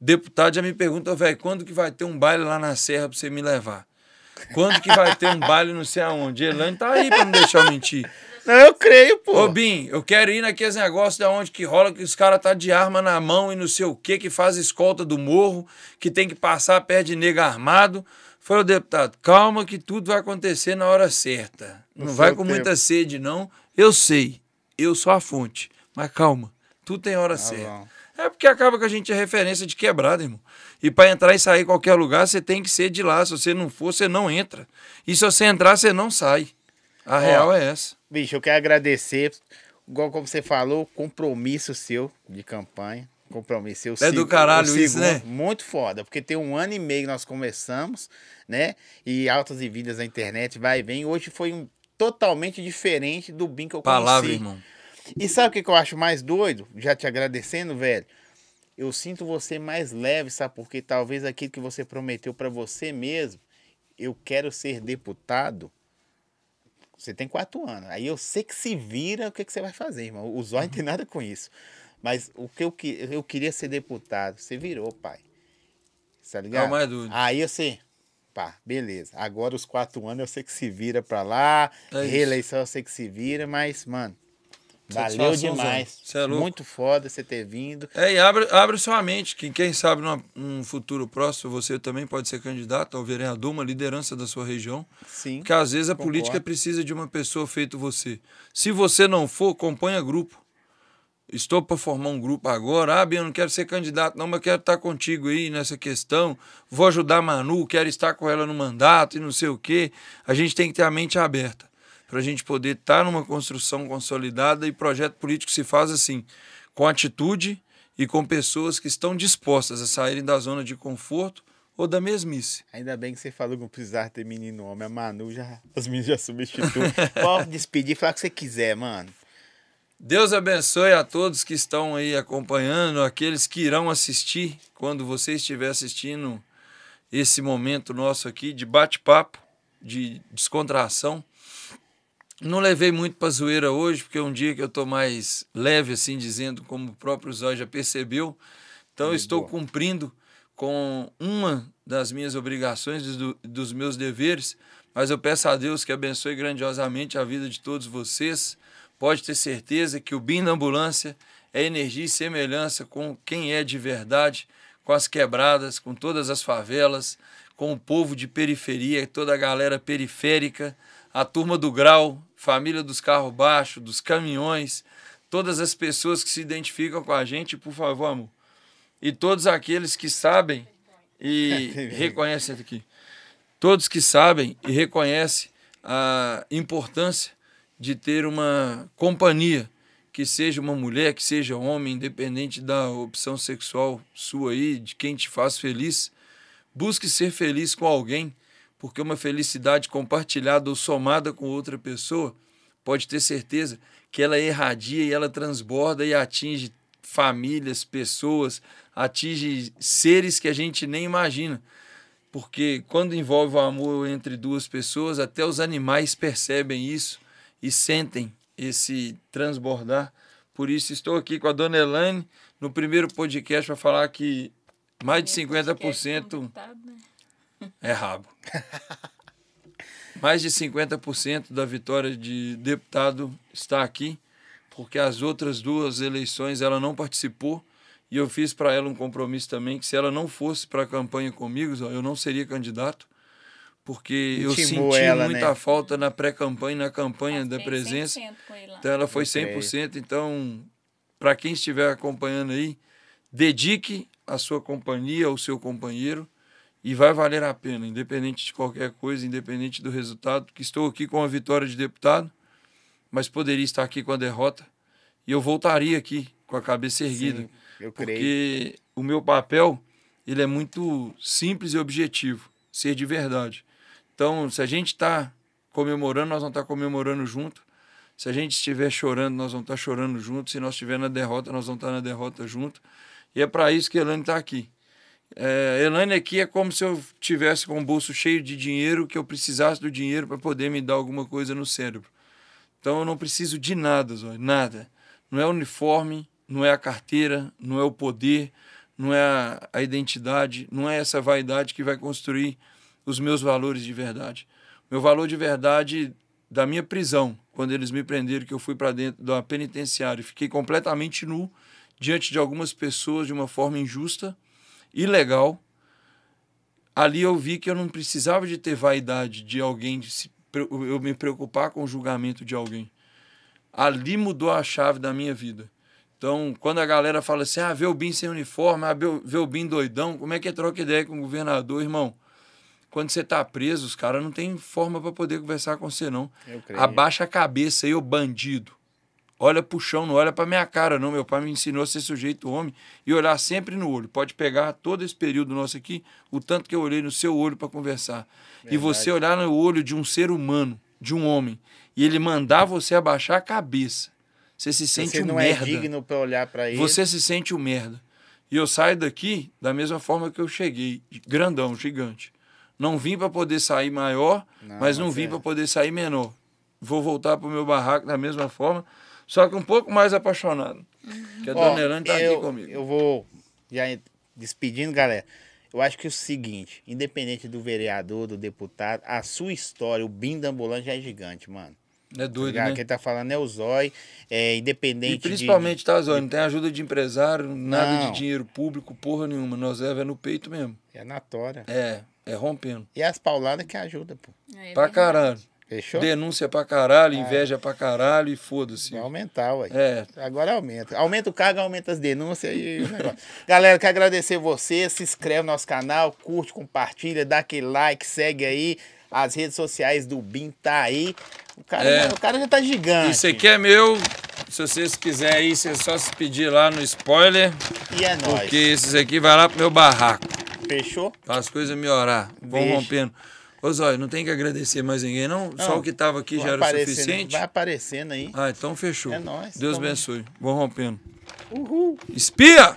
Deputado já me pergunta, velho, quando que vai ter um baile lá na Serra para você me levar? Quando que vai ter um baile não sei aonde? Elane tá aí para não deixar eu mentir. Não, eu creio, pô. Ô, Bim, eu quero ir naqueles negócios da onde que rola que os caras tá de arma na mão e não sei o que, que faz escolta do morro, que tem que passar perto de nega armado. Falei, deputado, calma que tudo vai acontecer na hora certa. No Não vai com tempo. muita sede, não. Eu sei, eu sou a fonte. Mas calma, tudo tem hora Tá certa. É porque acaba que a gente é referência de quebrada, irmão. E para entrar e sair em qualquer lugar, você tem que ser de lá. Se você não for, você não entra. E se você entrar, você não sai. A real é essa. Bicho, eu quero agradecer, igual como você falou, compromisso seu de campanha. Compromisso. Eu É do caralho isso, né? Muito foda, porque tem um ano e meio que nós começamos, né? E altas e vidas na internet, vai e vem. Hoje foi um totalmente diferente do BIM que eu conheci. Palavra, irmão. E sabe o que que eu acho mais doido? Já te agradecendo, velho. Eu sinto você mais leve, sabe? Porque talvez aquilo que você prometeu pra você mesmo, eu quero ser deputado. Você tem quatro anos. Aí eu sei que se vira, o que, que você vai fazer, irmão? O Zóio não tem nada com isso. Mas o que eu, que- eu queria ser deputado, você virou, pai. Tá ligado? Não, mais dúvida. Aí você, pá, beleza. Agora os quatro anos eu sei que se vira pra lá. É reeleição eu sei que se vira, mas, mano, valeu demais. Cê é louco. Muito foda você ter vindo. É, e abre, abre sua mente, que quem sabe num futuro próximo você também pode ser candidato ao vereador, uma liderança da sua região. Sim. Porque às vezes a Concordo. política precisa de uma pessoa feito você. Se você não for, componha grupo. Estou para formar um grupo agora. Ah, Bia, eu não quero ser candidato, não, mas quero estar contigo aí nessa questão. Vou ajudar a Manu, quero estar com ela no mandato e não sei o quê. A gente tem que ter a mente aberta para a gente poder estar numa construção consolidada e projeto político se faz assim, com atitude e com pessoas que estão dispostas a saírem da zona de conforto ou da mesmice. Ainda bem que você falou que não precisava ter menino homem. A Manu já. As meninas já substituem. Pode despedir, falar o que você quiser, mano. Deus abençoe a todos que estão aí acompanhando, aqueles que irão assistir quando você estiver assistindo esse momento nosso aqui de bate-papo, de descontração. Não levei muito pra zoeira hoje, porque é um dia que eu tô mais leve, assim, dizendo, como o próprio Zói já percebeu. Então, eu estou boa. cumprindo com uma das minhas obrigações, dos, dos meus deveres, mas eu peço a Deus que abençoe grandiosamente a vida de todos vocês. Pode ter certeza que o BIM da ambulância é energia e semelhança com quem é de verdade, com as quebradas, com todas as favelas, com o povo de periferia, toda a galera periférica, a turma do grau, família dos carros baixos, dos caminhões, todas as pessoas que se identificam com a gente, por favor, amor. E todos aqueles que sabem e reconhecem aqui. Todos que sabem e reconhecem a importância de ter uma companhia que seja uma mulher, que seja homem, independente da opção sexual sua aí, de quem te faz feliz. Busque ser feliz com alguém, porque uma felicidade compartilhada ou somada com outra pessoa, pode ter certeza que ela irradia e ela transborda e atinge famílias, pessoas, atinge seres que a gente nem imagina. Porque quando envolve o amor entre duas pessoas, até os animais percebem isso e sentem esse transbordar. Por isso, estou aqui com a dona Elaine no primeiro podcast para falar que mais de 50% Deputado, né? É rabo. Mais de 50% da vitória de deputado está aqui, porque as outras duas eleições ela não participou. E eu fiz para ela um compromisso também que se ela não fosse para a campanha comigo, eu não seria candidato, porque eu Intimou senti ela, muita né? falta na pré-campanha, na campanha da presença. 100% com ele lá. Então ela foi Eu creio. 100%. Então, para quem estiver acompanhando aí, dedique a sua companhia, ao seu companheiro, e vai valer a pena, independente de qualquer coisa, independente do resultado. Que estou aqui com a vitória de deputado, mas poderia estar aqui com a derrota, e eu voltaria aqui com a cabeça erguida. Sim, eu creio. Porque o meu papel ele é muito simples e objetivo, ser de verdade. Então, se a gente está comemorando, nós vamos estar comemorando junto. Se a gente estiver chorando, nós vamos estar chorando junto. Se nós estiver na derrota, nós vamos estar na derrota junto. E é para isso que a Elaine está aqui. É, Elaine aqui é como se eu tivesse com o bolso cheio de dinheiro, que eu precisasse do dinheiro para poder me dar alguma coisa no cérebro. Então eu não preciso de nada, Zóio, nada. Não é o uniforme, não é a carteira, não é o poder, não é a, a identidade, não é essa vaidade que vai construir os meus valores de verdade. Meu valor de verdade da minha prisão, quando eles me prenderam, que eu fui para dentro da penitenciária, e fiquei completamente nu diante de algumas pessoas de uma forma injusta, ilegal. Ali eu vi que eu não precisava de ter vaidade de alguém, de se, eu me preocupar com o julgamento de alguém. Ali mudou a chave da minha vida. Então, quando a galera fala assim, ah, vê o BIM sem uniforme, ah, vê o- BIM doidão, como é que é troca ideia com o governador, irmão? Quando você tá preso, os caras não tem forma para poder conversar com você, não. Abaixa a cabeça aí, ô bandido. Olha pro chão, não olha pra minha cara, não. Meu pai me ensinou a ser sujeito homem e olhar sempre no olho. Pode pegar todo esse período nosso aqui, o tanto que eu olhei no seu olho para conversar. E você olhar no olho de um ser humano, de um homem, e ele mandar você abaixar a cabeça. Você se sente Você um não merda. é digno pra olhar pra ele. Você se sente um merda. E eu saio daqui da mesma forma que eu cheguei, grandão, gigante. Não vim para poder sair maior, Não, mas não vim é. para poder sair menor. Vou voltar pro meu barraco da mesma forma, só que um pouco mais apaixonado. Que a Ó, dona Elane tá eu, aqui comigo. Eu vou já despedindo, galera. Eu acho que é o seguinte, independente do vereador, do deputado, a sua história, o BIM da ambulância já é gigante, mano. É doido, Ligado? né? Quem tá falando é o Zói, é independente E principalmente, de... tá, Zóio? Não tem ajuda de empresário, nada Não. de dinheiro público, porra nenhuma. Nós leva é no peito mesmo. É na tora. É, é rompendo. E as pauladas que ajudam, pô. É pra verdade. caralho. Fechou? Denúncia pra caralho, inveja pra caralho e foda-se. Vai aumentar, ué. É, Agora aumenta. Aumenta o cargo, aumenta as denúncias e o negócio. Galera, quero agradecer você. Se inscreve no nosso canal, curte, compartilha, dá aquele like, segue aí. As redes sociais do BIM tá aí. O cara, É. o cara já tá gigante. Isso aqui é meu. Se vocês quiserem aí, vocês só se pedir lá no spoiler. E é nóis. Porque esses aqui vai lá pro meu barraco. Fechou? Pra as coisas melhorar. Vão rompendo. Ô Zóio, não tem que agradecer mais ninguém, não? Só Não, o que tava aqui já era suficiente? Vai aparecendo aí. Ah, então fechou. É nóis. Deus Tamo- abençoe. Vão rompendo. Uhul. Espia!